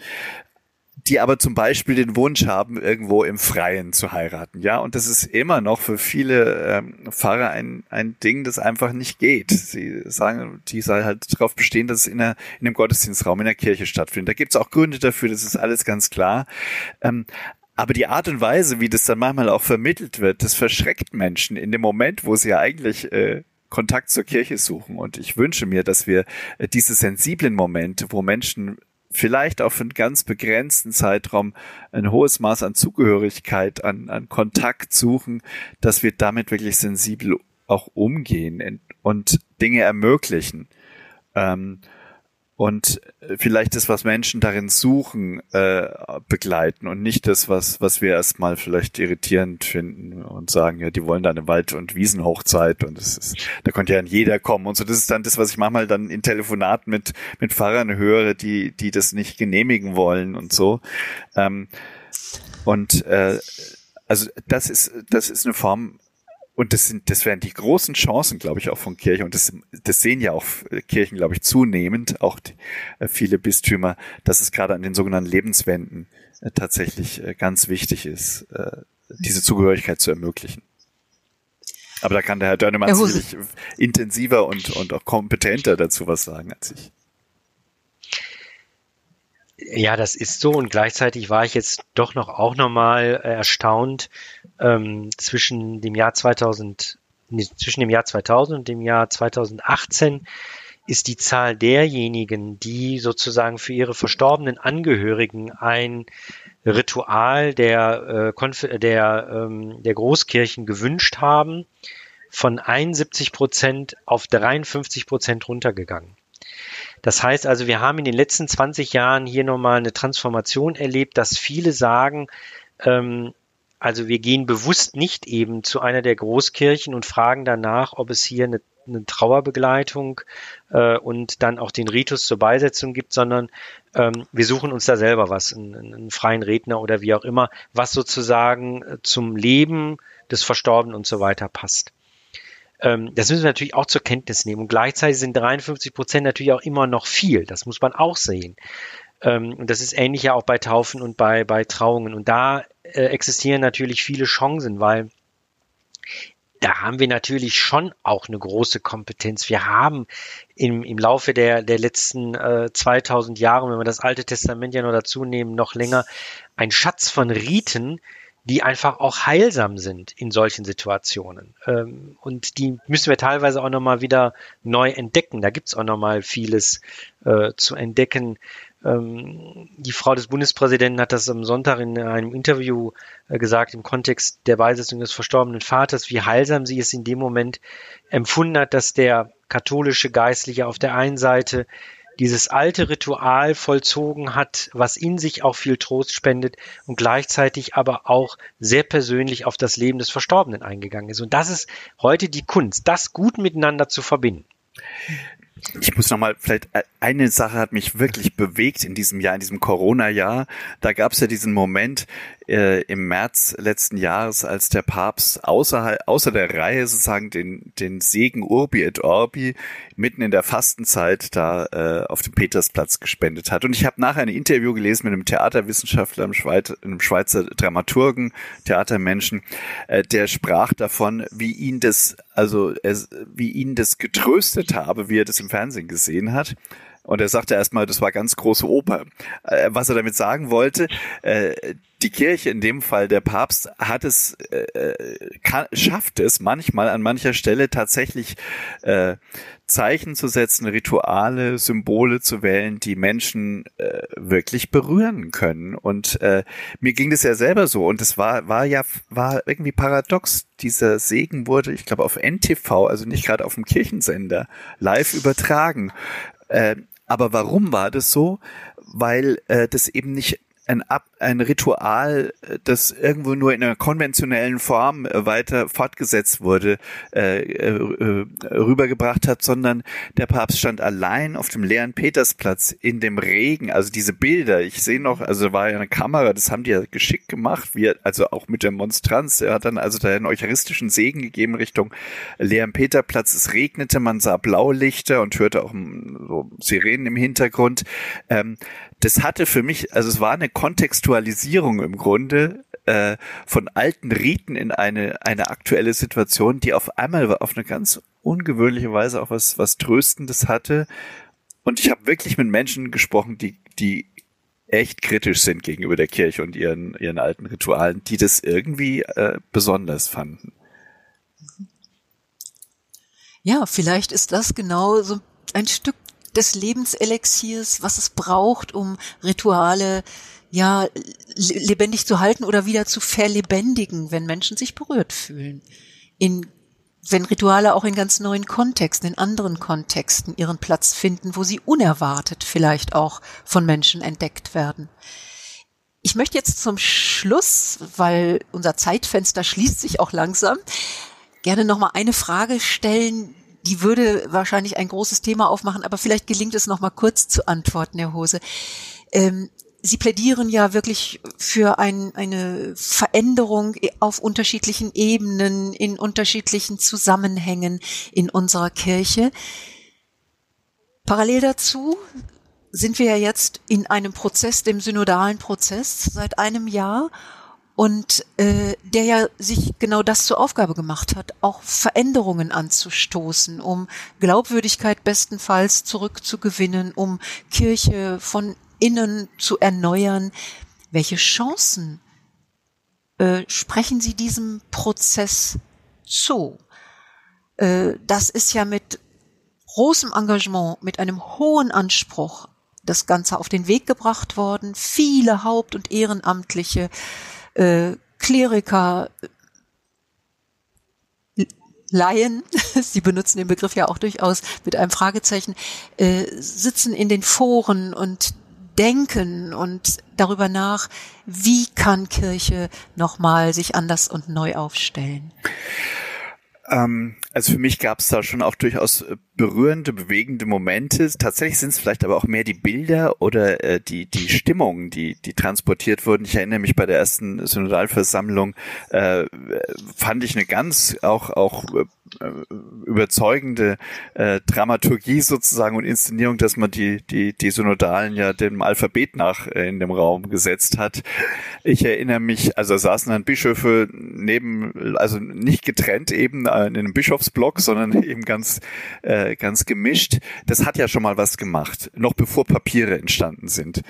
die aber zum Beispiel den Wunsch haben, irgendwo im Freien zu heiraten. Ja, und das ist immer noch für viele ähm, Pfarrer ein, ein Ding, das einfach nicht geht. Sie sagen, die sei halt darauf bestehen, dass es in, einer, in einem Gottesdienstraum in der Kirche stattfindet. Da gibt es auch Gründe dafür, das ist alles ganz klar. Ähm, aber die Art und Weise, wie das dann manchmal auch vermittelt wird, das verschreckt Menschen in dem Moment, wo sie ja eigentlich äh, Kontakt zur Kirche suchen. Und ich wünsche mir, dass wir äh, diese sensiblen Momente, wo Menschen vielleicht auch für einen ganz begrenzten Zeitraum ein hohes Maß an Zugehörigkeit, an, an Kontakt suchen, dass wir damit wirklich sensibel auch umgehen und Dinge ermöglichen. Ähm, und vielleicht das, was Menschen darin suchen, äh, begleiten und nicht das, was, was wir erstmal vielleicht irritierend finden und sagen, ja, die wollen da eine Wald- und Wiesenhochzeit und das ist, da konnte ja jeder kommen und so. Das ist dann das, was ich manchmal dann in Telefonaten mit, mit Pfarrern höre, die, die das nicht genehmigen wollen und so. Ähm, und äh, also das ist, das ist eine Form und das sind, das wären die großen Chancen, glaube ich, auch von Kirche. Und das, das sehen ja auch Kirchen, glaube ich, zunehmend, auch die, äh, viele Bistümer, dass es gerade an den sogenannten Lebenswenden äh, tatsächlich äh, ganz wichtig ist, äh, diese Zugehörigkeit zu ermöglichen. Aber da kann der Herr Dörnemann Herr sicherlich intensiver und, und auch kompetenter dazu was sagen als ich. Ja, das ist so und gleichzeitig war ich jetzt doch noch auch nochmal erstaunt ähm, zwischen dem Jahr 2000 zwischen dem Jahr 2000 und dem Jahr 2018 ist die Zahl derjenigen, die sozusagen für ihre verstorbenen Angehörigen ein Ritual der, äh, der, ähm, der Großkirchen gewünscht haben, von 71 Prozent auf 53 Prozent runtergegangen. Das heißt also, wir haben in den letzten 20 Jahren hier nochmal eine Transformation erlebt, dass viele sagen, ähm, also wir gehen bewusst nicht eben zu einer der Großkirchen und fragen danach, ob es hier eine, eine Trauerbegleitung äh, und dann auch den Ritus zur Beisetzung gibt, sondern ähm, wir suchen uns da selber was, einen, einen, freien Redner oder wie auch immer, was sozusagen äh, zum Leben des Verstorbenen und so weiter passt. Ähm, das müssen wir natürlich auch zur Kenntnis nehmen. Und gleichzeitig sind 53 Prozent natürlich auch immer noch viel. Das muss man auch sehen. Ähm, und das ist ähnlich ja auch bei Taufen und bei, bei Trauungen. Und da äh, existieren natürlich viele Chancen, weil da haben wir natürlich schon auch eine große Kompetenz. Wir haben im, im Laufe der, der letzten äh, 2000 Jahre, wenn wir das Alte Testament ja noch dazu nehmen, noch länger, ein Schatz von Riten, die einfach auch heilsam sind in solchen Situationen. Ähm, und die müssen wir teilweise auch nochmal wieder neu entdecken. Da gibt's auch nochmal vieles äh, zu entdecken. Ähm, die Frau des Bundespräsidenten hat das am Sonntag in einem Interview äh, gesagt, im Kontext der Beisetzung des verstorbenen Vaters, wie heilsam sie es in dem Moment empfunden hat, dass der katholische Geistliche auf der einen Seite dieses alte Ritual vollzogen hat, was in sich auch viel Trost spendet und gleichzeitig aber auch sehr persönlich auf das Leben des Verstorbenen eingegangen ist. Und das ist heute die Kunst, das gut miteinander zu verbinden. Ich muss noch mal, vielleicht äh, eine Sache hat mich wirklich bewegt in diesem Jahr, in diesem Corona-Jahr. Da gab es ja diesen Moment äh, im März letzten Jahres, als der Papst außer, außer der Reihe sozusagen den, den Segen Urbi et Orbi mitten in der Fastenzeit da äh, auf dem Petersplatz gespendet hat. Und ich habe nachher ein Interview gelesen mit einem Theaterwissenschaftler, einem, Schweiz, einem Schweizer Dramaturgen, Theatermenschen, äh, der sprach davon, wie ihn das, also es, wie ihn das getröstet habe, wie er das im Fernsehen gesehen hat. Und er sagte erstmal, das war ganz große Oper. Äh, was er damit sagen wollte, äh, die Kirche, in dem Fall der Papst, hat es, äh, schafft es manchmal an mancher Stelle tatsächlich Zeichen zu setzen, Rituale, Symbole zu wählen, die Menschen wirklich berühren können. Und mir ging das ja selber so. Und es war, war ja, war irgendwie paradox. Dieser Segen wurde, ich glaube, auf NTV, also nicht gerade auf dem Kirchensender, live übertragen. Aber warum war das so? Weil äh, das eben nicht ein, Ab ein Ritual, äh, das irgendwo nur in einer konventionellen Form äh, weiter fortgesetzt wurde, äh, äh, rübergebracht hat, sondern der Papst stand allein auf dem leeren Petersplatz in dem Regen. Also diese Bilder, ich sehe noch, also war ja eine Kamera, das haben die ja geschickt gemacht, wie, also auch mit der Monstranz. Er hat dann also da einen eucharistischen Segen gegeben Richtung leeren Peterplatz. Es regnete, man sah Blaulichter und hörte auch so Sirenen im Hintergrund. Ähm, das hatte für mich, also es war eine Kontextualisierung im Grunde äh, von alten Riten in eine, eine aktuelle Situation, die auf einmal auf eine ganz ungewöhnliche Weise auch was, was Tröstendes hatte. Und ich habe wirklich mit Menschen gesprochen, die, die echt kritisch sind gegenüber der Kirche und ihren, ihren alten Ritualen, die das irgendwie äh, besonders fanden. Ja, vielleicht ist das genau so ein Stück des Lebenselixiers, was es braucht, um Rituale ja lebendig zu halten oder wieder zu verlebendigen, wenn Menschen sich berührt fühlen. In wenn Rituale auch in ganz neuen Kontexten, in anderen Kontexten ihren Platz finden, wo sie unerwartet vielleicht auch von Menschen entdeckt werden. Ich möchte jetzt zum Schluss, weil unser Zeitfenster schließt sich auch langsam, gerne noch mal eine Frage stellen, die würde wahrscheinlich ein großes Thema aufmachen, aber vielleicht gelingt es noch mal kurz zu antworten, Herr Hose. Ähm, Sie plädieren ja wirklich für ein, eine Veränderung auf unterschiedlichen Ebenen, in unterschiedlichen Zusammenhängen in unserer Kirche. Parallel dazu sind wir ja jetzt in einem Prozess, dem synodalen Prozess, seit einem Jahr und äh, der ja sich genau das zur Aufgabe gemacht hat, auch Veränderungen anzustoßen, um Glaubwürdigkeit bestenfalls zurückzugewinnen, um Kirche von innen zu erneuern. Welche Chancen äh, sprechen Sie diesem Prozess zu? Äh, das ist ja mit großem Engagement, mit einem hohen Anspruch das Ganze auf den Weg gebracht worden. Viele Haupt- und Ehrenamtliche, äh, Kleriker, Laien, [laughs] Sie benutzen den Begriff ja auch durchaus mit einem Fragezeichen, äh, sitzen in den Foren und denken und darüber nach, wie kann Kirche nochmal sich anders und neu aufstellen? Ähm, also für mich gab es da schon auch durchaus äh, berührende, bewegende Momente. Tatsächlich sind es vielleicht aber auch mehr die Bilder oder äh, die die Stimmungen, die die transportiert wurden. Ich erinnere mich bei der ersten Synodalversammlung äh, fand ich eine ganz auch auch äh, überzeugende äh, Dramaturgie sozusagen und Inszenierung, dass man die die die Synodalen ja dem Alphabet nach äh, in dem Raum gesetzt hat. Ich erinnere mich, also saßen dann Bischöfe neben, also nicht getrennt eben äh, in einem Bischofsblock, sondern [laughs] eben ganz äh, ganz gemischt. Das hat ja schon mal was gemacht, noch bevor Papiere entstanden sind.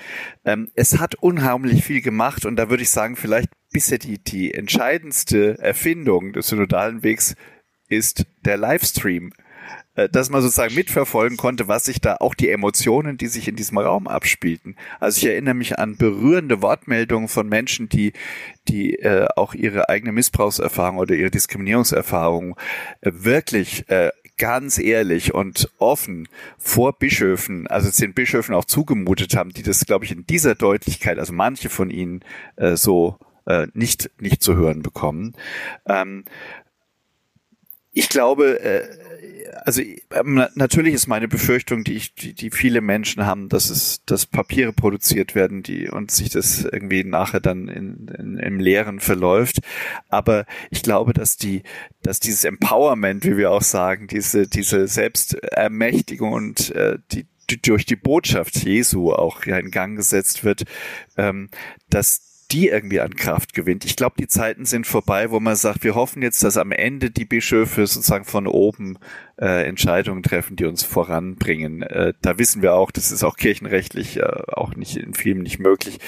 Ähm, es hat unheimlich viel gemacht und da würde ich sagen, vielleicht bisher die die entscheidendste Erfindung des synodalen Wegs ist der Livestream äh, dass man sozusagen mitverfolgen konnte, was sich da auch die Emotionen, die sich in diesem Raum abspielten. Also ich erinnere mich an berührende Wortmeldungen von Menschen, die die äh, auch ihre eigene Missbrauchserfahrung oder ihre Diskriminierungserfahrung äh, wirklich äh, ganz ehrlich und offen vor Bischöfen, also den Bischöfen auch zugemutet haben, die das, glaube ich, in dieser Deutlichkeit, also manche von ihnen äh, so äh, nicht nicht zu hören bekommen. Ähm, ich glaube, äh, also ähm, natürlich ist meine Befürchtung, die, ich, die, die viele Menschen haben, dass es, dass Papiere produziert werden, die und sich das irgendwie nachher dann in, in, im Leeren verläuft. Aber ich glaube, dass die, dass dieses Empowerment, wie wir auch sagen, diese, diese Selbstermächtigung und äh, die, die durch die Botschaft Jesu auch in Gang gesetzt wird, ähm, dass die irgendwie an Kraft gewinnt. Ich glaube, die Zeiten sind vorbei, wo man sagt, wir hoffen jetzt, dass am Ende die Bischöfe sozusagen von oben äh, Entscheidungen treffen, die uns voranbringen. Äh, da wissen wir auch, das ist auch kirchenrechtlich äh, auch nicht in vielen nicht möglich.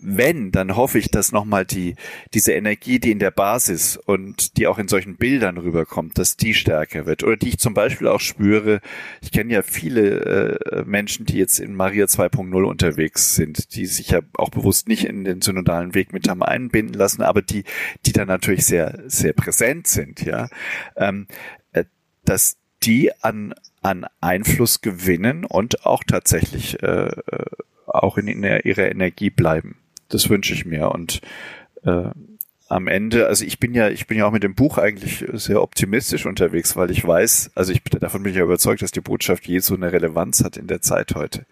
Wenn, dann hoffe ich, dass nochmal die, diese Energie, die in der Basis und die auch in solchen Bildern rüberkommt, dass die stärker wird. Oder die ich zum Beispiel auch spüre, ich kenne ja viele äh, Menschen, die jetzt in Maria 2.0 unterwegs sind, die sich ja auch bewusst nicht in den synodalen Weg mit haben einbinden lassen, aber die, die da natürlich sehr, sehr präsent sind, ja. Ähm, äh, dass die an, an Einfluss gewinnen und auch tatsächlich äh, äh, auch in, in ihrer Energie bleiben. Das wünsche ich mir. Und äh, am Ende, also ich bin ja, ich bin ja auch mit dem Buch eigentlich sehr optimistisch unterwegs, weil ich weiß, also ich davon bin ich ja überzeugt, dass die Botschaft Jesu eine Relevanz hat in der Zeit heute.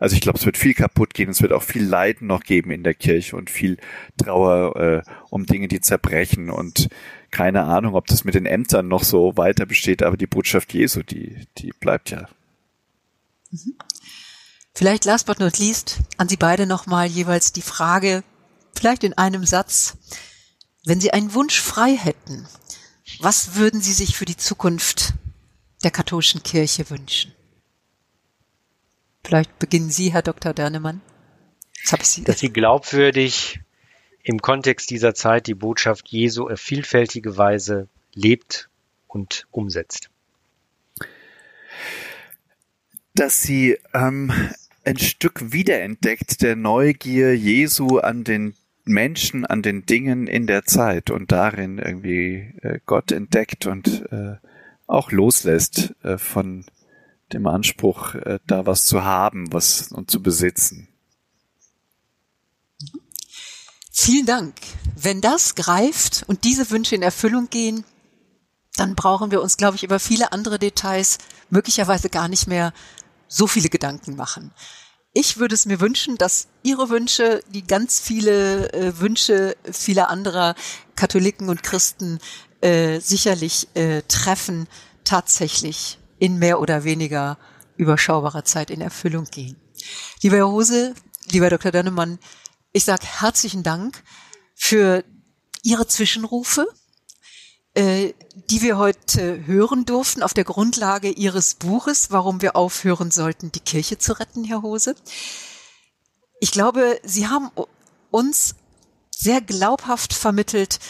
Also ich glaube, es wird viel kaputt gehen, es wird auch viel Leiden noch geben in der Kirche und viel Trauer äh, um Dinge, die zerbrechen und keine Ahnung, ob das mit den Ämtern noch so weiter besteht, aber die Botschaft Jesu, die, die bleibt ja. Mhm. Vielleicht last but not least an Sie beide nochmal jeweils die Frage, vielleicht in einem Satz, wenn Sie einen Wunsch frei hätten, was würden Sie sich für die Zukunft der katholischen Kirche wünschen? Vielleicht beginnen Sie, Herr Dr. Dernemann. Jetzt habe ich Sie. Dass sie glaubwürdig im Kontext dieser Zeit die Botschaft Jesu auf vielfältige Weise lebt und umsetzt. Dass sie ähm, ein Stück wiederentdeckt der Neugier Jesu an den Menschen, an den Dingen in der Zeit und darin irgendwie äh, Gott entdeckt und äh, auch loslässt äh, von dem Anspruch, äh, da was zu haben, was und zu besitzen. Vielen Dank. Wenn das greift und diese Wünsche in Erfüllung gehen, dann brauchen wir uns, glaube ich, über viele andere Details möglicherweise gar nicht mehr so viele Gedanken machen. Ich würde es mir wünschen, dass Ihre Wünsche, die ganz viele äh, Wünsche vieler anderer Katholiken und Christen äh, sicherlich äh, treffen, tatsächlich in mehr oder weniger überschaubarer Zeit in Erfüllung gehen. Lieber Herr Hose, lieber Dr. Dannemann, ich sage herzlichen Dank für Ihre Zwischenrufe, äh, die wir heute hören durften auf der Grundlage Ihres Buches, warum wir aufhören sollten, die Kirche zu retten, Herr Hose. Ich glaube, Sie haben uns sehr glaubhaft vermittelt,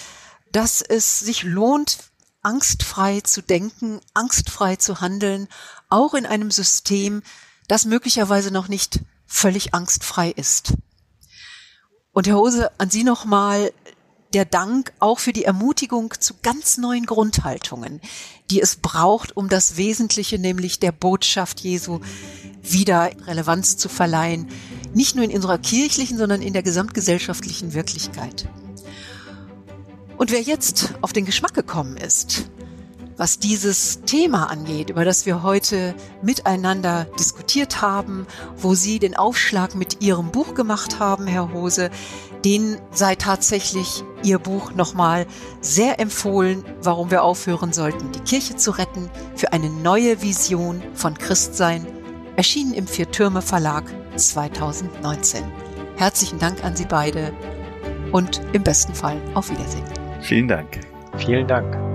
dass es sich lohnt, angstfrei zu denken, angstfrei zu handeln, auch in einem System, das möglicherweise noch nicht völlig angstfrei ist. Und Herr Hose, an Sie nochmal der Dank auch für die Ermutigung zu ganz neuen Grundhaltungen, die es braucht, um das Wesentliche, nämlich der Botschaft Jesu, wieder Relevanz zu verleihen. Nicht nur in unserer kirchlichen, sondern in der gesamtgesellschaftlichen Wirklichkeit. Und wer jetzt auf den Geschmack gekommen ist, was dieses Thema angeht, über das wir heute miteinander diskutiert haben, wo Sie den Aufschlag mit Ihrem Buch gemacht haben, Herr Hose, den sei tatsächlich Ihr Buch nochmal sehr empfohlen, warum wir aufhören sollten, die Kirche zu retten für eine neue Vision von Christsein, erschienen im Viertürme Verlag 2019. Herzlichen Dank an Sie beide und im besten Fall auf Wiedersehen. Vielen Dank. Vielen Dank.